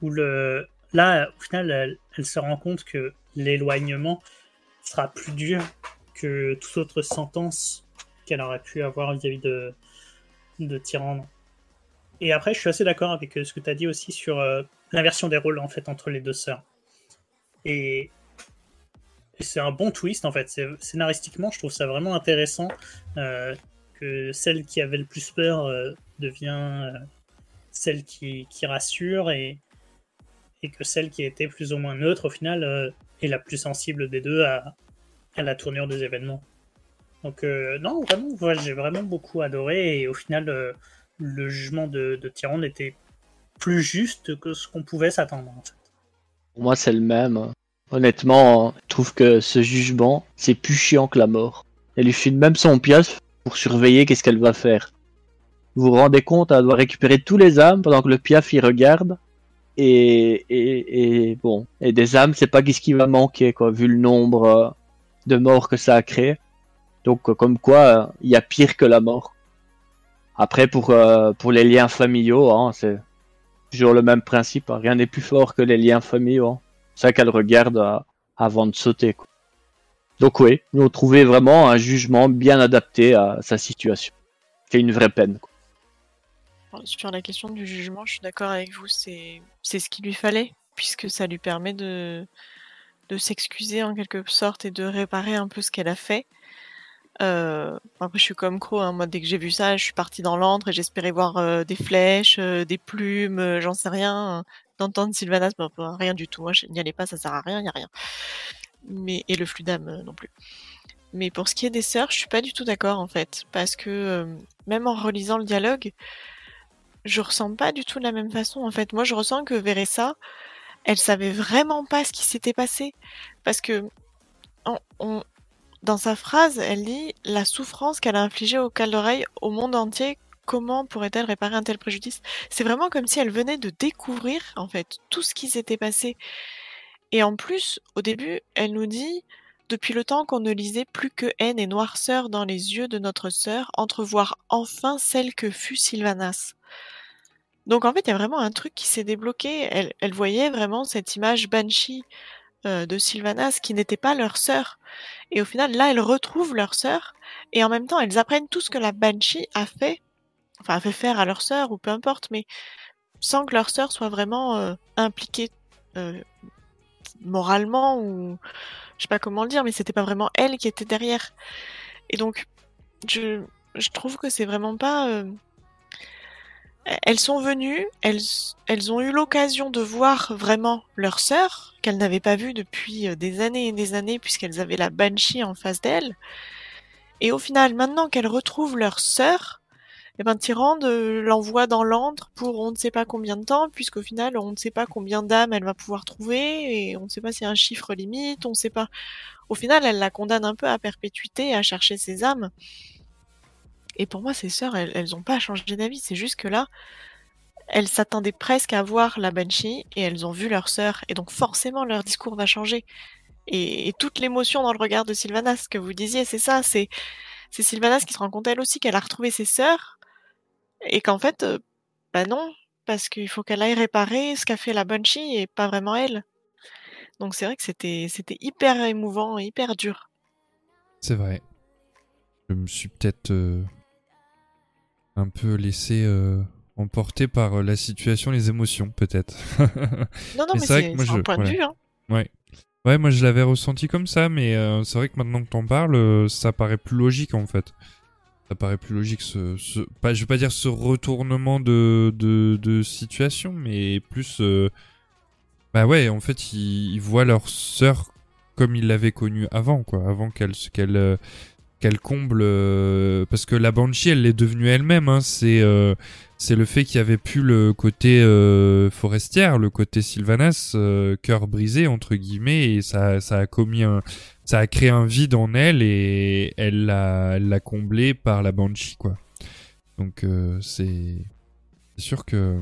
où le, là, au final, elle, se rend compte que l'éloignement sera plus dur que toute autre sentence qu'elle aurait pu avoir vis-à-vis de, de Tyrande. Et après, je suis assez d'accord avec euh, ce que tu as dit aussi sur l'inversion des rôles en fait entre les deux sœurs. Et, c'est un bon twist en fait. Scénaristiquement, je trouve ça vraiment intéressant euh, que celle qui avait le plus peur euh, devient euh, celle qui, qui rassure et, et que celle qui était plus ou moins neutre au final est la plus sensible des deux à, à la tournure des événements. Donc non, vraiment, voilà, j'ai vraiment beaucoup adoré et au final, le jugement de, de Tyrande était plus juste que ce qu'on pouvait s'attendre. en fait. Pour moi, c'est le même. Honnêtement, je trouve que ce jugement, c'est plus chiant que la mort. Elle lui file même son piaf pour surveiller qu'est-ce qu'elle va faire. Vous vous rendez compte, elle doit récupérer tous les âmes pendant que le piaf y regarde. Et, et, et bon, et des âmes, c'est pas qu'est-ce qui va manquer, quoi, vu le nombre euh, de morts que ça a créé. Donc, euh, comme quoi, euh, il y a pire que la mort. Après, pour, les liens familiaux, hein, c'est toujours le même principe. hein. Rien n'est plus fort que les liens familiaux. hein. C'est ça qu'elle regarde euh, avant de sauter. Donc oui, nous on trouvait vraiment un jugement bien adapté à sa situation. c'est une vraie peine. Sur la question du jugement, je suis d'accord avec vous, c'est c'est ce qu'il lui fallait, puisque ça lui permet de, de s'excuser en quelque sorte et de réparer un peu ce qu'elle a fait. Euh, après, je suis comme Crow, hein, moi dès que j'ai vu ça, je suis partie dans l'antre et j'espérais voir euh, des flèches, euh, des plumes, euh, j'en sais rien. D'entendre Sylvanas, bah, bah, rien du tout. Moi, je n'y allais pas, ça sert à rien, il n'y a rien. Mais, et le flux d'âme euh, non plus. Mais pour ce qui est des sœurs, je suis pas du tout d'accord en fait. Parce que euh, même en relisant le dialogue, je ressens pas du tout de la même façon en fait. Moi je ressens que Veressa, elle savait vraiment pas ce qui s'était passé. Parce que on- dans sa phrase, elle dit la souffrance qu'elle a infligée au Caldereil au monde entier, comment pourrait-elle réparer un tel préjudice? C'est vraiment comme si elle venait de découvrir en fait tout ce qui s'était passé. Et en plus, au début, elle nous dit depuis le temps qu'on ne lisait plus que haine et noirceur dans les yeux de notre sœur, entrevoir enfin celle que fut Sylvanas. Donc en fait, il y a vraiment un truc qui s'est débloqué. Elle voyait vraiment cette image Banshee euh, de Sylvanas qui n'était pas leur sœur. Et au final, là, elles retrouvent leur sœur et en même temps, elles apprennent tout ce que la Banshee a fait, enfin a fait faire à leur sœur ou peu importe, mais sans que leur sœur soit vraiment euh, impliquée euh, moralement ou je sais pas comment le dire, mais c'était pas vraiment elle qui était derrière. Et donc, je, je trouve que c'est vraiment pas. Elles sont venues, elles, elles ont eu l'occasion de voir vraiment leur sœur, qu'elles n'avaient pas vue depuis euh, des années et des années, puisqu'elles avaient la Banshee en face d'elles. Et au final, maintenant qu'elles retrouvent leur sœur, eh ben, Tyrande euh, l'envoie dans l'antre pour on ne sait pas combien de temps, puisqu'au final, on ne sait pas combien d'âmes elle va pouvoir trouver, et on ne sait pas s'il y a un chiffre limite, on ne sait pas. Au final, elle la condamne un peu à perpétuité, à chercher ses âmes. Et pour moi, ces sœurs, elles, elles ont pas changé d'avis, c'est juste que là, elles s'attendaient presque à voir la Banshee, et elles ont vu leur sœur, et donc forcément, leur discours va changer. Et, toute l'émotion dans le regard de Sylvanas, ce que vous disiez, c'est ça, c'est Sylvanas qui se rend compte elle aussi qu'elle a retrouvé ses sœurs, et qu'en fait, euh, bah non, parce qu'il faut qu'elle aille réparer ce qu'a fait la Banshee et pas vraiment elle. Donc c'est vrai que c'était hyper émouvant, hyper dur. C'est vrai. Je me suis peut-être euh, un peu laissé euh, emporter par euh, la situation, les émotions, peut-être. Non, non, mais, c'est un je- point voilà. de vue. Hein. Ouais. Ouais, moi je l'avais ressenti comme ça, mais euh, c'est vrai que maintenant que t'en parles, euh, ça paraît plus logique en fait. Ça paraît plus logique ce, ce pas, je vais pas dire ce retournement de, de, de situation, mais plus euh, bah ouais, en fait ils, ils voient leur sœur comme ils l'avaient connue avant quoi, avant qu'elle qu'elle euh, qu'elle comble euh, parce que la Banshee elle est devenue elle-même hein, c'est euh, c'est le fait qu'il y avait plus le côté euh, forestière, le côté Sylvanas, euh, cœur brisé entre guillemets, et ça, ça a commis un, ça a créé un vide en elle et elle l'a, l'a comblé par la Banshee quoi. Donc c'est, sûr que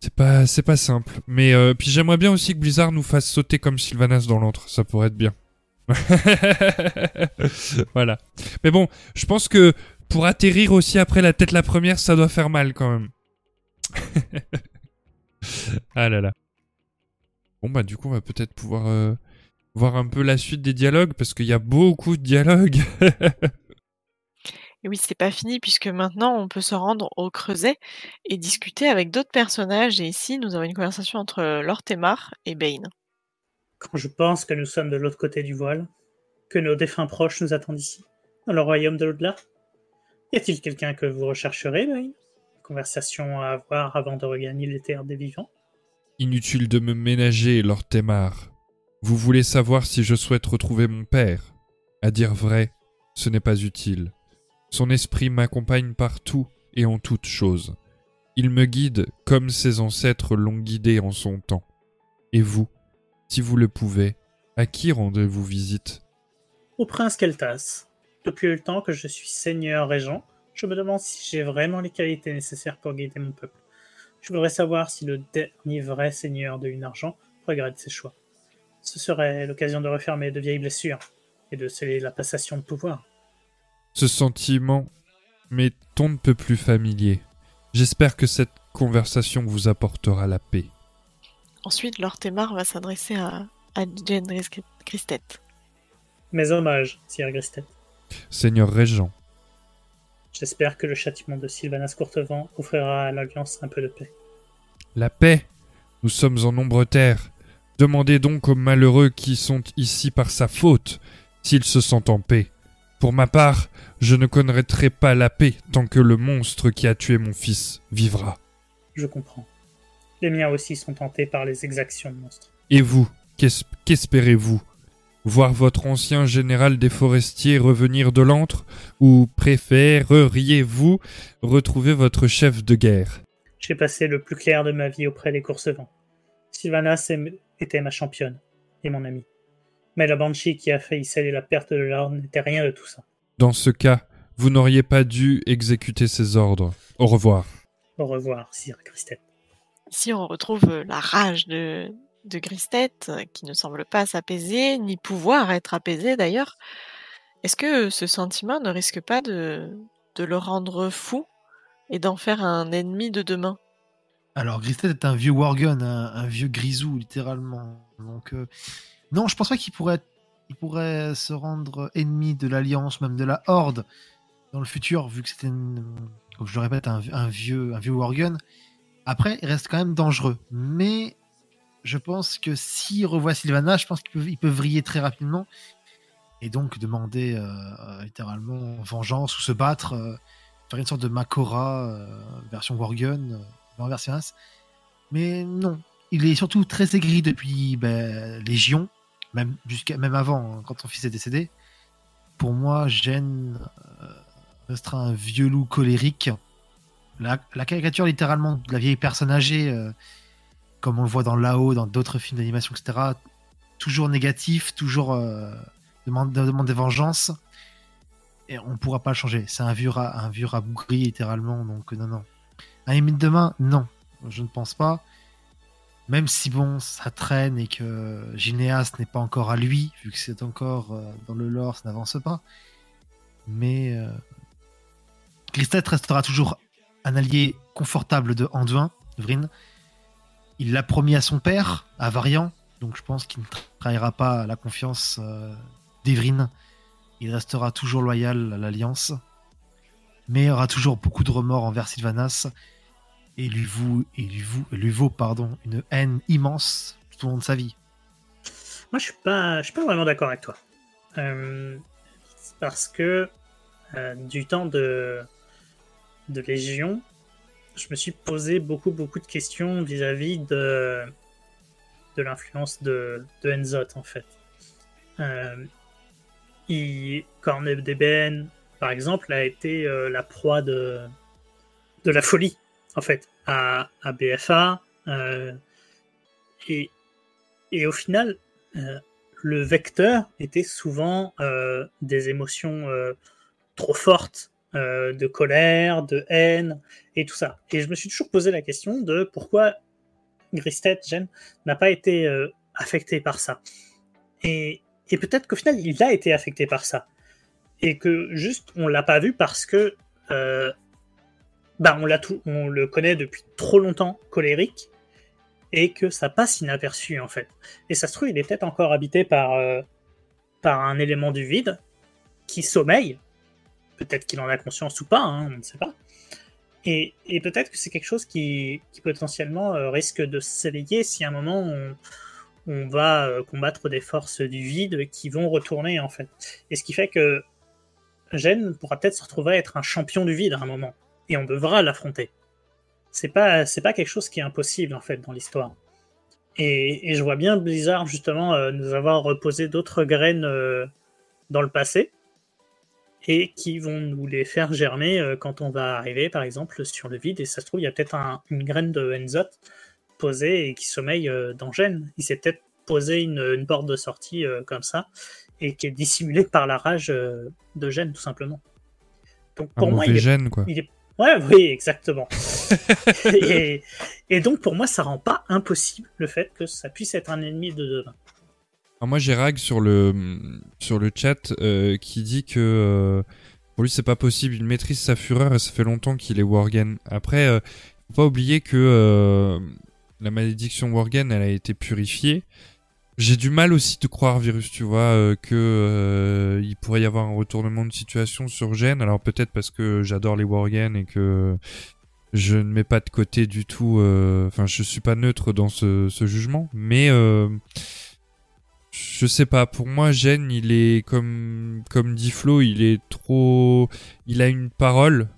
c'est pas, c'est pas simple. Mais puis j'aimerais bien aussi que Blizzard nous fasse sauter comme Sylvanas dans l'antre, ça pourrait être bien. voilà. Mais bon, je pense que pour atterrir aussi après la tête la première, ça doit faire mal quand même. ah là là. Bon bah du coup on va peut-être pouvoir euh, voir un peu la suite des dialogues parce qu'il y a beaucoup de dialogues. Et oui, c'est pas fini puisque maintenant on peut se rendre au creuset et discuter avec d'autres personnages. Et ici, nous avons une conversation entre Lortemar et Bane. Quand je pense que nous sommes de l'autre côté du voile, que nos défunts proches nous attendent ici, dans le royaume de l'au-delà, y a-t-il quelqu'un que vous rechercherez, Bane Conversation à avoir avant de regagner les terres des vivants Inutile de me ménager, Lord Temar. Vous voulez savoir si je souhaite retrouver mon père? À dire vrai, ce n'est pas utile. Son esprit m'accompagne partout et en toutes choses. Il me guide comme ses ancêtres l'ont guidé en son temps. Et vous, si vous le pouvez, à qui rendez-vous visite? Au prince Keltas. Depuis le temps que je suis seigneur régent, je me demande si j'ai vraiment les qualités nécessaires pour guider mon peuple. Je voudrais savoir si le dernier vrai seigneur de Une-Argent regrette ses choix. Ce serait l'occasion de refermer de vieilles blessures et de sceller la passation de pouvoir. Ce sentiment m'est on ne peut plus familier. J'espère que cette conversation vous apportera la paix. Ensuite, Lortemar va s'adresser à, à Christet. Mes hommages, Sire Gristet. Seigneur Régent, J'espère que le châtiment de Sylvanas Courtevent offrira à l'Alliance un peu de paix. La paix Nous sommes en nombre terre. Demandez donc aux malheureux qui sont ici par sa faute s'ils se sentent en paix. Pour ma part, je ne connaîtrai pas la paix tant que le monstre qui a tué mon fils vivra. Je comprends. Les miens aussi sont tentés par les exactions de monstres. Et vous, qu'es- qu'espérez-vous Voir votre ancien général des forestiers revenir de l'antre Ou préféreriez-vous retrouver votre chef de guerre J'ai passé le plus clair de ma vie auprès des Coursevents. Sylvanas aim- était ma championne et mon ami. Mais la Banshee qui a failli sceller la perte de l'ordre n'était rien de tout ça. Dans ce cas, vous n'auriez pas dû exécuter ses ordres. Au revoir. Au revoir, Sire Christelle. Ici, on retrouve euh, la rage de, de Gristet, euh, qui ne semble pas s'apaiser, ni pouvoir être apaisé d'ailleurs. Est-ce que ce sentiment ne risque pas de, de le rendre fou et d'en faire un ennemi de demain? Alors, Gristed est un vieux Worgen, un, vieux grisou, littéralement. Donc, euh, non, je pense pas qu'il pourrait, il pourrait se rendre ennemi de l'Alliance, même de la Horde, dans le futur, vu que c'était, comme je le répète, un, un vieux, un vieux Worgen. Après, il reste quand même dangereux. Mais je pense que s'il revoit Sylvana, je pense qu'il peut, il peut vriller très rapidement. Et donc demander euh, littéralement vengeance ou se battre, euh, faire une sorte de Makora euh, version Worgen, version As. Mais non, il est surtout très aigri depuis ben, Légion, même, même avant, hein, quand son fils est décédé. Pour moi, euh, restera un vieux loup colérique. La, caricature littéralement de la vieille personne âgée, euh, comme on le voit dans Lao, dans d'autres films d'animation, etc. Toujours négatif, toujours euh, demande, demande des vengeances. Et on pourra pas le changer. C'est un vieux rat, un vieux rabougri, littéralement. Donc, non, non. Un de demain, non. Je ne pense pas. Même si, bon, ça traîne et que Gineas n'est pas encore à lui, vu que c'est encore euh, dans le lore, ça n'avance pas. Mais euh, Christet restera toujours un allié confortable de Anduin, Vryn. Il l'a promis à son père, à Varian, donc je pense qu'il ne trahira pas la confiance euh, d'Evryn. Il restera toujours loyal à l'Alliance, mais aura toujours beaucoup de remords envers Sylvanas et lui, lui, vaut, pardon, une haine immense tout au long de sa vie. Moi, je suis suis pas vraiment d'accord avec toi. Euh, parce que euh, du temps de, de Légion, je me suis posé beaucoup, beaucoup de questions vis-à-vis de, l'influence de, de Enzot, en fait. Euh, d'Eben, par exemple, a été euh, la proie de, la folie, en fait, à, BFA. euh, et, et au final, euh, le vecteur était souvent des émotions trop fortes, euh, de colère, de haine et tout ça. Et je me suis toujours posé la question de pourquoi Gristet, Jen, n'a pas été euh, affecté par ça. Et, peut-être qu'au final, il a été affecté par ça. Et que juste, on l'a pas vu parce que euh, bah, on, l'a tout, on le connaît depuis trop longtemps, colérique, et que ça passe inaperçu en fait. Et ça se trouve, il est peut-être encore habité par, par un élément du vide qui sommeille. Peut-être qu'il en a conscience ou pas, hein, on ne sait pas. Et, peut-être que c'est quelque chose qui, potentiellement euh, risque de s'éveiller si à un moment on, va euh, combattre des forces du vide qui vont retourner en fait. Et ce qui fait que Jen pourra peut-être se retrouver à être un champion du vide à un moment. Et on devra l'affronter c'est pas pas quelque chose qui est impossible en fait dans l'histoire. Et, je vois bien Blizzard justement euh, nous avoir reposé d'autres graines dans le passé et qui vont nous les faire germer euh, quand on va arriver par exemple sur le vide et ça se trouve il y a peut-être un- une graine de Enzot posée et qui sommeille euh, dans Gen. Il s'est peut-être posé une, une porte de sortie euh, comme ça et qui est dissimulée par la rage de Gen tout simplement. Donc Un pour moi il est gène, quoi. il est- Ouais, oui, exactement. et, et donc pour moi, ça rend pas impossible le fait que ça puisse être un ennemi de demain. Moi j'ai Rag sur le sur le chat euh, qui dit que euh, pour lui c'est pas possible, il maîtrise sa fureur et ça fait longtemps qu'il est Worgen. Après euh, faut pas oublier que euh, la malédiction Worgen elle a été purifiée j'ai du mal aussi de croire, Virus, tu vois, que il pourrait y avoir un retournement de situation sur Gen. Alors peut-être parce que j'adore les Worgen et que je ne mets pas de côté du tout. Enfin, je suis pas neutre dans ce, ce jugement, mais je sais pas. Pour moi, Gen, il est comme comme dit Flo, il est trop. Il a une parole.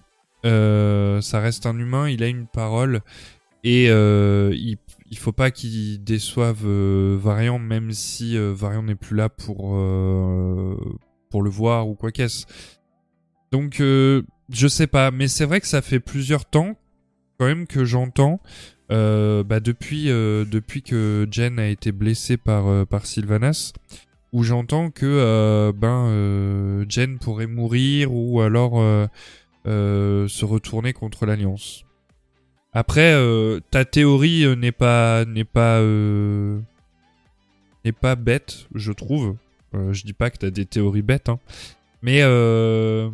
Euh, ça reste un humain. Il a une parole et euh, il il faut pas qu'il déçoive euh, Variant, même si euh, Variant n'est plus là pour euh, pour le voir ou quoi qu'est-ce. Donc je sais pas, mais c'est vrai que ça fait plusieurs temps quand même que j'entends euh, bah, depuis euh, depuis que Jen a été blessée par euh, par Sylvanas, où j'entends que euh, ben euh, Jen pourrait mourir ou alors euh, euh, se retourner contre l'Alliance. Après, euh, ta théorie n'est pas n'est pas euh, n'est pas bête, je trouve. Euh, je dis pas que t'as des théories bêtes, hein. mais euh,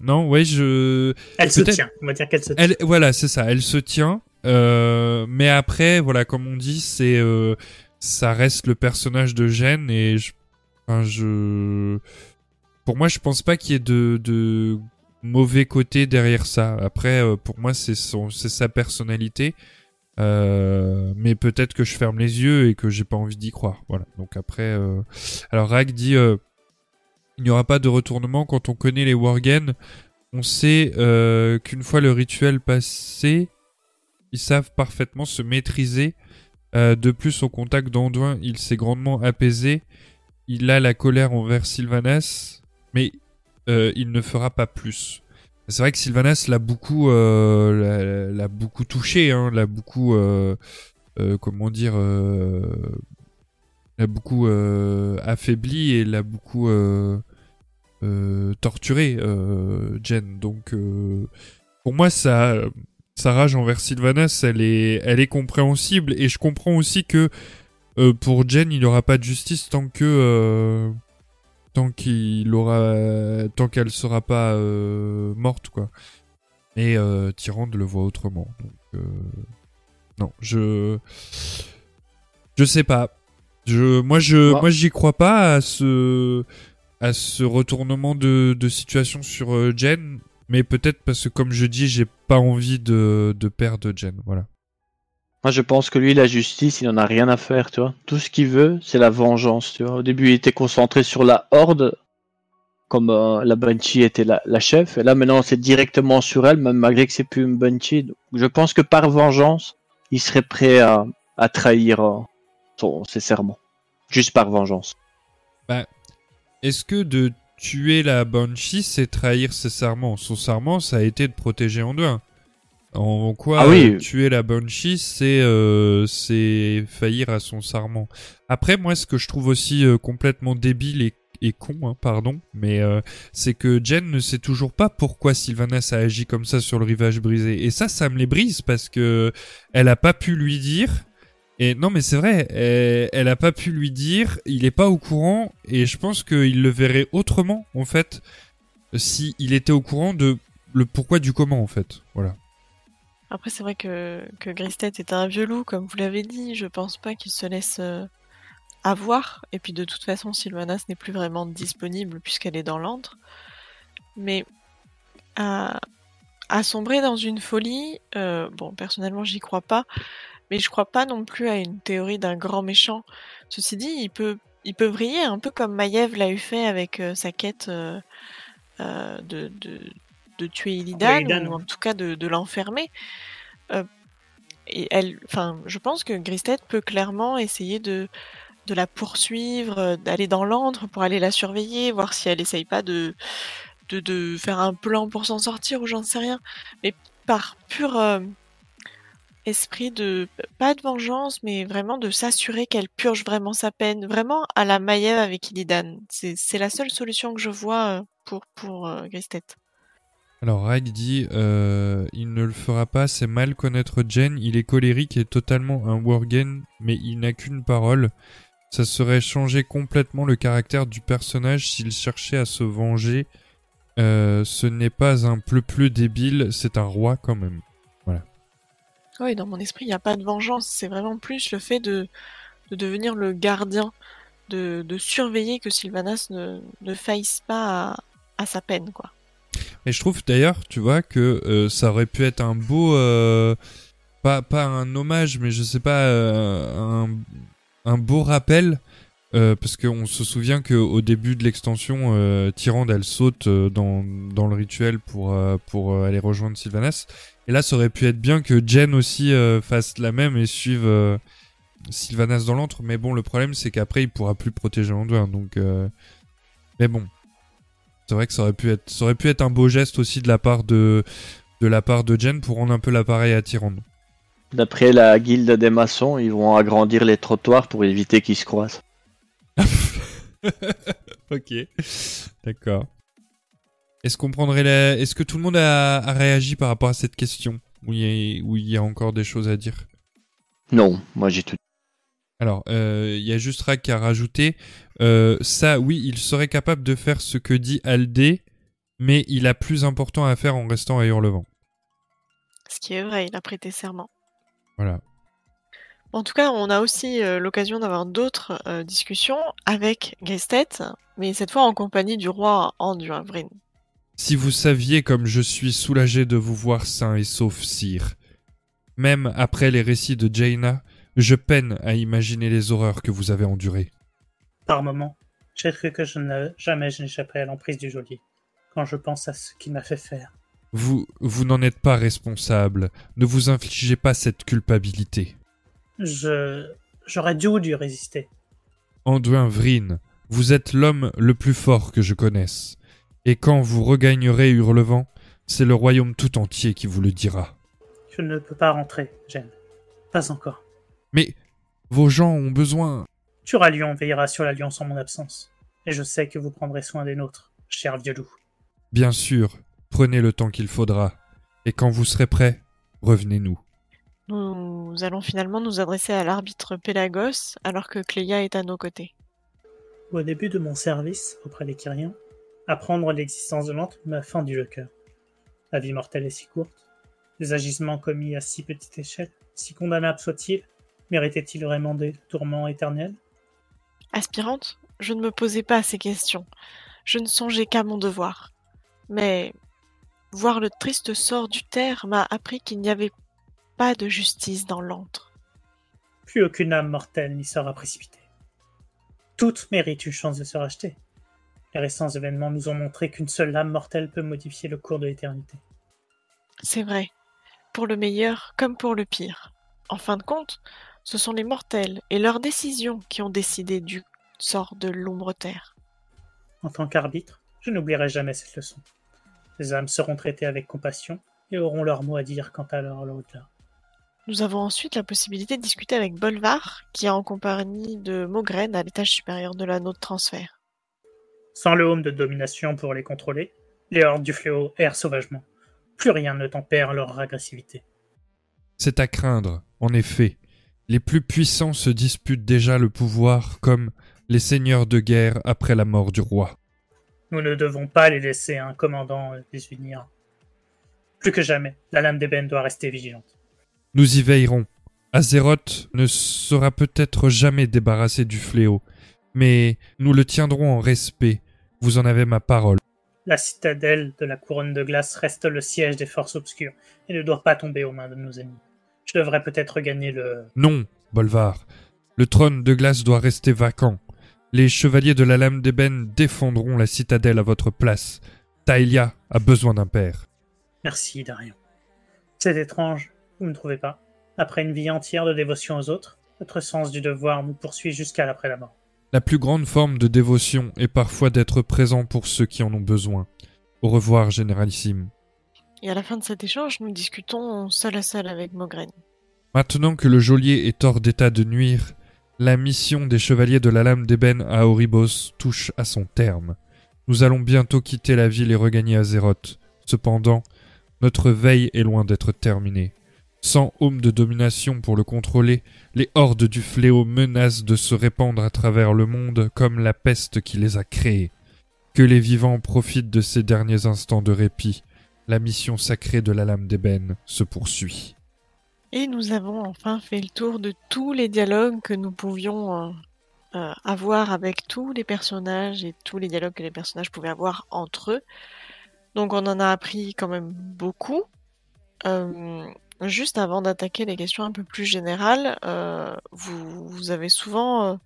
non, ouais, je Elle se tient. On va dire qu'elle se tient. elle, voilà, c'est ça, elle se tient. Euh, mais après, voilà, comme on dit, c'est euh, ça reste le personnage de Jen et je, enfin, je, pour moi, je pense pas qu'il y ait de, de mauvais côté derrière ça. Après, euh, pour moi, c'est son, c'est sa personnalité. Euh, mais peut-être que je ferme les yeux et que j'ai pas envie d'y croire. Voilà. Donc après, alors Rag dit, il n'y aura pas de retournement quand on connaît les Worgen. On sait qu'une fois le rituel passé, ils savent parfaitement se maîtriser. Euh, de plus, au contact d'Anduin, il s'est grandement apaisé. Il a la colère envers Sylvanas, mais euh, il ne fera pas plus. C'est vrai que Sylvanas l'a beaucoup, euh, l'a, beaucoup touché, hein, l'a beaucoup, comment dire, l'a beaucoup affaibli et l'a beaucoup torturé, Jen. Donc, pour moi, ça, sa rage envers Sylvanas, elle est, elle est compréhensible et je comprends aussi que euh, pour Jen, il n'y aura pas de justice tant que euh, tant qu'il aura tant qu'elle sera pas euh, morte quoi. Et Tyrande le voit autrement. Donc non, je je sais pas. Je moi je Moi- moi j'y crois pas à ce à ce retournement de, de situation sur Jen, mais peut-être parce que comme je dis, j'ai pas envie de de perdre Jen, voilà. Moi, je pense que lui, la justice, il en a rien à faire, tu vois. Tout ce qu'il veut, c'est la vengeance, tu vois. Au début, il était concentré sur la horde, comme euh, la Banshee était la, la chef. Et là, maintenant, c'est directement sur elle, même malgré que c'est plus une Banshee. Donc, je pense que par vengeance, il serait prêt à, à trahir euh, son, ses serments. Juste par vengeance. Est-ce que de tuer la Banshee, c'est trahir ses serments Son serment, ça a été de protéger Anduin. En quoi Ah oui. euh, tuer la Banshee, c'est euh, c'est faillir à son serment. Après, moi, ce que je trouve aussi euh, complètement débile et, et con, hein, pardon, mais euh, c'est que Jen ne sait toujours pas pourquoi Sylvanas a agi comme ça sur le rivage brisé. Et ça, ça me les brise parce que elle a pas pu lui dire. Et non, mais c'est vrai, elle, elle a pas pu lui dire, il est pas au courant, et je pense qu'il le verrait autrement, en fait, si il était au courant de le pourquoi du comment, en fait. Voilà. Après, c'est vrai que, que Gristet est un vieux loup, comme vous l'avez dit. Je pense pas qu'il se laisse euh, avoir. Et puis, de toute façon, Sylvanas n'est plus vraiment disponible puisqu'elle est dans l'antre. Mais à, sombrer dans une folie, euh, bon, personnellement, j'y crois pas. Mais je crois pas non plus à une théorie d'un grand méchant. Ceci dit, il peut, il peut briller un peu comme Maiev l'a eu fait avec euh, sa quête euh, euh, de, de, de tuer Illidan, Illidan, ou en tout cas de, de l'enfermer. Et elle, enfin, je pense que Gristet peut clairement essayer de, de la poursuivre, d'aller dans l'antre pour aller la surveiller, voir si elle essaye pas de, de, de faire un plan pour s'en sortir ou j'en sais rien. Mais par pur euh, esprit de, pas de vengeance, mais vraiment de s'assurer qu'elle purge vraiment sa peine, vraiment à la Maiev avec Illidan. C'est la seule solution que je vois euh, pour, pour euh, Gristet. Alors, Rag dit euh, Il ne le fera pas, c'est mal connaître Jen. Il est colérique et totalement un Worgen, mais il n'a qu'une parole. Ça serait changer complètement le caractère du personnage s'il cherchait à se venger. Ce n'est pas un pleu-pleu débile, c'est un roi quand même. Oui, dans mon esprit, il n'y a pas de vengeance. C'est vraiment plus le fait de, de devenir le gardien, de, de surveiller que Sylvanas ne, ne faillisse pas à, sa peine, quoi. Et je trouve d'ailleurs, tu vois, que euh, ça aurait pu être un beau, euh, pas pas un hommage, mais je sais pas, euh, un, un beau rappel, parce qu'on se souvient que au début de l'extension, Tyrande elle saute dans dans le rituel pour pour aller rejoindre Sylvanas. Et là, ça aurait pu être bien que Jen aussi euh, fasse la même et suive euh, Sylvanas dans l'antre. Mais bon, le problème c'est qu'après il pourra plus protéger Anduin, donc. euh, Mais bon, c'est vrai que ça aurait pu être, ça aurait pu être un beau geste aussi de la part de, de la part de Jen pour rendre un peu l'appareil Tyrande. D'après la guilde des maçons, ils vont agrandir les trottoirs pour éviter qu'ils se croisent. ok, d'accord. Est-ce qu'on prendrait la... Est-ce que tout le monde a, a réagi par rapport à cette question? Où il, y a, où il y a encore des choses à dire? Non, moi j'ai tout. Alors, euh, il y a juste Rak qui a rajouté euh, ça, oui, il serait capable de faire ce que dit Aldé, mais il a plus important à faire en restant à Hurlevent. Ce qui est vrai, il a prêté serment. Voilà. En tout cas, on a aussi euh, l'occasion d'avoir d'autres euh, discussions avec Gestet, mais cette fois en compagnie du roi Anduinvrin. Si vous saviez comme je suis soulagé de vous voir sain et sauf, sire. Même après les récits de Jaina, je peine à imaginer les horreurs que vous avez endurées. Par moments, j'ai cru que je ne, jamais je n'échapperais à l'emprise du geôlier, quand je pense à ce qu'il m'a fait faire. Vous, vous n'en êtes pas responsable. Ne vous infligez pas cette culpabilité. Je. J'aurais dû ou dû résister. Anduin Vryn, vous êtes l'homme le plus fort que je connaisse. Et quand vous regagnerez Hurlevent, c'est le royaume tout entier qui vous le dira. Je ne peux pas rentrer, Jen. Pas encore. Mais vos gens ont besoin. Turalion veillera sur l'Alliance en mon absence. Et je sais que vous prendrez soin des nôtres, cher vieux loup. Bien sûr, prenez le temps qu'il faudra. Et quand vous serez prêt, revenez-nous. Nous allons finalement nous adresser à l'arbitre Pélagos alors que Cléa est à nos côtés. Au début de mon service auprès des Kyriens, apprendre l'existence de l'antre m'a fendu le cœur. La vie mortelle est si courte. Les agissements commis à si petite échelle, si condamnables soient-ils, méritaient-ils vraiment des tourments éternels? Aspirante, je ne me posais pas ces questions. Je ne songeais qu'à mon devoir. Mais voir le triste sort du terre m'a appris qu'il n'y avait pas de justice dans l'antre. Plus aucune âme mortelle n'y sera précipitée. Toutes méritent une chance de se racheter. Les récents événements nous ont montré qu'une seule âme mortelle peut modifier le cours de l'éternité. C'est vrai, pour le meilleur comme pour le pire. En fin de compte, ce sont les mortels et leurs décisions qui ont décidé du sort de l'ombre terre. En tant qu'arbitre, je n'oublierai jamais cette leçon. Les âmes seront traitées avec compassion et auront leur mot à dire quant à leur au-delà. Nous avons ensuite la possibilité de discuter avec Bolvar, qui est en compagnie de Mogren à l'étage supérieur de l'anneau de transfert. Sans le home de domination pour les contrôler, les hordes du fléau errent sauvagement. Plus rien ne tempère leur agressivité. C'est à craindre, en effet. Les plus puissants se disputent déjà le pouvoir comme les seigneurs de guerre après la mort du roi. Nous ne devons pas les laisser un commandant les unir. Plus que jamais, la lame d'ébène doit rester vigilante. Nous y veillerons. Azeroth ne sera peut-être jamais débarrassé du fléau, mais nous le tiendrons en respect. Vous en avez ma parole. La citadelle de la couronne de glace reste le siège des forces obscures et ne doit pas tomber aux mains de nos ennemis. Je devrais peut-être gagner le... Non, Bolvar. Le trône de glace doit rester vacant. Les chevaliers de la lame d'ébène défendront la citadelle à votre place. Taelia a besoin d'un père. Merci, Darion. C'est étrange, vous ne trouvez pas? Après une vie entière de dévotion aux autres, notre sens du devoir nous poursuit jusqu'à l'après la mort. La plus grande forme de dévotion est parfois d'être présent pour ceux qui en ont besoin. Au revoir, Généralissime. Et à la fin de cet échange, nous discutons seul à seul avec Mogren. Maintenant que le geôlier est hors d'état de nuire, la mission des chevaliers de la lame d'ébène à Oribos touche à son terme. Nous allons bientôt quitter la ville et regagner Azeroth. Cependant, notre veille est loin d'être terminée. Sans home de domination pour le contrôler, les hordes du fléau menacent de se répandre à travers le monde comme la peste qui les a créés. Que les vivants profitent de ces derniers instants de répit. La mission sacrée de la lame d'ébène se poursuit. Et nous avons enfin fait le tour de tous les dialogues que nous pouvions euh, euh, avoir avec tous les personnages et tous les dialogues que les personnages pouvaient avoir entre eux. Donc on en a appris quand même beaucoup. Euh, juste avant d'attaquer les questions un peu plus générales, euh, vous, vous avez souvent euh,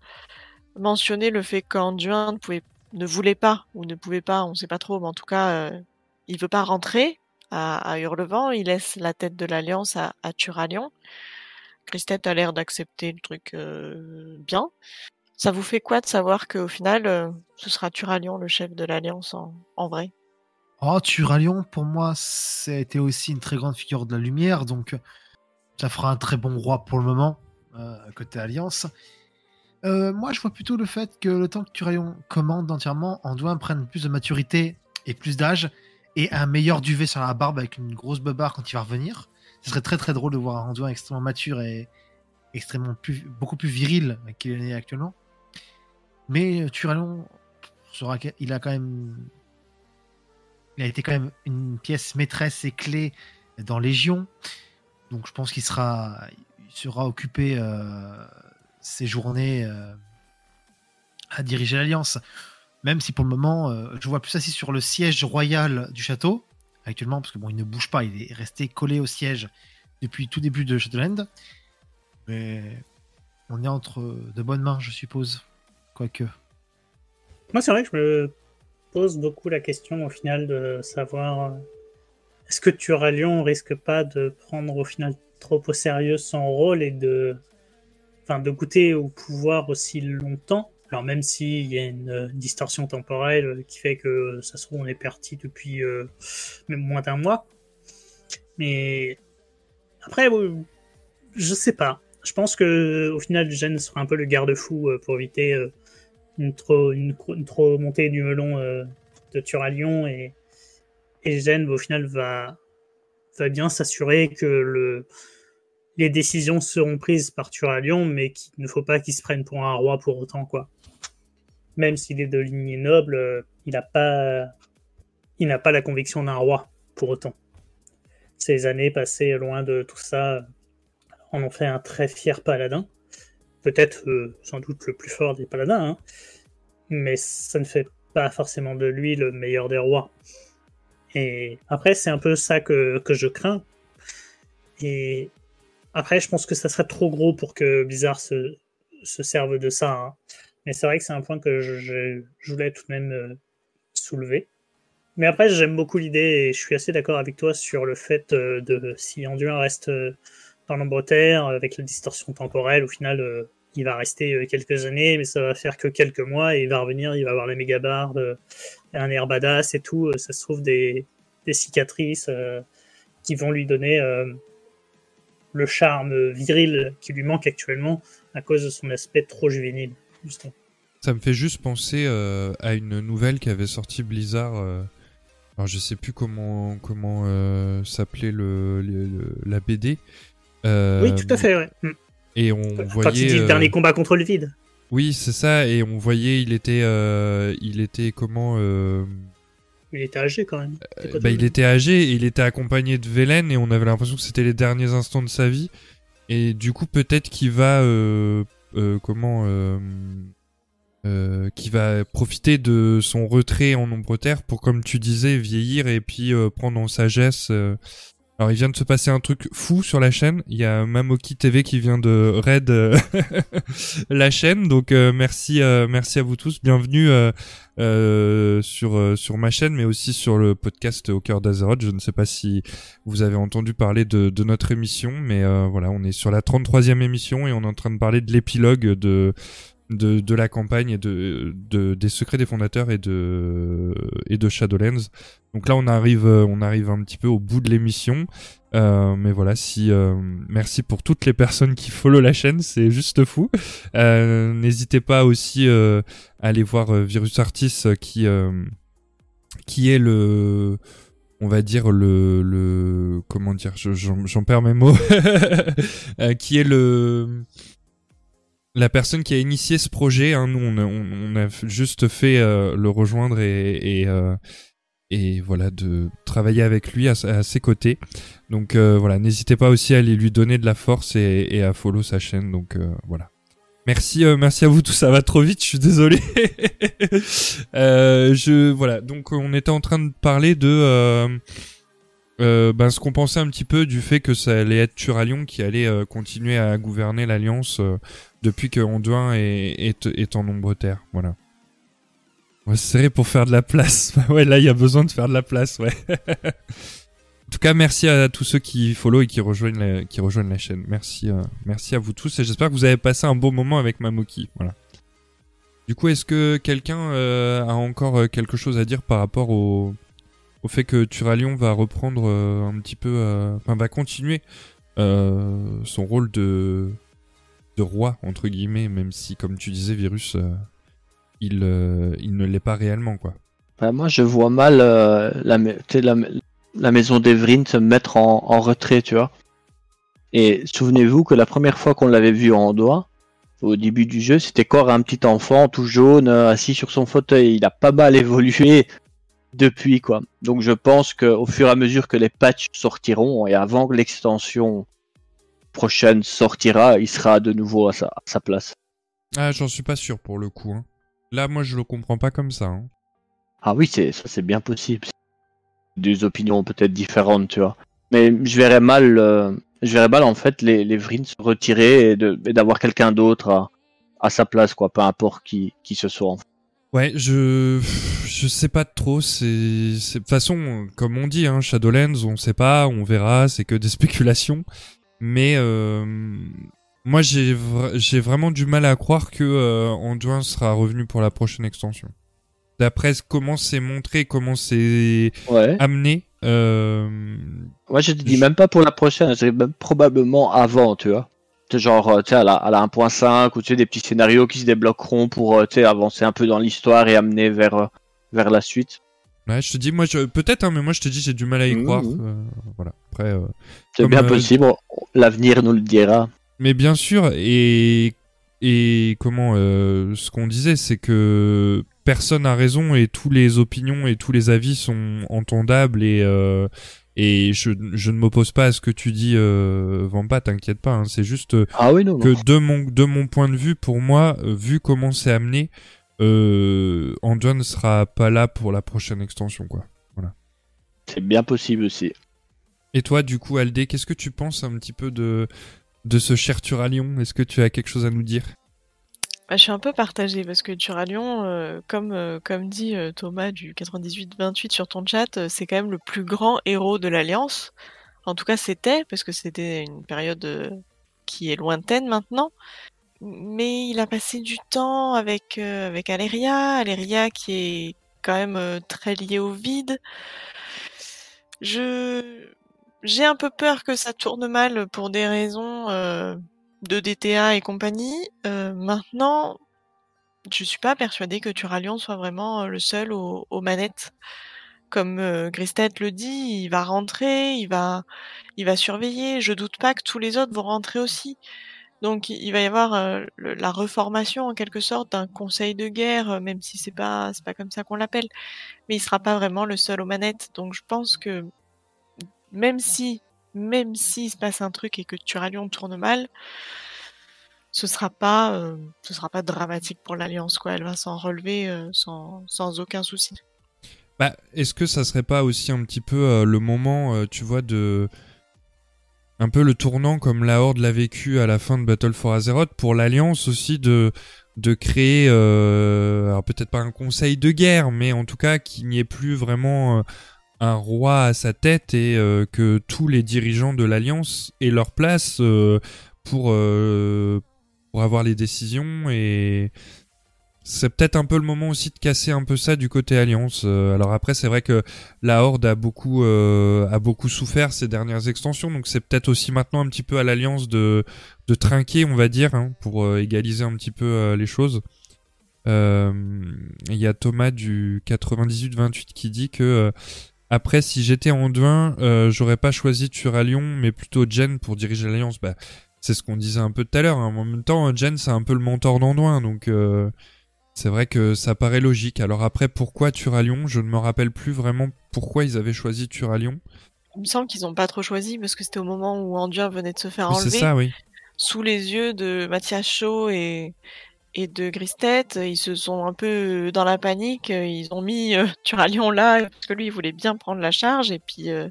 mentionné le fait qu'Anduin ne, ne voulait pas, ou ne pouvait pas, on ne sait pas trop, mais en tout cas, euh, il veut pas rentrer à, à Hurlevent, il laisse la tête de l'Alliance à, à Turalion. Christette a l'air d'accepter le truc euh, bien. Ça vous fait quoi de savoir qu'au final, euh, ce sera Turalion le chef de l'Alliance en vrai? Oh, Turalion, pour moi, été aussi une très grande figure de la lumière, donc ça fera un très bon roi pour le moment, euh, côté Alliance. Euh, moi, je vois plutôt le fait que le temps que Turalion commande entièrement, Anduin prenne plus de maturité et plus d'âge, et un meilleur duvet sur la barbe avec une grosse beubare quand il va revenir. Ce serait très très drôle de voir Anduin extrêmement mature et extrêmement plus, beaucoup plus viril qu'il est actuellement. Mais euh, Turalion, il a quand même il a été quand même une pièce maîtresse et clé dans Légion. Donc je pense qu'il sera, occupé euh, ses journées euh, à diriger l'Alliance. Même si pour le moment, euh, je vois plus assis sur le siège royal du château, actuellement, parce que bon, il ne bouge pas, il est resté collé au siège depuis tout début de Shadowland. Mais on est entre de bonnes mains, je suppose. Quoique. Moi, c'est vrai que je me pose beaucoup la question au final de savoir euh, est-ce que Turalion risque pas de prendre au final trop au sérieux son rôle et de, enfin, de goûter au pouvoir aussi longtemps? Alors même s'il y a une euh, distorsion temporelle euh, qui fait que ça se trouve on est parti depuis même moins d'un mois. Mais après, je sais pas. Je pense que au final, Jen sera un peu le garde-fou pour éviter une trop, montée du melon euh, de Turalion et, et Jen au final va, bien s'assurer que le, les décisions seront prises par Turalion, mais qu'il ne faut pas qu'il se prenne pour un roi pour autant, quoi. Même s'il est de lignée noble, euh, il n'a pas, il n'a pas la conviction d'un roi pour autant. Ces années passées loin de tout ça en ont fait un très fier paladin. Peut-être euh, sans doute le plus fort des paladins, hein. mais ça ne fait pas forcément de lui le meilleur des rois. Et après, c'est un peu ça que, que je crains. Et après, je pense que ça serait trop gros pour que Blizzard se, se serve de ça. hein. Mais c'est vrai que c'est un point que je, voulais tout de même euh, soulever. Mais après, j'aime beaucoup l'idée et je suis assez d'accord avec toi sur le fait euh, de si Anduin reste dans l'Ambreterre avec la distorsion temporelle, au final, il va rester euh, quelques années, mais ça va faire que quelques mois et il va revenir, il va avoir la méga barbe, euh, un air badass et tout. euh, ça se trouve des, des cicatrices euh, qui vont lui donner euh, le charme viril qui lui manque actuellement à cause de son aspect trop juvénile. Justement. Ça me fait juste penser euh, à une nouvelle qu'avait sorti Blizzard. alors je sais plus comment comment s'appelait le, le- le- la BD. Oui, tout à fait, ouais. Et on Quand voyait. il dit le euh, dernier combat contre le vide. Oui, c'est ça. Et on voyait, il était, euh, il était comment euh, Il était âgé quand même. Bah, il était âgé et il était accompagné de Velen et on avait l'impression que c'était les derniers instants de sa vie. Et du coup, peut-être qu'il va, euh, euh, comment, euh, euh, qui va profiter de son retrait en ombre terre pour, comme tu disais, vieillir et puis prendre en sagesse. Alors, il vient de se passer un truc fou sur la chaîne. Il y a Mamoki TV qui vient de raid euh, la chaîne. Donc, euh, merci, euh, merci à vous tous. Bienvenue sur sur ma chaîne, mais aussi sur le podcast Au cœur d'Azeroth. Je ne sais pas si vous avez entendu parler de, de notre émission, mais voilà, on est sur la 33e émission et on est en train de parler de l'épilogue de de, de la campagne et de, de des secrets des fondateurs et de et de Shadowlands. Donc là on arrive euh, on arrive un petit peu au bout de l'émission. Euh, mais voilà, si euh, merci pour toutes les personnes qui follow la chaîne, c'est juste fou. Euh, N'hésitez pas aussi euh, à aller voir euh, Virus Artis qui qui est le on va dire le le comment dire je- j'en perds mes mots qui est le la personne qui a initié ce projet, hein, nous on a, juste fait euh, le rejoindre et, et, euh, et voilà de travailler avec lui à, à ses côtés. Donc euh, voilà, n'hésitez pas aussi à aller lui donner de la force et, et à follow sa chaîne. Donc euh, voilà. Merci, merci à vous tous. Ça va trop vite. Je suis désolé. Je voilà. Donc on était en train de parler de euh, ben, ce qu'on pensait un petit peu du fait que ça allait être Turalion qui allait euh, continuer à gouverner l'Alliance euh, depuis que Anduin est, est, en nombre terre. Voilà. On va se serrer pour faire de la place. ouais, là, il y a besoin de faire de la place, ouais. en tout cas, merci à tous ceux qui follow et qui rejoignent la, qui rejoignent la chaîne. Merci, merci à vous tous et j'espère que vous avez passé un bon moment avec Mamoki. Voilà. Du coup, est-ce que quelqu'un a encore quelque chose à dire par rapport au, au fait que Turalion va reprendre euh, un petit peu, euh, enfin, va continuer euh, son rôle de de roi entre guillemets, même si, comme tu disais, Virus, il ne l'est pas réellement, quoi. Bah, moi, je vois mal la, maison d'Evryn se mettre en, retrait, tu vois. Et souvenez-vous que la première fois qu'on l'avait vu en doigt, au début du jeu, c'était encore un petit enfant tout jaune, assis sur son fauteuil. Il a pas mal évolué depuis, quoi. Donc je pense qu'au fur et à mesure que les patchs sortiront, et avant que l'extension prochaine sortira, il sera de nouveau à sa, à sa place. Ah, j'en suis pas sûr pour le coup. Hein. Là, moi, je le comprends pas comme ça. Hein. Ah oui, c'est ça c'est bien possible. Des opinions peut-être différentes, tu vois. Mais je verrais mal, euh, je verrais mal en fait les, les Vryn se retirer et d'avoir quelqu'un d'autre à, à sa place, quoi, peu importe qui, qui ce soit. en fait. Ouais, je je sais pas trop. C'est de toute façon, comme on dit, hein, Shadowlands, on sait pas, on verra. C'est que des spéculations. Mais euh, moi, j'ai vra- j'ai vraiment du mal à croire que euh, Anduin sera revenu pour la prochaine extension. D'après comment c'est montré, comment c'est Ouais. amené. Euh, Moi, je te dis Je- même pas pour la prochaine, c'est même probablement avant, tu vois. Genre, euh, tu sais, à la, à la 1.5 ou tu sais, des petits scénarios qui se débloqueront pour, euh, tu sais, avancer un peu dans l'histoire et amener vers, euh, vers la suite. ouais, je te dis, moi, je peut-être, hein, mais moi, je te dis, j'ai du mal à y Mhm. croire. euh, voilà. Après. euh, C'est bien euh, possible, l'avenir nous le dira. Mais bien sûr, et et comment euh, ce qu'on disait, c'est que personne n'a raison et tous les opinions et tous les avis sont entendables et euh, et je, je ne m'oppose pas à ce que tu dis, euh, Vampa, t'inquiète pas. hein, c'est juste euh, Ah oui, non, non. que de mon de mon point de vue, pour moi, euh, vu comment c'est amené, euh, ne sera pas là pour la prochaine extension, quoi. C'est bien possible aussi. Et toi, du coup, Aldé, qu'est-ce que tu penses un petit peu de de ce cher Turalion? Est-ce que tu as quelque chose à nous dire? Bah, je suis un peu partagée parce que Turalion, euh, comme, euh, comme dit euh, Thomas du 98-28 sur ton chat, c'est quand même le plus grand héros de l'Alliance. En tout cas, c'était, parce que c'était une période qui est lointaine maintenant. Mais il a passé du temps avec, avec Aléria, Aléria qui est quand même très liée au vide. Je j'ai un peu peur que ça tourne mal pour des raisons de DTA et compagnie. Euh, maintenant, je suis pas persuadée que Turalion soit vraiment euh, le seul aux, aux manettes. Comme euh, Gristet le dit, il va rentrer, il va, il va surveiller. Je doute pas que tous les autres vont rentrer aussi. Donc il va y avoir euh, la reformation en quelque sorte d'un conseil de guerre, même si c'est pas c'est pas comme ça qu'on l'appelle. Mais il sera pas vraiment le seul aux manettes. Donc je pense que même si même s'il se passe un truc et que Turalion tourne mal, ce sera pas euh, sera pas dramatique pour l'alliance quoi. Elle va s'en relever euh, sans sans aucun souci. Bah, est-ce que ça serait pas aussi un petit peu euh, le moment, tu vois, de un peu le tournant comme la Horde l'a vécu à la fin de Battle for Azeroth pour l'Alliance aussi de de créer, alors peut-être pas un conseil de guerre, mais en tout cas qu'il n'y ait plus vraiment un roi à sa tête et euh, que tous les dirigeants de l'Alliance aient leur place euh, pour euh, pour avoir les décisions et c'est peut-être un peu le moment aussi de casser un peu ça du côté Alliance. Alors après, c'est vrai que la Horde a beaucoup a beaucoup souffert ces dernières extensions, donc c'est peut-être aussi maintenant un petit peu à l'Alliance de de trinquer, on va dire, hein, pour égaliser un petit peu les choses. Il y a Thomas du 98-28 qui dit que après, si j'étais Anduin, euh, j'aurais pas choisi Turalion, mais plutôt Jen pour diriger l'Alliance. Bah, c'est ce qu'on disait un peu tout à l'heure. hein. En même temps, Jen, c'est un peu le mentor d'Anduin, donc euh, C'est vrai que ça paraît logique. Alors après, pourquoi Turalion Je ne me rappelle plus vraiment pourquoi ils avaient choisi Turalion. Il me semble qu'ils n'ont pas trop choisi parce que c'était au moment où Anduin venait de se faire Oui, enlever. c'est ça, oui. Sous les yeux de Mathias Shaw et, et de Gristet, ils se sont un peu dans la panique. Ils ont mis euh, Turalion là parce que lui, il voulait bien prendre la charge. Et puis, euh,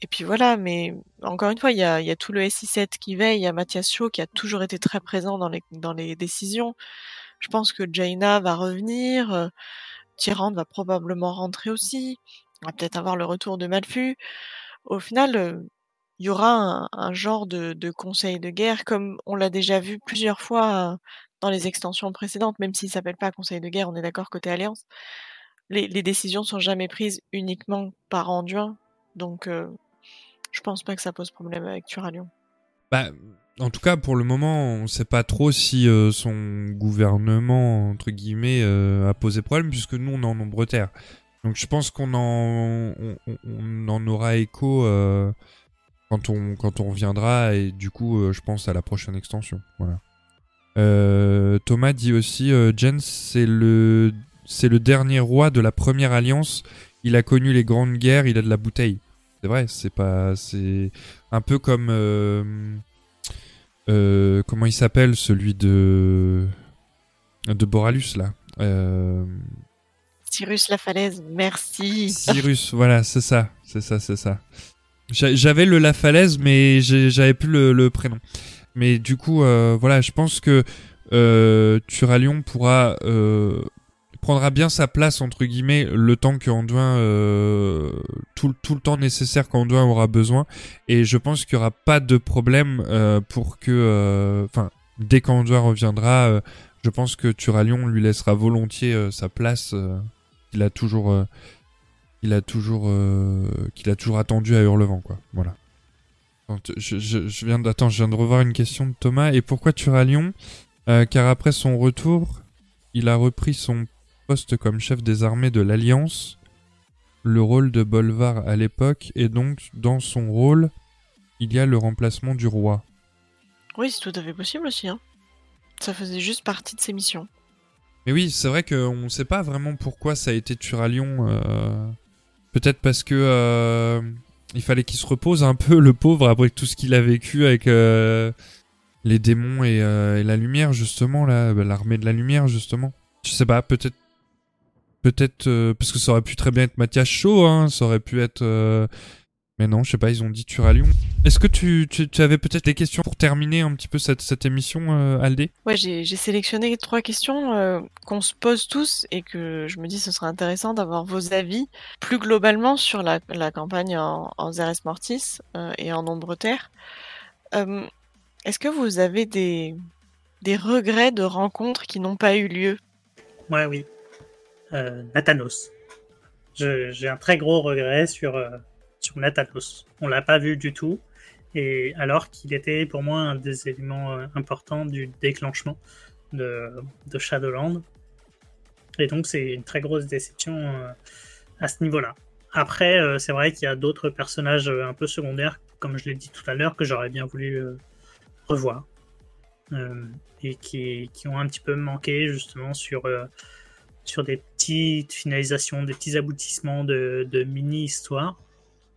et puis voilà. Mais encore une fois, il y a, tout le SI7 qui veille. Il y a Mathias Shaw qui a toujours été très présent dans les, décisions. Je pense que Jaina va revenir. euh, Tyrande va probablement rentrer aussi. On va peut-être avoir le retour de Malfu. Au final, euh, il y aura un, genre de, conseil de guerre, comme on l'a déjà vu plusieurs fois euh, dans les extensions précédentes, même s'il s'appelle pas conseil de guerre, on est d'accord côté Alliance. Les, décisions sont jamais prises uniquement par Anduin, donc euh, je pense pas que ça pose problème avec Turalion. Bah, en tout cas, pour le moment, on sait pas trop si euh, son gouvernement, entre guillemets, euh, a posé problème, puisque nous, on est en nombre terre. Donc je pense qu'on en, aura écho euh, quand, on, quand on reviendra, et du coup, je pense à la prochaine extension. Voilà. Euh, Thomas dit aussi, euh, Jens, c'est le, c'est le dernier roi de la première alliance. Il a connu les grandes guerres, il a de la bouteille. C'est vrai, c'est pas, c'est un peu comme, euh, comment il s'appelle, celui de, de Boralus là. Euh, Cyrus La Falaise, merci. Cyrus, voilà, c'est ça, c'est ça, c'est ça. J'a- J'avais le La Falaise, mais j'avais plus le, le prénom. Mais du coup, euh, voilà, je pense que euh, Turalion pourra euh, prendra bien sa place entre guillemets le temps que Anduin euh, tout, le- temps nécessaire qu'Anduin aura besoin. Et je pense qu'il y aura pas de problème euh, pour que, euh, enfin, dès qu'Anduin reviendra, je pense que Turalion lui laissera volontiers sa place. qu'il a toujours qu'il a toujours qu'il a toujours attendu à Hurlevent quoi voilà je, je, je viens d'attends je viens de revoir une question de Thomas et pourquoi Turalion Euh, car après son retour il a repris son poste comme chef des armées de l'Alliance le rôle de Bolvar à l'époque et donc dans son rôle il y a le remplacement du roi Oui, c'est tout à fait possible aussi. Hein. Ça faisait juste partie de ses missions. Mais oui, c'est vrai qu'on ne sait pas vraiment pourquoi ça a été Turalion. Euh... Peut-être parce que euh, il fallait qu'il se repose un peu, le pauvre, après tout ce qu'il a vécu avec euh, les démons et, euh, la lumière, justement, là, bah, l'armée de la lumière, justement. Je sais pas, peut-être. Peut-être. euh, parce que ça aurait pu très bien être Mathias Shaw, hein, ça aurait pu être. Mais non, je sais pas, ils ont dit Turalion. Est-ce que tu, tu, tu avais peut-être des questions pour terminer un petit peu cette, cette émission, euh, Aldé? Ouais, j'ai sélectionné trois questions euh, qu'on se pose tous et que je me dis ce serait intéressant d'avoir vos avis plus globalement sur la, la campagne en, en Zeres Mortis euh, et en Ombre Terre. Euh, Est-ce que vous avez des, des regrets de rencontres qui n'ont pas eu lieu? Ouais, oui. Euh, Nathanos. J'ai un très gros regret sur, euh, sur Nathanos. On l'a pas vu du tout. Et alors qu'il était pour moi un des éléments euh, importants du déclenchement de, de Shadowland. Et donc c'est une très grosse déception euh, à ce niveau-là. Après, euh, c'est vrai qu'il y a d'autres personnages un peu secondaires, comme je l'ai dit tout à l'heure, que j'aurais bien voulu revoir. Et qui, qui ont un petit peu manqué justement sur, sur des petites finalisations, des petits aboutissements de, de mini-histoires.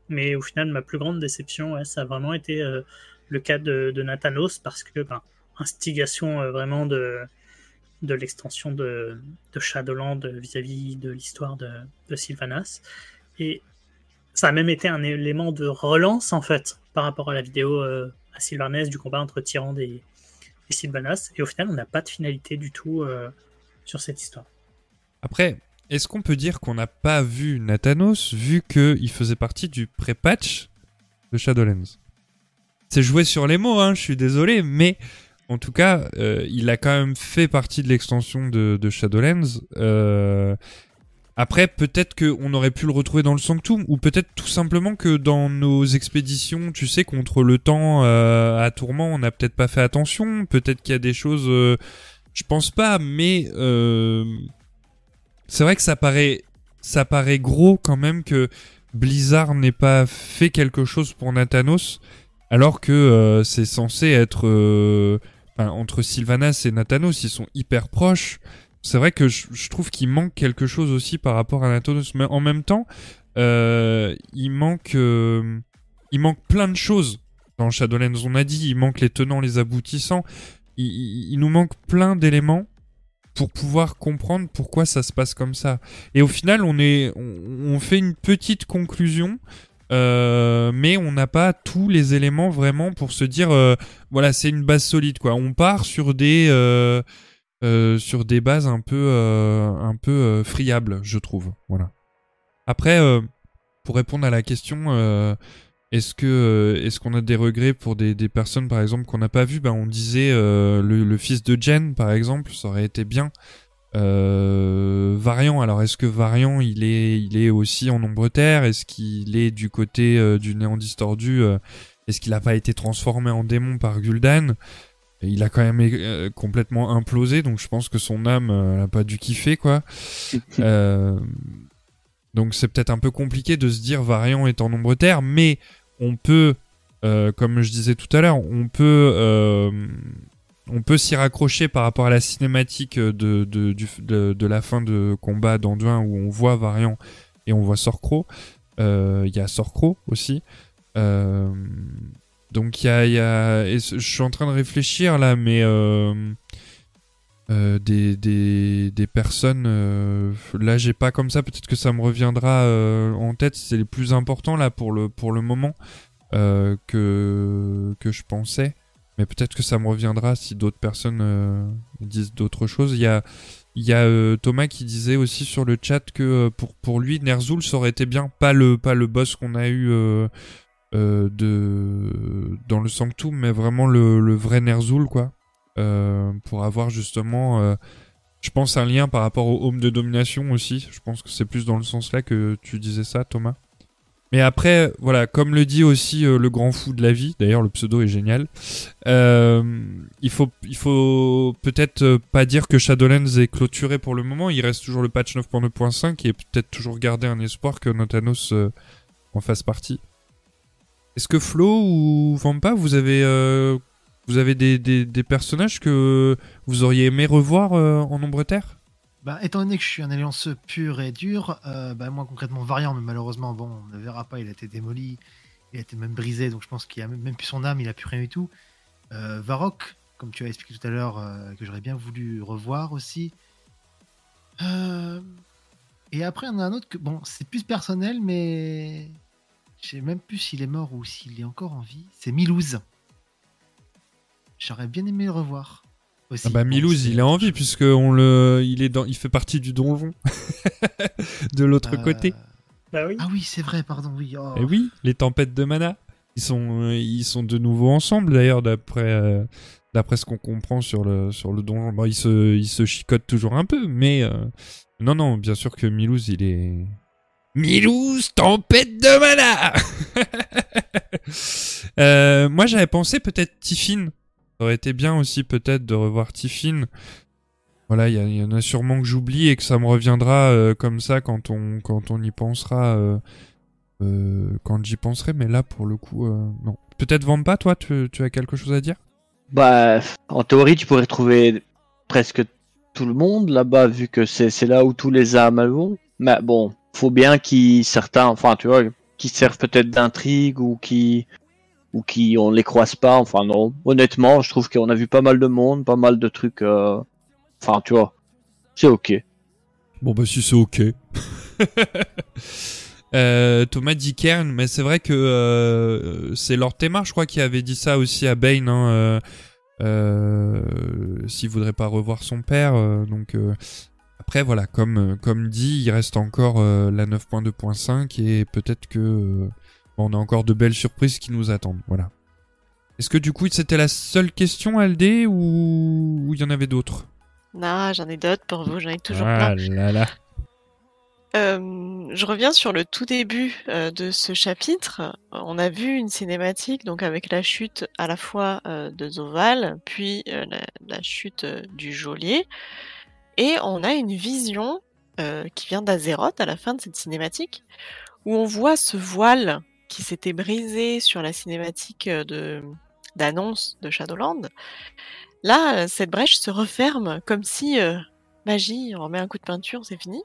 Mais au final, ma plus grande déception, ça a vraiment été euh, le cas de, de Nathanos, parce que ben, instigation euh, vraiment de, de l'extension de, de Shadowland vis-à-vis de l'histoire de, de Sylvanas. Et ça a même été un élément de relance, en fait, par rapport à la vidéo euh, à Sylvanas du combat entre Tyrande et, Sylvanas. Et au final, on n'a pas de finalité du tout euh, sur cette histoire. Après, est-ce qu'on peut dire qu'on n'a pas vu Nathanos vu qu'il faisait partie du pré-patch de Shadowlands? C'est joué sur les mots, hein, je suis désolé, mais en tout cas, euh, il a quand même fait partie de l'extension de, Shadowlands. Euh, après, peut-être qu'on aurait pu le retrouver dans le Sanctum, ou peut-être tout simplement que dans nos expéditions, tu sais, contre le temps euh, à Tourment, on n'a peut-être pas fait attention. Peut-être qu'il y a des choses, je pense pas, mais c'est vrai que ça paraît, ça paraît gros quand même que Blizzard n'ait pas fait quelque chose pour Nathanos, alors que euh, c'est censé être euh, entre Sylvanas et Nathanos, ils sont hyper proches. c'est vrai que je, trouve qu'il manque quelque chose aussi par rapport à Nathanos, mais en même temps, euh, il manque, euh, il manque plein de choses dans Shadowlands. On a dit, il manque les tenants, les aboutissants. Il nous manque plein d'éléments pour pouvoir comprendre pourquoi ça se passe comme ça. Et au final, on fait une petite conclusion. euh, mais on n'a pas tous les éléments vraiment pour se dire euh, voilà c'est une base solide quoi on part sur des euh, bases un peu un peu friables je trouve voilà après pour répondre à la question est-ce que euh, est-ce qu'on a des regrets pour des, des personnes par exemple qu'on n'a pas vu ben on disait euh, le, le fils de Jen par exemple ça aurait été bien. Euh, Variant alors est-ce que Variant il est il est aussi en ombre terre? Est-ce qu'il est du côté euh, du néant distordu euh, est-ce qu'il a pas été transformé en démon par Gul'dan? Et il a quand même complètement implosé donc je pense que son âme euh, elle a pas dû kiffer quoi. Euh, donc c'est peut-être un peu compliqué de se dire Variant est en ombre terre, mais on peut, euh, comme je disais tout à l'heure, on peut, euh, peut s'y raccrocher par rapport à la cinématique de, de, la fin de combat d'Anduin où on voit Variant et on voit Sorcro. Euh, Il y a Sorcro aussi. Donc il y a, y a je suis en train de réfléchir là, mais euh, des, des, des personnes. euh, là, j'ai pas comme ça. Peut-être que ça me reviendra euh, en tête. C'est les plus importants là pour le pour le moment euh, que que je pensais. Mais peut-être que ça me reviendra si d'autres personnes euh, disent d'autres choses. Il y a il y a euh, Thomas qui disait aussi sur le chat que pour pour lui Ner'zhul ça aurait été bien. Pas le pas le boss qu'on a eu. de dans le Sanctum mais vraiment le, le vrai Ner'zhul quoi pour avoir justement, euh, je pense, un lien par rapport au home de domination aussi. Je pense que c'est plus dans le sens là que tu disais ça, Thomas. Mais après, voilà, comme le dit aussi euh, le grand fou de la vie, d'ailleurs le pseudo est génial, euh, il faut, il faut peut-être euh, pas dire que Shadowlands est clôturé pour le moment, il reste toujours le patch 9.2.5 et peut-être toujours garder un espoir que Notanos euh, en fasse partie. Est-ce que Flo ou Vampa, vous avez euh, vous avez des, des, personnages que vous auriez aimé revoir euh, en Ombre Terre? Bah, étant donné que je suis un alliance pur et dur, euh, bah, moi concrètement Variant, mais malheureusement, bon, on ne verra pas, il a été démoli, il a été même brisé, donc je pense qu'il a même plus son âme, il a plus rien du tout. Euh, Varrock, comme tu as expliqué tout à l'heure, euh, que j'aurais bien voulu revoir aussi. Euh, Et après, en a un autre que, bon, c'est plus personnel, mais je sais même plus s'il est mort ou s'il est encore en vie. C'est Milouz. J'aurais bien aimé le revoir. Aussi. ah bah Milouz, il est en vie puisque on le, il est dans, il fait partie du donjon de l'autre Euh, côté. Bah oui. Ah oui, c'est vrai, pardon, oui. oh. Et oui, les tempêtes de mana, ils sont, euh, ils sont de nouveau ensemble d'ailleurs d'après, euh, d'après ce qu'on comprend sur le, sur le donjon. Bon, ils se, ils se chicotent toujours un peu, mais euh, non, non, bien sûr que Milouz, il est Milouz, tempête de mana. Euh, moi, j'avais pensé peut-être Tiffin. Ça aurait été bien aussi peut-être de revoir Tiffin. Voilà, il y, en a sûrement que j'oublie et que ça me reviendra euh, comme ça quand on quand on y pensera, euh, euh, quand j'y penserai. Mais là, pour le coup, non. Peut-être Vampa, toi, tu, as quelque chose à dire? Bah, en théorie, tu pourrais trouver presque tout le monde là-bas, vu que c'est c'est là où tous les âmes vont. Mais bon, faut bien qu'ils certains, enfin, tu vois, qui servent peut-être d'intrigue ou qui ou qui on les croise pas. Enfin non, honnêtement, je trouve qu'on a vu pas mal de monde, pas mal de trucs. euh, Enfin, tu vois, c'est ok. Bon bah si c'est ok. Euh, Thomas dit Kern, mais c'est vrai que euh, c'est Lord Temar, je crois, qui avait dit ça aussi à Bane. Hein, euh, euh, S'il voudrait pas revoir son père, euh, donc après voilà, comme comme dit, il reste encore la 9.2.5 et peut-être que on a encore de belles surprises qui nous attendent. Voilà. Est-ce que du coup c'était la seule question LD ou ou il y en avait d'autres? Non, j'en ai d'autres pour vous, j'en ai toujours Ah plein. là là. Euh, je reviens sur le tout début euh, de ce chapitre. On a vu une cinématique donc avec la chute à la fois euh, de Zoval, puis euh, la, la chute euh, du geôlier, et on a une vision euh, qui vient d'Azeroth à la fin de cette cinématique, où on voit ce voile qui s'était brisé sur la cinématique euh, de d'annonce de Shadowland. Là, euh, cette brèche se referme comme si euh, magie, on remet un coup de peinture, c'est fini.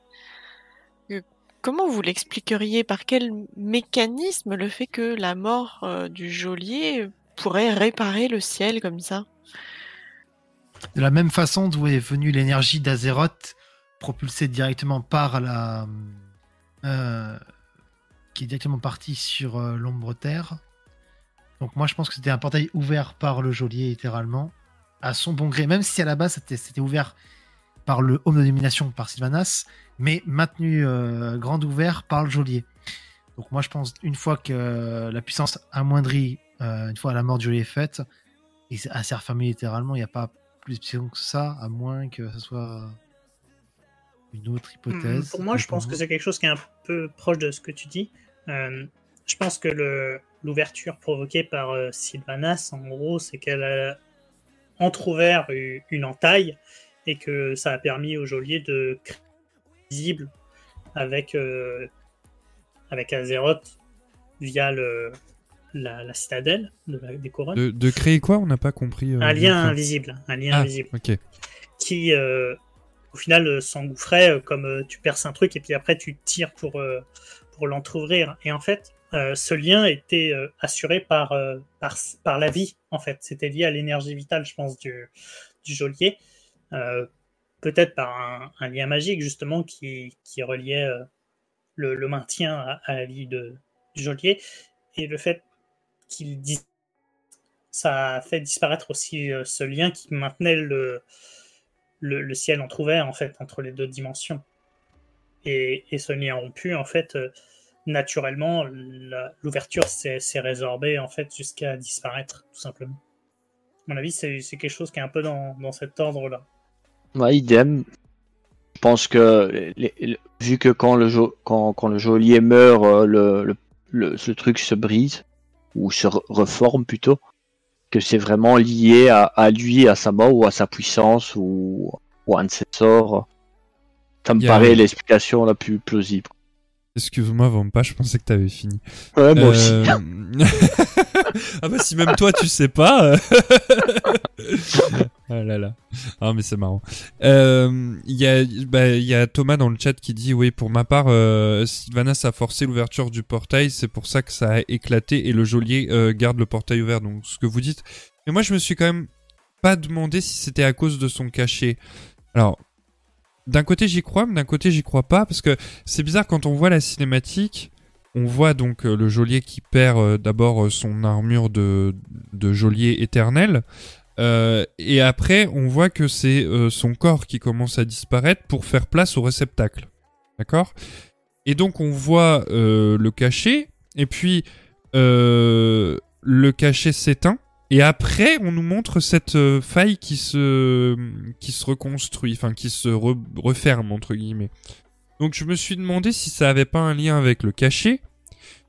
Comment vous l'expliqueriez? Par quel mécanisme le fait que la mort du geôlier pourrait réparer le ciel comme ça? De la même façon d'où est venue l'énergie d'Azeroth, propulsée directement par la. Qui est directement partie sur euh, l'ombre terre. Donc, moi, je pense que c'était un portail ouvert par le geôlier, littéralement, à son bon gré, même si à la base c'était ouvert par le home de domination par Sylvanas, mais maintenu euh, grand ouvert par le geôlier. Donc, moi, je pense une fois que la puissance amoindrie, euh, une fois la mort du geôlier est faite, et c'est assez refermé littéralement, il n'y a pas plus puissant que ça, à moins que ce soit une autre hypothèse. Hmm, Pour moi, je pense que c'est quelque chose qui est un peu proche de ce que tu dis. Euh, je pense que l'ouverture provoquée par euh, Sylvanas, en gros, c'est qu'elle a entrouvert une entaille et que ça a permis au geôlier de créer visible avec, euh, avec Azeroth via le, la, la citadelle de la- des couronnes. De, de créer quoi? On n'a pas compris. euh, un lien invisible. Un lien Ah, invisible ok. qui, au final, euh, s'engouffrait euh, comme euh, tu perces un truc et puis après tu tires pour, pour l'entrouvrir. Et en fait, ce lien était assuré par, par, la vie, en fait. C'était lié à l'énergie vitale, je pense, du, du geôlier. Peut-être par un, lien magique, justement, qui, qui reliait le, maintien à, la vie de, du geôlier. Et le fait qu'il dis ça a fait disparaître aussi ce lien qui maintenait le, le, ciel entrouvert en fait entre les deux dimensions. Et, et ce lien rompu, en fait, euh, naturellement, l'ouverture s'est résorbée en fait jusqu'à disparaître, tout simplement. À mon avis, c'est quelque chose qui est un peu dans, dans cet ordre-là. Ouais, idem. Je pense que vu que quand le, jo- quand, quand le geôlier meurt, euh, le, le, le- truc se brise, ou se re- reforme plutôt, que c'est vraiment lié à, à lui, à sa mort, ou à sa puissance, ou, ou à un de ses sorts. Ça me paraît l'explication la plus plausible. Excuse-moi, Vampa, je pensais que t'avais fini. Ouais, moi aussi. Euh, ah bah si même toi tu sais pas. ah là là. Ah mais c'est marrant. Euh, Il y a bah, il y a Thomas dans le chat qui dit oui pour ma part euh, Sylvanas a forcé l'ouverture du portail c'est pour ça que ça a éclaté et le geôlier euh, garde le portail ouvert donc ce que vous dites. Mais moi je me suis quand même pas demandé si c'était à cause de son cachet. Alors d'un côté j'y crois mais d'un côté j'y crois pas parce que c'est bizarre quand on voit la cinématique on voit donc euh, le geôlier qui perd d'abord son armure de, de geôlier éternel. Euh, et après, on voit que c'est euh, son corps qui commence à disparaître pour faire place au réceptacle. D'accord? Et donc, on voit euh, le cachet, et puis euh, le cachet s'éteint. Et après, on nous montre cette euh, faille qui se, qui se reconstruit, enfin qui se re- referme, entre guillemets. Donc je me suis demandé si ça avait pas un lien avec le cachet,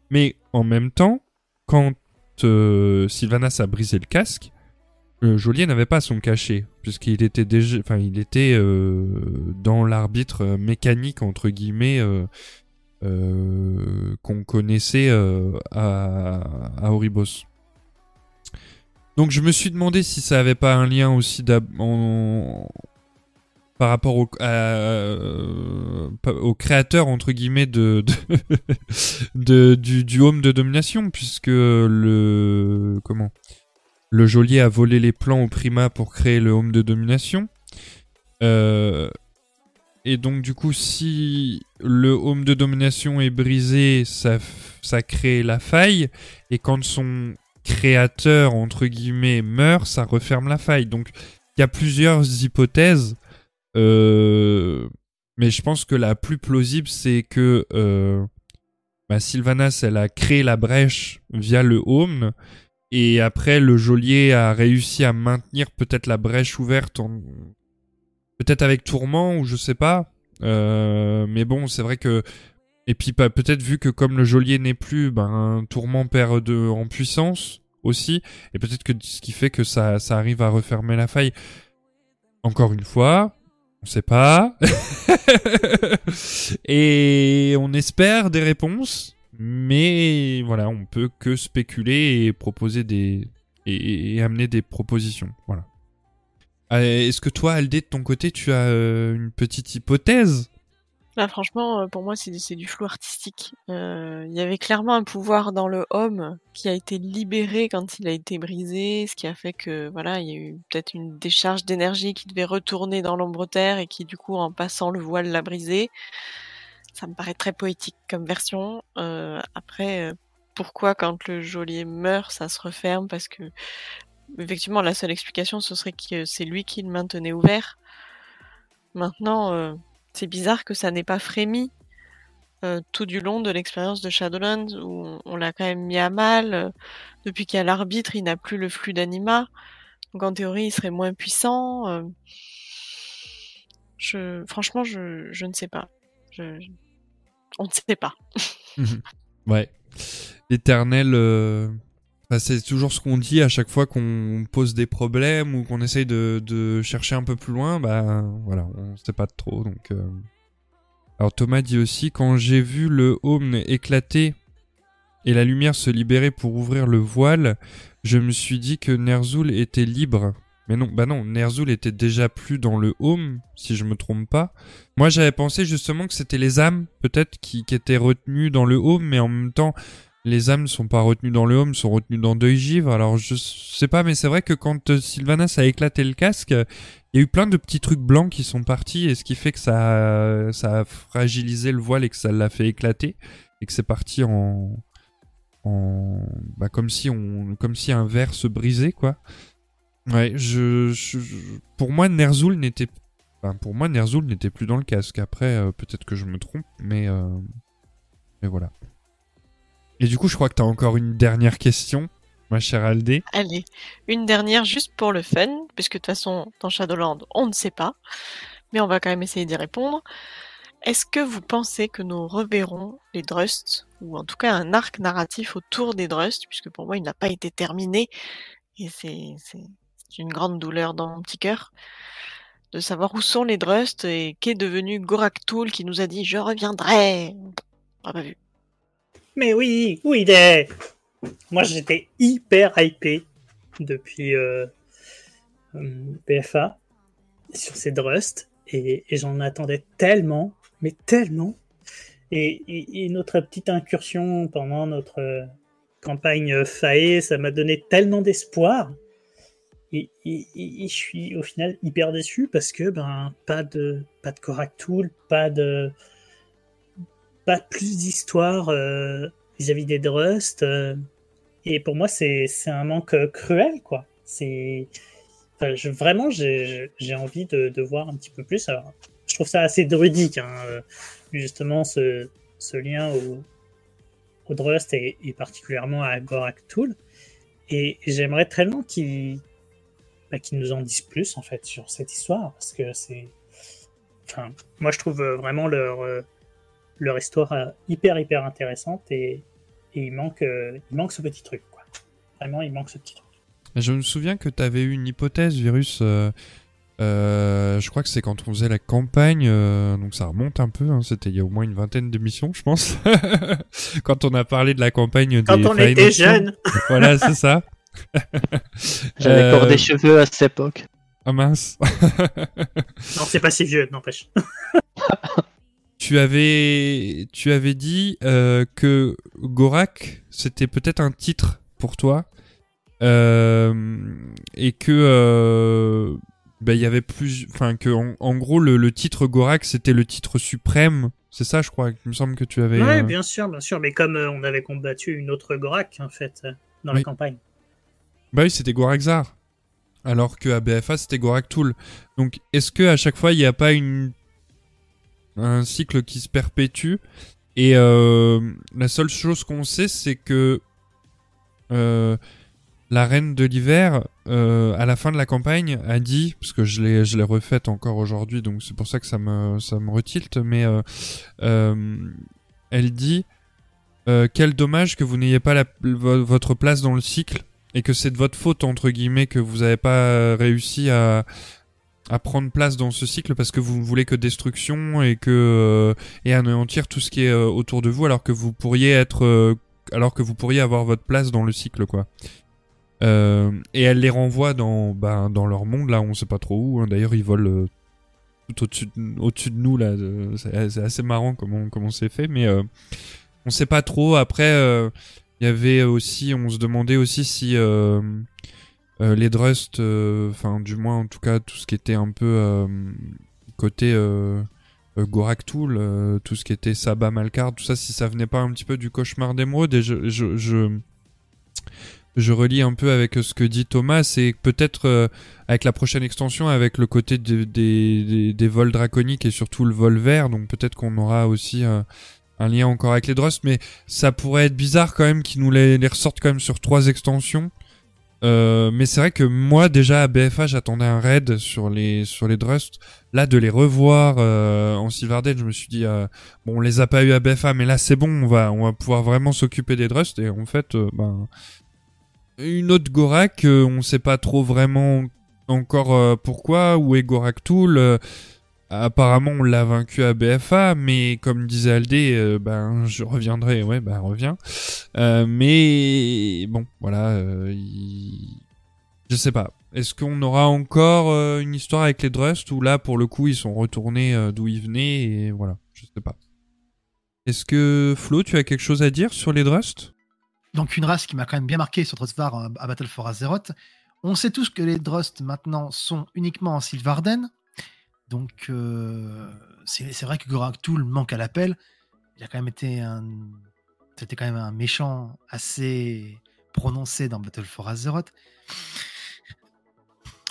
mais en même temps, quand euh, Sylvanas a brisé le casque, le geôlier n'avait pas son cachet, puisqu'il était déjà, enfin il était euh, dans l'arbitre euh, mécanique entre guillemets euh, euh, qu'on connaissait euh, à, à Oribos. Donc je me suis demandé si ça avait pas un lien aussi en- par rapport au, euh, au créateur entre guillemets de, de, de- du, du home de domination puisque le comment? Le geôlier a volé les plans au Prima pour créer le home de domination. Euh, et donc du coup si le home de domination est brisé ça ça crée la faille. Et quand son créateur entre guillemets meurt ça referme la faille. Donc il y a plusieurs hypothèses. Euh, mais je pense que la plus plausible, c'est que euh, bah, Sylvanas, elle a créé la brèche via le home, et après, le geôlier a réussi à maintenir peut-être la brèche ouverte, en... peut-être avec Tourment, ou je sais pas. Euh, mais bon, c'est vrai que... Et puis bah, peut-être vu que comme le geôlier n'est plus, ben, Tourment perd de... en puissance aussi, et peut-être que ce qui fait que ça, ça arrive à refermer la faille. Encore une fois, on sait pas. et on espère des réponses, mais voilà, on peut que spéculer et proposer des et, amener des propositions. Voilà. Ah, Est-ce que toi, Aldé, de ton côté, tu as euh, une petite hypothèse? Là, franchement, euh, pour moi, c'est c'est du flou artistique. Euh, Il y avait clairement un pouvoir dans le homme qui a été libéré quand il a été brisé, ce qui a fait que, voilà, il y a eu peut-être une décharge d'énergie qui devait retourner dans l'ombre terre et qui, du coup, en passant le voile, l'a brisé. Ça me paraît très poétique comme version. Euh, après, euh, pourquoi quand le geôlier meurt, ça se referme? Parce que, effectivement, la seule explication, ce serait que c'est lui qui le maintenait ouvert. Maintenant, euh, c'est bizarre que ça n'ait pas frémi tout du long de l'expérience de Shadowlands où on, l'a quand même mis à mal. depuis qu'il y a l'arbitre, il n'a plus le flux d'anima. Donc en théorie, il serait moins puissant. Je, franchement, je, je ne sais pas. On ne sait pas. Ouais. L'éternel. euh, c'est toujours ce qu'on dit à chaque fois qu'on pose des problèmes ou qu'on essaye de, chercher un peu plus loin. Bah voilà, on sait pas trop. Euh. Alors Thomas dit aussi quand j'ai vu le home éclater et la lumière se libérer pour ouvrir le voile, je me suis dit que Ner'zhul était libre. Mais non, bah non, Ner'zhul était déjà plus dans le home, si je me trompe pas. Moi, j'avais pensé justement que c'était les âmes, peut-être, qui, étaient retenues dans le home, mais en même temps, les âmes sont pas retenues dans le home, sont retenues dans Deuil Givre. Alors, je sais pas, mais c'est vrai que quand euh, Sylvanas a éclaté le casque, il y a eu plein de petits trucs blancs qui sont partis, et ce qui fait que ça, a- ça a fragilisé le voile et que ça l'a fait éclater, et que c'est parti en, en, bah, comme si on, comme si un verre se brisait, quoi. Ouais, je, pour moi, Ner'zhul n'était, enfin, pour moi, Ner'zhul n'était plus dans le casque. Après, euh, peut-être que je me trompe, mais, euh, mais voilà. Et du coup, je crois que t'as encore une dernière question, ma chère Aldé. Allez, une dernière juste pour le fun, puisque de toute façon, dans Shadowland, on ne sait pas, mais on va quand même essayer d'y répondre. Est-ce que vous pensez que nous reverrons les Drusts, ou en tout cas un arc narratif autour des Drusts, puisque pour moi il n'a pas été terminé, et c'est c'est une grande douleur dans mon petit cœur, de savoir où sont les Drusts et qu'est devenu Gorak Tool qui nous a dit je reviendrai. On pas vu. Mais oui, où il Moi, j'étais hyper hypé depuis euh, euh, PFA sur ces Drust et, j'en attendais tellement, mais tellement. Et, notre petite incursion pendant notre euh, campagne FAE, ça m'a donné tellement d'espoir. Et, je suis au final hyper déçu parce que ben pas de pas de Korak pas de pas plus d'histoire euh, vis-à-vis des Drust. euh, et pour moi, c'est un manque euh, cruel, quoi. C'est vraiment, j'ai envie de, de voir un petit peu plus. Je trouve ça assez druidique, hein, justement, ce, ce lien au, au Drust et, et particulièrement à Gorak Tool. Et j'aimerais tellement qu'ils bah, qu'ils nous en disent plus, en fait, sur cette histoire, parce que c'est. Enfin, moi, je trouve euh, vraiment leur. euh, leur histoire euh, hyper hyper intéressante et, et il manque il manque ce petit truc quoi. Vraiment il manque ce petit truc. Je me souviens que t'avais eu une hypothèse, Virus. euh, euh, je crois que c'est quand on faisait la campagne, euh, donc ça remonte un peu. hein, C'était il y a au moins une vingtaine d'émissions, je pense. quand on a parlé de la campagne Quand des on Fire était Nation. jeune. Voilà, c'est ça. J'avais Euh, encore des cheveux à cette époque. Ah mince. Non c'est pas si vieux n'empêche. tu avais, tu avais dit euh, que Gorak, c'était peut-être un titre pour toi. Euh, et que euh, bah, il y avait plus enfin que en, en gros le, le titre Gorak c'était le titre suprême c'est ça je crois il me semble que tu avais euh, bien sûr bien sûr mais comme euh, on avait combattu une autre Gorak en fait dans Oui. la campagne. Bah oui, c'était Goraxar. Alors que à BFA, c'était Gorak Tool. Donc, est-ce que à chaque fois, il n'y a pas une un cycle qui se perpétue? Et euh, la seule chose qu'on sait, c'est que euh, la reine de l'hiver, euh, à la fin de la campagne, a dit, parce que je l'ai je l'ai refaite encore aujourd'hui, donc c'est pour ça que ça me ça me retilte, mais elle dit quel dommage que vous n'ayez pas votre place dans le cycle et que c'est de votre faute entre guillemets que vous n'avez pas réussi à à prendre place dans ce cycle parce que vous ne voulez que destruction et que euh, et anéantir tout ce qui est euh, autour de vous alors que vous pourriez être euh, alors que vous pourriez avoir votre place dans le cycle quoi. Euh, et elle les renvoie dans, ben, dans leur monde, là, on sait pas trop où. hein. D'ailleurs, ils volent euh, tout au-dessus de, au-dessus de nous, là. C'est assez marrant comment, comment c'est fait, mais euh, on sait pas trop. Après, euh, il y avait aussi, on se demandait aussi si euh, euh, les Drust, euh, enfin, du moins, en tout cas, tout ce qui était un peu côté euh, tout ce qui était Saba Malkar, tout ça, si ça venait pas un petit peu du cauchemar d'émeraude. Et je, je, je, relis un peu avec ce que dit Thomas, c'est peut-être avec la prochaine extension, avec le côté de- des, vols draconiques et surtout le vol vert, donc peut-être qu'on aura aussi un lien encore avec les Drust, mais ça pourrait être bizarre quand même qu'ils nous les, ressortent quand même sur trois extensions. Euh, mais c'est vrai que moi déjà à BFA j'attendais un raid sur les sur les Drust. Là de les revoir euh, en Sylvarden, je me suis dit euh, bon on les a pas eu à BFA, mais là c'est bon, on va on va pouvoir vraiment s'occuper des Drust et en fait euh, ben une autre Gorak, euh, on sait pas trop vraiment encore pourquoi où est Gorak Tool. Apparemment on l'a vaincu à BFA, mais comme disait Aldé, euh, ben je reviendrai, ouais ben reviens. Euh, mais bon voilà, euh, il- je sais pas. Est-ce qu'on aura encore euh, une histoire avec les Drust ou là pour le coup ils sont retournés d'où ils venaient et voilà, je sais pas. Est-ce que Flo, tu as quelque chose à dire sur les Drust Donc une race qui m'a quand même bien marqué sur Drustvar euh, à Battle for Azeroth. On sait tous que les Drust maintenant sont uniquement en Sylvarden. Donc euh, c'est vrai que Gorak Tool manque à l'appel. Il a quand même été un. C'était quand même un méchant assez prononcé dans Battle for Azeroth.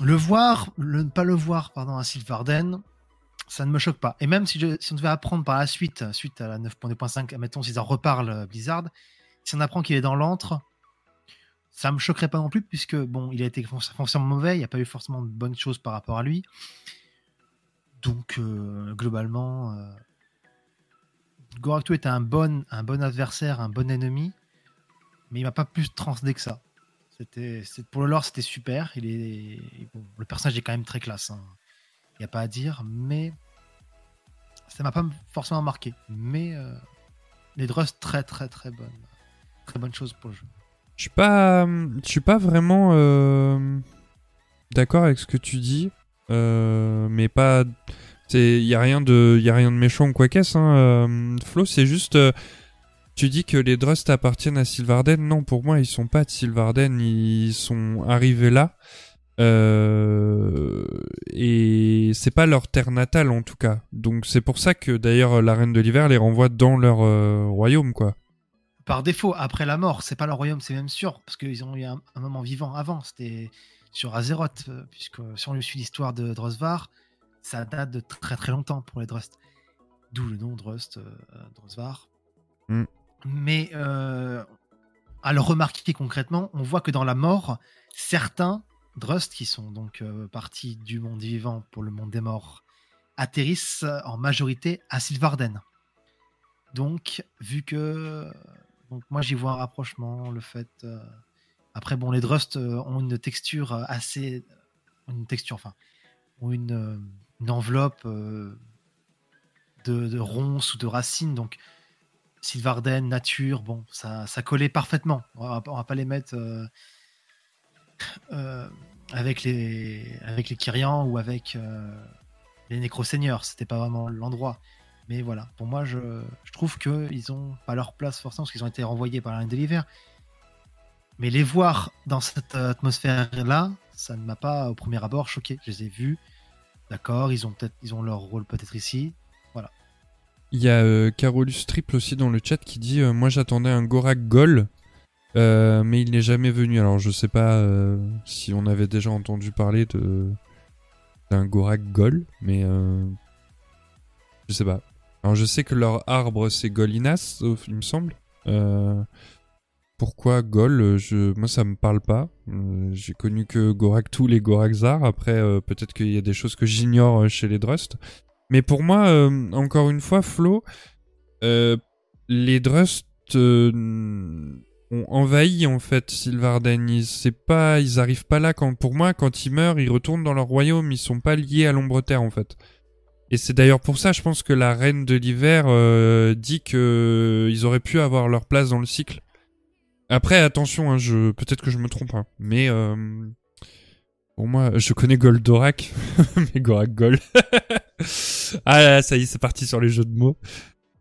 Le voir, ne pas le voir, pardon, à Sylvarden, ça ne me choque pas. Et même si, je- si on devait apprendre par la suite, suite à la 9.2.5, mettons s'ils en reparlent euh, Blizzard, si on apprend qu'il est dans l'antre, ça me choquerait pas non plus, puisque bon, il a été fon- foncièrement mauvais, il n'y a pas eu forcément de bonnes choses par rapport à lui. Donc, euh, globalement, euh, Goraktu était un bon, adversaire, un bon ennemi, mais il m'a pas plus transcendé que ça. Pour le lore, c'était super. Le personnage est quand même très classe. Il n'y a pas à dire, mais ça m'a pas forcément marqué. Mais euh, les Drust, très très très bonne, très bonne chose pour le jeu. Je suis pas, je suis pas vraiment d'accord avec ce que tu dis, mais pas. C'est, y a rien de, y a rien de méchant ou quoi qu'est-ce. Hein, euh, Flo, c'est juste. euh, tu dis que les Drust appartiennent à Sylvarden. Non, pour moi, ils sont pas de Sylvarden. Ils sont arrivés là. Euh, et c'est pas leur terre natale en tout cas. Donc c'est pour ça que d'ailleurs la Reine de l'Hiver les renvoie dans leur euh, royaume quoi. Par défaut, après la mort, c'est pas leur royaume, c'est même sûr, parce qu'ils ont eu un moment vivant avant. C'était sur Azeroth, euh, puisque si on suit l'histoire de Drosvar, ça date de très très longtemps pour les Drust. D'où le nom Drust, euh, Drosvar. Mm. Mais euh, à le remarquer concrètement, on voit que dans la mort, certains Drust, qui sont donc euh, partis du monde vivant pour le monde des morts, atterrissent en majorité à Sylvarden. Donc, vu que. Donc, moi, j'y vois un rapprochement, le fait. euh, Après, bon, les Drust euh, ont une texture euh, assez. Une texture, enfin. Ont une, euh, enveloppe euh, de, de ronces ou de racines. Donc, Sylvarden, nature, bon, ça, ça collait parfaitement. On va, va pas les mettre. euh, euh, avec les avec les Kyrians ou avec euh, les Nécro-Seigneurs, c'était pas vraiment l'endroit. Mais voilà, pour moi, je, je trouve qu'ils ont pas leur place forcément parce qu'ils ont été renvoyés par la Reine de l'Hiver. Mais les voir dans cette euh, atmosphère-là, ça ne m'a pas au premier abord choqué. Je les ai vus, d'accord, ils ont peut-être, ils ont leur rôle peut-être ici. Voilà. Il y a euh, Carolus Triple aussi dans le chat qui dit euh, Moi j'attendais un Gorak Gol, mais il n'est jamais venu. Alors je sais pas si on avait déjà entendu parler d'un Gorak Gol, mais je sais pas. Alors je sais que leur arbre c'est Golinas, il me semble. Euh, pourquoi Gol euh, je... Moi ça me parle pas. Euh, J'ai connu que Gorak Tool et Gorak Zar. Après euh, peut-être qu'il y a des choses que j'ignore euh, chez les Drust. Mais pour moi, euh, encore une fois, Flo, euh, les Drust euh, ont envahi en fait Sylvarden. Ils, pas, ils arrivent pas là quand, pour moi, quand ils meurent, ils retournent dans leur royaume. Ils sont pas liés à l'ombre terre en fait. Et c'est d'ailleurs pour ça, je pense que la reine de l'hiver euh, dit que ils auraient pu avoir leur place dans le cycle. Après, attention, hein, je peut-être que je me trompe, hein, mais euh, pour moi, je connais Goldorak, mais Gorak Gol. ah là, là, ça y est, c'est parti sur les jeux de mots.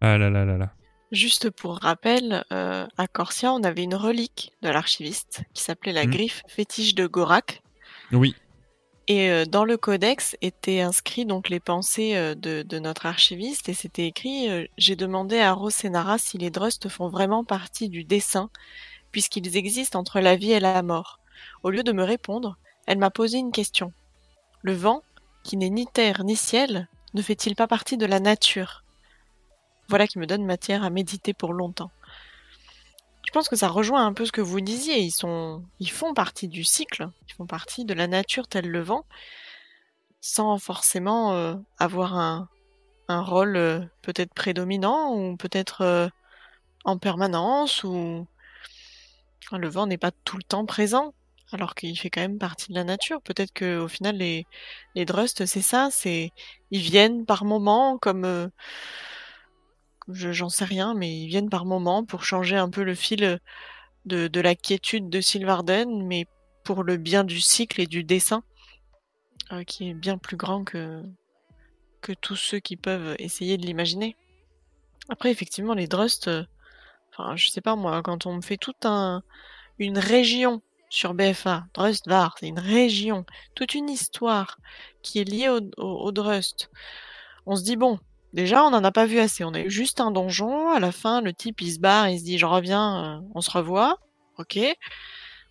Ah là là là là. Juste pour rappel, euh, à Corsia, on avait une relique de l'archiviste qui s'appelait la Mhm. griffe fétiche de Gorak. Oui. Et euh, dans le codex étaient inscrits donc les pensées euh, de, de notre archiviste et c'était écrit J'ai demandé à Rosenara si les Drust font vraiment partie du dessin, puisqu'ils existent entre la vie et la mort. Au lieu de me répondre, elle m'a posé une question. Le vent, qui n'est ni terre ni ciel, ne fait-il pas partie de la nature? Voilà qui me donne matière à méditer pour longtemps. Je pense que ça rejoint un peu ce que vous disiez. Ils sont, ils font partie du cycle. Ils font partie de la nature tel le vent, sans forcément euh, avoir un, rôle euh, peut-être prédominant ou peut-être euh, en permanence ou Le vent n'est pas tout le temps présent, alors qu'il fait quand même partie de la nature. Peut-être que au final les les Drust c'est ça, c'est ils viennent par moment comme euh, je- j'en sais rien, mais ils viennent par moment pour changer un peu le fil de, la quiétude de Sylvarden, mais pour le bien du cycle et du dessin, euh, qui est bien plus grand que, que tous ceux qui peuvent essayer de l'imaginer. Après, effectivement, les Drust, euh, enfin, je sais pas moi, quand on me fait toute un, une région sur BFA, Drustvar, c'est une région, toute une histoire qui est liée au Drust, on se dit bon, Déjà, on n'en a pas vu assez. On a eu juste un donjon. À la fin, le type, il se barre, il se dit, je reviens, euh, on se revoit. Ok.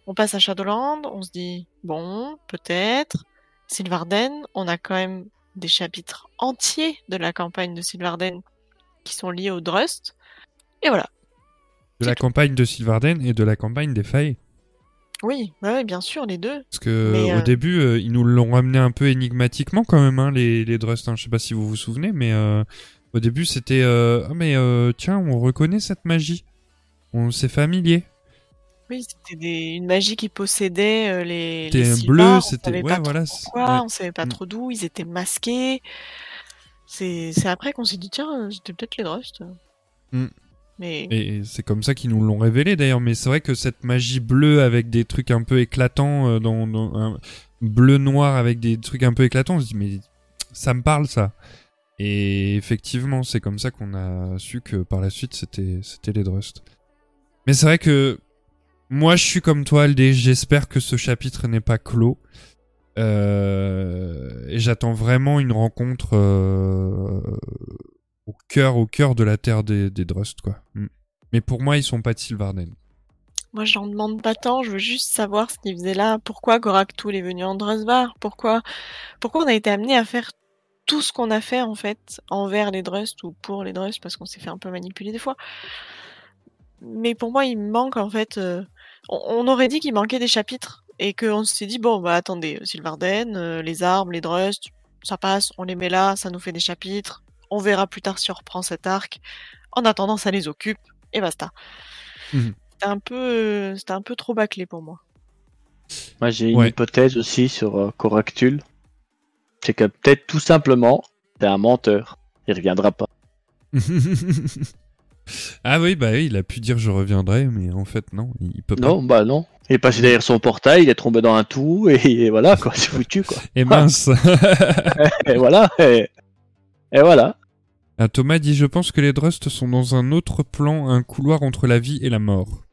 On passe à Shadowland. On se dit, bon, peut-être. Sylvarden, on a quand même des chapitres entiers de la campagne de Sylvarden qui sont liés au Drust. Et voilà. De la campagne de Sylvarden et de la campagne des Failles. Oui, ouais, bien sûr, les deux. Parce que Mais, au euh, début, euh, ils nous l'ont ramené un peu énigmatiquement quand même, hein, les, les Drust. hein. Je sais pas si vous vous souvenez, mais euh, au début, c'était ah mais tiens, on reconnaît cette magie. On c'est familier. Oui, c'était une magie qui possédait les, C'était les bleu, on c'était- savait ouais, pas trop voilà, pourquoi, ouais. on savait pas Mm. trop d'où, ils étaient masqués. C'est c'est après qu'on s'est dit tiens, c'était peut-être les Drust. Mm. Et c'est comme ça qu'ils nous l'ont révélé d'ailleurs. Mais c'est vrai que cette magie bleue avec des trucs un peu éclatants, euh, dans, un bleu noir avec des trucs un peu éclatants, on se dit mais ça me parle ça. Et effectivement, c'est comme ça qu'on a su que par la suite c'était c'était les Drust. Mais c'est vrai que moi je suis comme toi, Aldé. J'espère que ce chapitre n'est pas clos. Euh, et j'attends vraiment une rencontre euh, au cœur, au cœur de la terre des, des Drust, quoi. Mm. Mais pour moi, ils sont pas de Sylvarden. moi j'en demande pas tant, je veux juste savoir ce qu'ils faisaient là, pourquoi Goraktul est venu en Drustvar, pourquoi pourquoi on a été amené à faire tout ce qu'on a fait en fait envers les Drust ou pour les Drust parce qu'on s'est fait un peu manipuler des fois? Mais pour moi, il me manque en fait. euh, on, on aurait dit qu'il manquait des chapitres et qu'on s'est dit bon bah attendez, Sylvarden, euh, les armes, les Drust, ça passe, on les met là, ça nous fait des chapitres. On verra plus tard si on reprend cet arc. En attendant, ça les occupe et basta. Mhm. C'était un peu, euh, c'était un peu trop bâclé pour moi. Moi, j'ai une Ouais. hypothèse aussi sur euh, Coractul. C'est que peut-être tout simplement, c'est un menteur. Il reviendra pas. ah oui, bah oui, il a pu dire je reviendrai, mais en fait non, il il peut pas. Non, bah non. Il est passé derrière son portail, il est tombé dans un trou et, et voilà quoi, c'est foutu quoi. Et mince. Et voilà. Et, et voilà. Ah, Thomas dit je pense que les Drust sont dans un autre plan, un couloir entre la vie et la mort.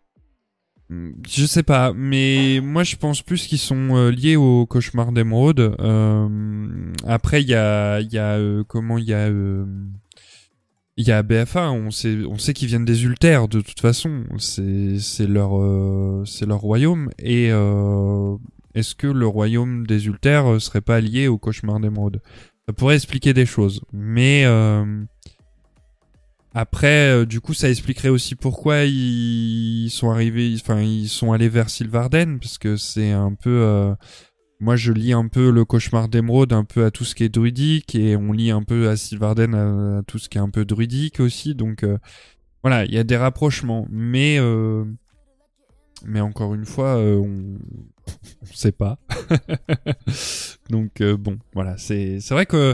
Hmm, Je sais pas, mais moi je pense plus qu'ils sont euh, liés au cauchemar d'Emeraude. Euh, après il y a, y a euh, comment il y a euh, il y a BFA, on sait qu'ils viennent des Ultères de toute façon, c'est leur c'est leur royaume et est-ce que le royaume des Ultères serait pas lié au cauchemar d'Emeraude Ça pourrait expliquer des choses, mais euh, après, euh, du coup, ça expliquerait aussi pourquoi ils sont arrivés, enfin, ils sont allés vers Sylvarden, parce que c'est un peu, euh, moi, je lis un peu le cauchemar d'Emeraude, un peu à tout ce qui est druidique, et on lit un peu à Sylvarden à, tout ce qui est un peu druidique aussi, donc voilà, il y a des rapprochements, mais mais encore une fois, euh, on on sait pas. donc euh, bon, voilà, c'est vrai que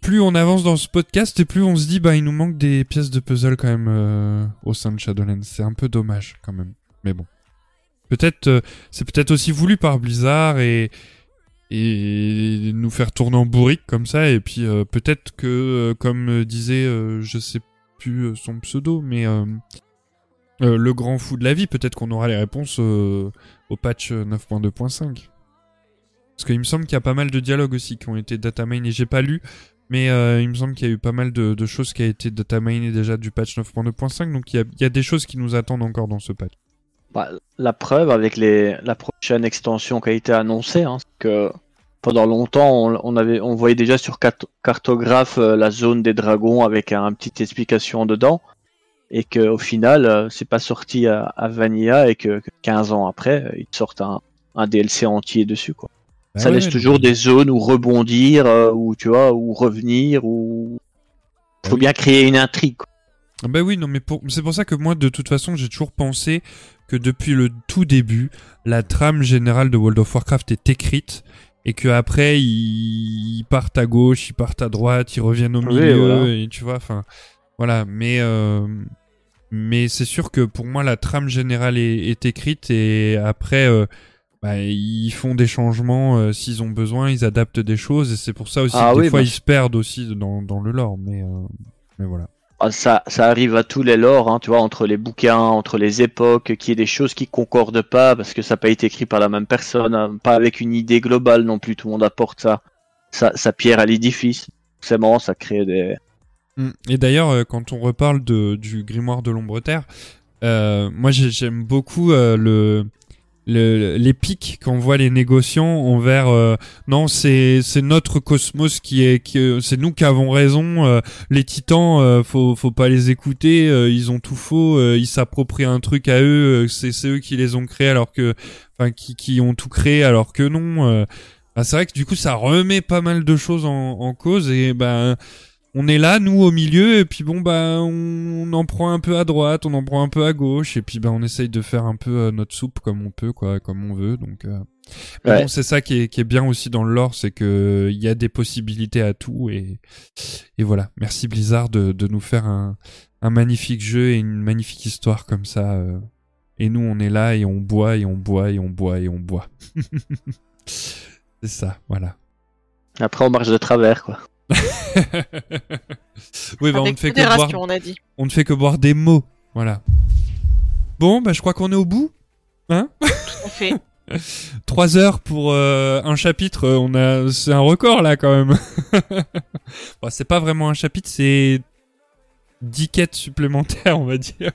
plus on avance dans ce podcast et plus on se dit bah il nous manque des pièces de puzzle quand même euh, au sein de Shadowlands. C'est un peu dommage quand même. Mais bon. Peut-être, c'est peut-être aussi voulu par Blizzard et, et nous faire tourner en bourrique comme ça. Et puis peut-être que, comme disait, je sais plus son pseudo, mais euh, euh, le grand fou de la vie, peut-être qu'on aura les réponses euh, au patch 9.2.5. Parce qu'il me semble qu'il y a pas mal de dialogues aussi qui ont été datamine et j'ai pas lu, mais euh, il me semble qu'il y a eu pas mal de, choses qui a été dataminées déjà du patch 9.2.5, donc il y a, des choses qui nous attendent encore dans ce patch. Bah, la preuve avec la prochaine extension qui a été annoncée, hein, que pendant longtemps, on, avait, voyait déjà sur cart- cartographe euh, la zone des dragons avec un, petite explication dedans, et que au final, euh, c'est pas sorti à, à Vanilla et que, que 15 ans après, euh, ils sortent un, un DLC entier dessus, quoi. Bah Ça ouais, laisse toujours des zones où rebondir, euh, ou tu vois, ou revenir, ou Bah faut oui. bien créer une intrigue. quoi. Bah oui, non, mais pour... c'est pour ça que moi, de toute façon, j'ai toujours pensé que depuis le tout début, la trame générale de World of Warcraft est écrite et que après ils ils partent à gauche, ils partent à droite, ils reviennent au Oui, milieu voilà. et tu vois, enfin, voilà. Mais euh, mais c'est sûr que pour moi, la trame générale est, est écrite et après. euh, bah, ils font des changements euh, s'ils ont besoin, ils adaptent des choses et c'est pour ça aussi Ah que des fois bah, ils se perdent aussi dans, dans le lore. Mais euh, mais voilà. Ah, Ça, ça arrive à tous les lores, hein, tu vois, entre les bouquins, entre les époques, qu'il y ait des choses qui concordent pas parce que ça n'a pas été écrit par la même personne, hein, pas avec une idée globale non plus. Tout le monde apporte ça, sa pierre à l'édifice. Forcément, ça crée des. Mm. Et d'ailleurs, euh, quand on reparle de, du grimoire de l'ombre terre, euh, moi j'ai- j'aime beaucoup euh, le le- les pics qu'on voit les négociants envers euh, non c'est c'est notre cosmos qui est qui est- c'est nous qui avons raison euh, les titans euh, faut faut pas les écouter euh, ils ont tout faux euh, ils s'approprient un truc à eux euh, c'est c'est eux qui les ont créés alors que enfin qui qui ont tout créé alors que non euh. Enfin, c'est vrai que du coup ça remet pas mal de choses en, en cause et ben on est là, nous, au milieu, et puis bon, bah, on, on en prend un peu à droite, on en prend un peu à gauche, et puis bah, on essaye de faire un peu euh, notre soupe comme on peut, quoi, comme on veut. Donc, euh... Ouais. bon, c'est ça qui est, qui est bien aussi dans le lore, c'est que il y a des possibilités à tout, et, et voilà. Merci Blizzard de, de nous faire un, un magnifique jeu et une magnifique histoire comme ça. euh. Et nous, on est là et on boit et on boit et on boit et on boit. c'est ça, voilà. Après, on marche de travers, quoi. Oui, bah, on ne fait que boire on a dit. on ne fait que boire des mots. Voilà. Bon, bah je crois qu'on est au bout. Hein? On fait. Trois heures pour euh, un chapitre, euh, on a, c'est un record là quand même. bon, c'est pas vraiment un chapitre, c'est 10 quêtes supplémentaires, on va dire.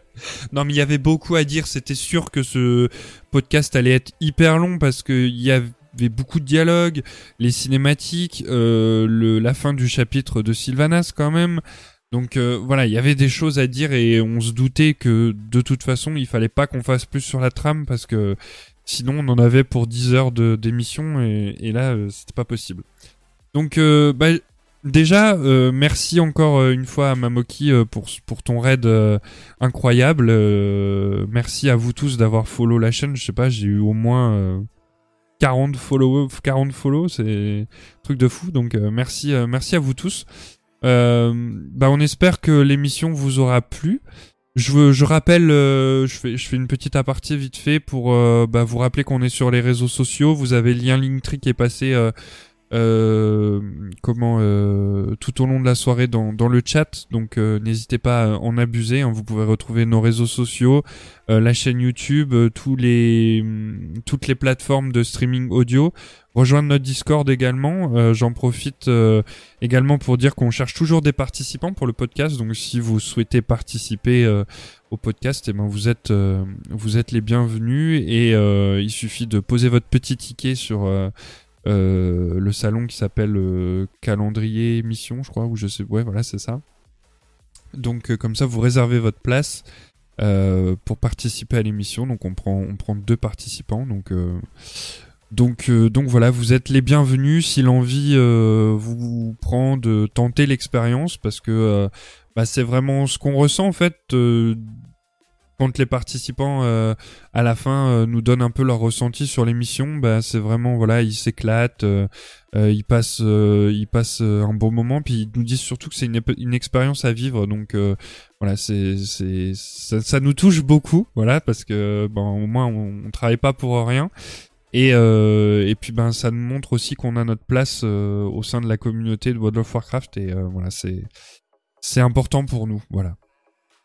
Non, mais il y avait beaucoup à dire. C'était sûr que ce podcast allait être hyper long parce que il y avait beaucoup de dialogues, les cinématiques, euh, la fin du chapitre de Sylvanas quand même. Donc euh, voilà, il y avait des choses à dire et on se doutait que de toute façon, il fallait pas qu'on fasse plus sur la trame parce que sinon on en avait pour 10 heures d'émission et, là euh, c'était pas possible. Donc bah, déjà merci encore une fois à Mamoki pour pour ton raid incroyable. Merci à vous tous d'avoir follow la chaîne, je sais pas, j'ai eu au moins 40 follow 40 follow, c'est truc de fou. Donc euh, merci euh, merci à vous tous. Euh, bah on espère que l'émission vous aura plu. Je, veux, je rappelle, euh, je, fais, je fais une petite aparté vite fait pour euh, bah, vous rappeler qu'on est sur les réseaux sociaux. Vous avez le lien Linktree qui est passé euh, comment euh, tout au long de la soirée dans, le chat. Donc euh, n'hésitez pas à en abuser. hein. Vous pouvez retrouver nos réseaux sociaux, la chaîne YouTube, tous les hum, toutes les plateformes de streaming audio. Rejoindre notre Discord également. J'en profite également pour dire qu'on cherche toujours des participants pour le podcast. Donc si vous souhaitez participer au podcast, eh ben vous êtes vous êtes les bienvenus et il suffit de poser votre petit ticket sur euh, le salon qui s'appelle euh, calendrier émission, je crois, ou je sais, ouais, voilà, c'est ça. Donc euh, comme ça, vous réservez votre place pour participer à l'émission. Donc on prend on prend deux participants. Donc donc, donc voilà, vous êtes les bienvenus si l'envie vous prend de tenter l'expérience parce que bah, c'est vraiment ce qu'on ressent en fait. Quand les participants euh, à la fin euh, nous donnent un peu leur ressenti sur l'émission, bah c'est vraiment voilà, ils s'éclatent, euh, euh, ils passent euh, ils passent euh, un bon moment, puis ils nous disent surtout que c'est une, expérience à vivre, donc voilà, c'est c'est ça, ça nous touche beaucoup, voilà, parce que ben au moins on, on travaille pas pour rien. Et, et puis ben ça nous montre aussi qu'on a notre place au sein de la communauté de World of Warcraft et voilà c'est c'est important pour nous voilà.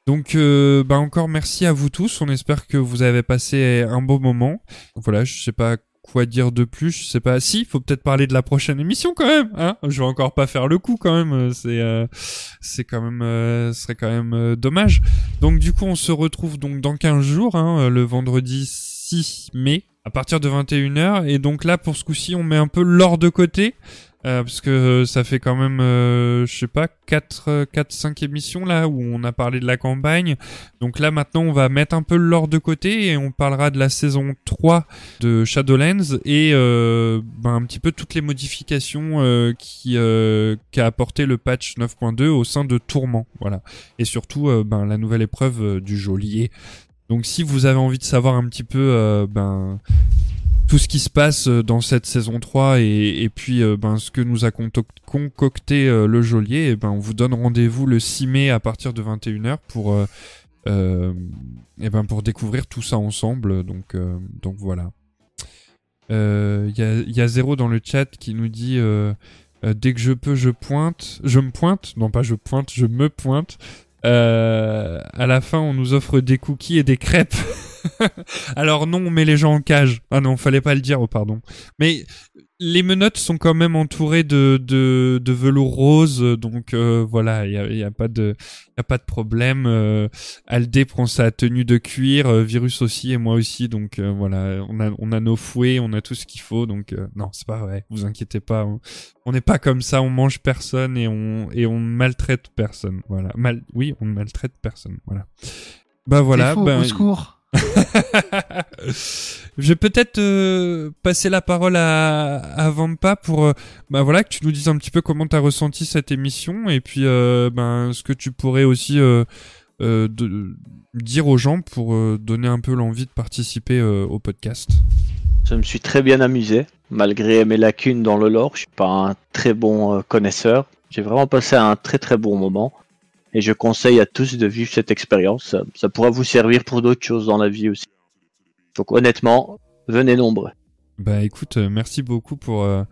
Donc euh, ben encore merci à vous tous. On espère que vous avez passé un beau moment. Voilà, je sais pas quoi dire de plus. Je sais pas. Si, faut peut-être parler de la prochaine émission quand même. Hein je vais encore pas faire le coup quand même. C'est euh, c'est quand même euh, ce serait quand même euh, dommage. Donc du coup on se retrouve donc dans 15 jours, hein, le vendredi 6 mai à partir de 21h et donc là pour ce coup-ci on met un peu l'or de côté euh, parce que euh, ça fait quand même euh, je sais pas 4 4 5 émissions là où on a parlé de la campagne. Donc là maintenant on va mettre un peu l'or de côté et on parlera de la saison 3 de Shadowlands et euh, ben, un petit peu toutes les modifications euh, qui euh, qu'a apporté le patch 9.2 au sein de Tourment, voilà. Et surtout ben la nouvelle épreuve du geôlier. Donc si vous avez envie de savoir un petit peu ben tout ce qui se passe euh, dans cette saison 3 et, puis euh, ben ce que nous a concocté euh, le geôlier, et ben on vous donne rendez-vous le 6 mai à partir de 21h pour et ben pour découvrir tout ça ensemble. Donc donc voilà. Il y, y a zéro dans le chat qui nous dit dès que je peux je pointe, je me pointe, non pas je pointe, je me pointe. À la fin, on nous offre des cookies et des crêpes. Alors non, on met les gens en cage. Ah non, fallait pas le dire, oh pardon. Mais les menottes sont quand même entourées de, de, de velours rose, donc euh, voilà, il y a, y a pas de y a pas de problème. Euh, Aldé prend sa tenue de cuir, euh, Virus aussi et moi aussi, donc euh, voilà, on a on a nos fouets, on a tout ce qu'il faut, donc euh, non, c'est pas vrai, vous inquiétez pas, on- n'est pas comme ça, on mange personne et on et on maltraite personne, voilà. Mal, oui, on maltraite personne, voilà. Bah voilà, ben, au secours. je vais peut-être euh, passer la parole à, Vampa pour euh, bah voilà que tu nous dises un petit peu comment tu as ressenti cette émission et puis euh, ben ce que tu pourrais aussi euh, dire aux gens pour donner un peu l'envie de participer au podcast. Je me suis très bien amusé, malgré mes lacunes dans le lore. Je suis pas un très bon connaisseur. J'ai vraiment passé un très très bon moment. Et je conseille à tous de vivre cette expérience. Ça, pourra vous servir pour d'autres choses dans la vie aussi. Donc honnêtement, venez nombreux. Bah écoute, euh, merci beaucoup pour euh,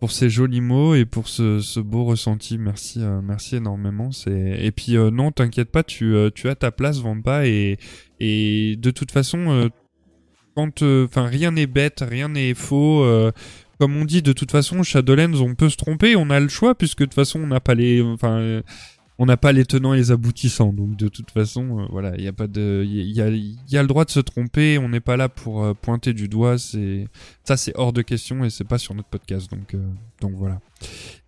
pour ces jolis mots et pour ce, ce beau ressenti. Merci, euh, merci énormément. C'est et puis euh, non, t'inquiète pas, tu euh, tu as ta place, Vampa et et de toute façon, euh, quand enfin rien n'est bête, rien n'est faux. comme on dit, de toute façon, Shadowlands, on peut se tromper, on a le choix puisque de toute façon, on n'a pas les, enfin, on n'a pas les tenants et les aboutissants. Donc de toute façon, euh, voilà, il y a pas de, il y a, y a le droit de se tromper. On n'est pas là pour euh, pointer du doigt. C'est ça, c'est hors de question et c'est pas sur notre podcast. Donc euh, donc voilà.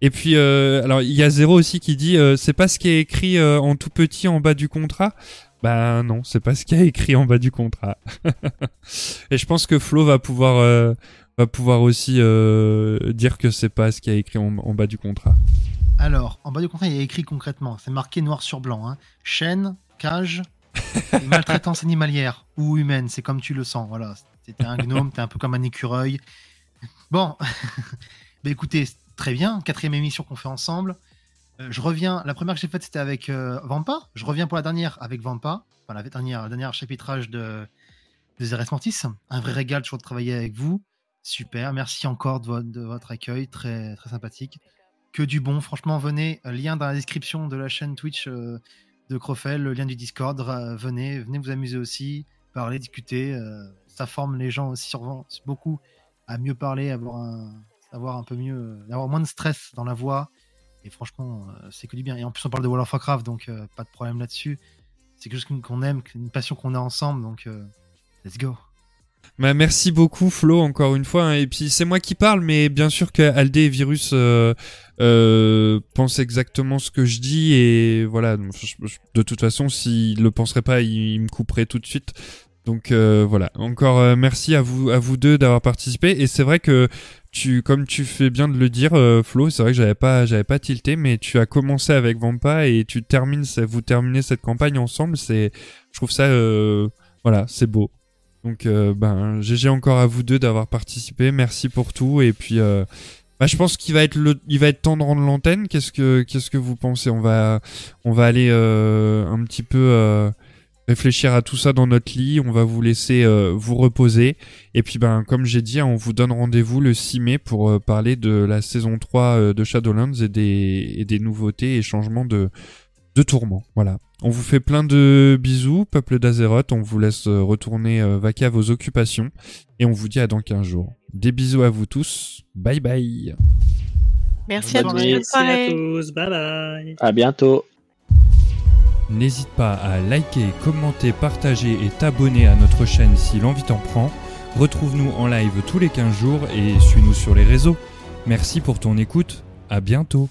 Et puis euh, alors il y a zéro aussi qui dit, c'est pas ce qui est écrit en tout petit en bas du contrat? Bah non, c'est pas ce qui est écrit en bas du contrat. et je pense que Flo va pouvoir va pouvoir aussi dire que c'est pas ce qui est écrit en bas du contrat. Alors, en bas du contrat, il y a écrit concrètement, c'est marqué noir sur blanc. Hein. Chaîne, cage, et maltraitance animalière ou humaine, c'est comme tu le sens. Voilà, t'es un gnome, t'es un peu comme un écureuil. Bon, bah écoutez, très bien, quatrième émission qu'on fait ensemble. Euh, je reviens, la première que j'ai faite c'était avec euh, Vampa. Je reviens pour la dernière avec Vampa. Enfin, la dernière, la dernière chapitrage de, de Zeres Mortis. Un vrai régal toujours de travailler avec vous. Super, merci encore de, vo- de votre accueil, très, très sympathique que du bon. Franchement, venez, euh, lien dans la description de la chaîne Twitch euh, de Crofel, lien du Discord. euh, venez, venez vous amuser aussi, parler, discuter. ça forme les gens aussi sur- beaucoup à mieux parler, avoir avoir un peu mieux, avoir moins de stress dans la voix. Et franchement, c'est que du bien. Et en plus, on parle de World of Warcraft, donc pas de problème là-dessus. C'est quelque chose qu'on aime, une passion qu'on a ensemble, donc let's go. Bah, merci beaucoup Flo encore une fois hein. et puis c'est moi qui parle mais bien sûr que Aldé et Virus euh, euh, pensent exactement ce que je dis et voilà de toute façon s'ils le penseraient pas ils, me couperaient tout de suite donc euh, voilà encore euh, merci à vous à vous deux d'avoir participé et c'est vrai que tu, comme tu fais bien de le dire, Flo, c'est vrai que j'avais pas, j'avais pas tilté, mais tu as commencé avec Vampa et tu termines, vous terminez cette campagne ensemble. C'est, je trouve ça, voilà, c'est beau. Donc, euh, ben, GG encore à vous deux d'avoir participé. Merci pour tout. Et puis, euh, bah, je pense qu'il va être temps de rendre l'antenne. Qu'est-ce que, vous pensez? On va, aller euh, un petit peu réfléchir à tout ça dans notre lit. On va vous laisser vous reposer. Et puis, ben, comme j'ai dit, hein, on vous donne rendez-vous le 6 mai pour parler de la saison 3 euh, de Shadowlands et des nouveautés et changements de, de tourment. Voilà. On vous fait plein de bisous, peuple d'Azeroth. On vous laisse euh, retourner euh, vaquer à vos occupations. Et on vous dit à dans 15 jours. Des bisous à vous tous. Bye bye. Merci à tous. Merci à tous. Bye bye. À bientôt. N'hésite pas à liker, commenter, partager et t'abonner à notre chaîne si l'envie t'en prend. Retrouve-nous en live tous les 15 jours et suis-nous sur les réseaux. Merci pour ton écoute. À bientôt.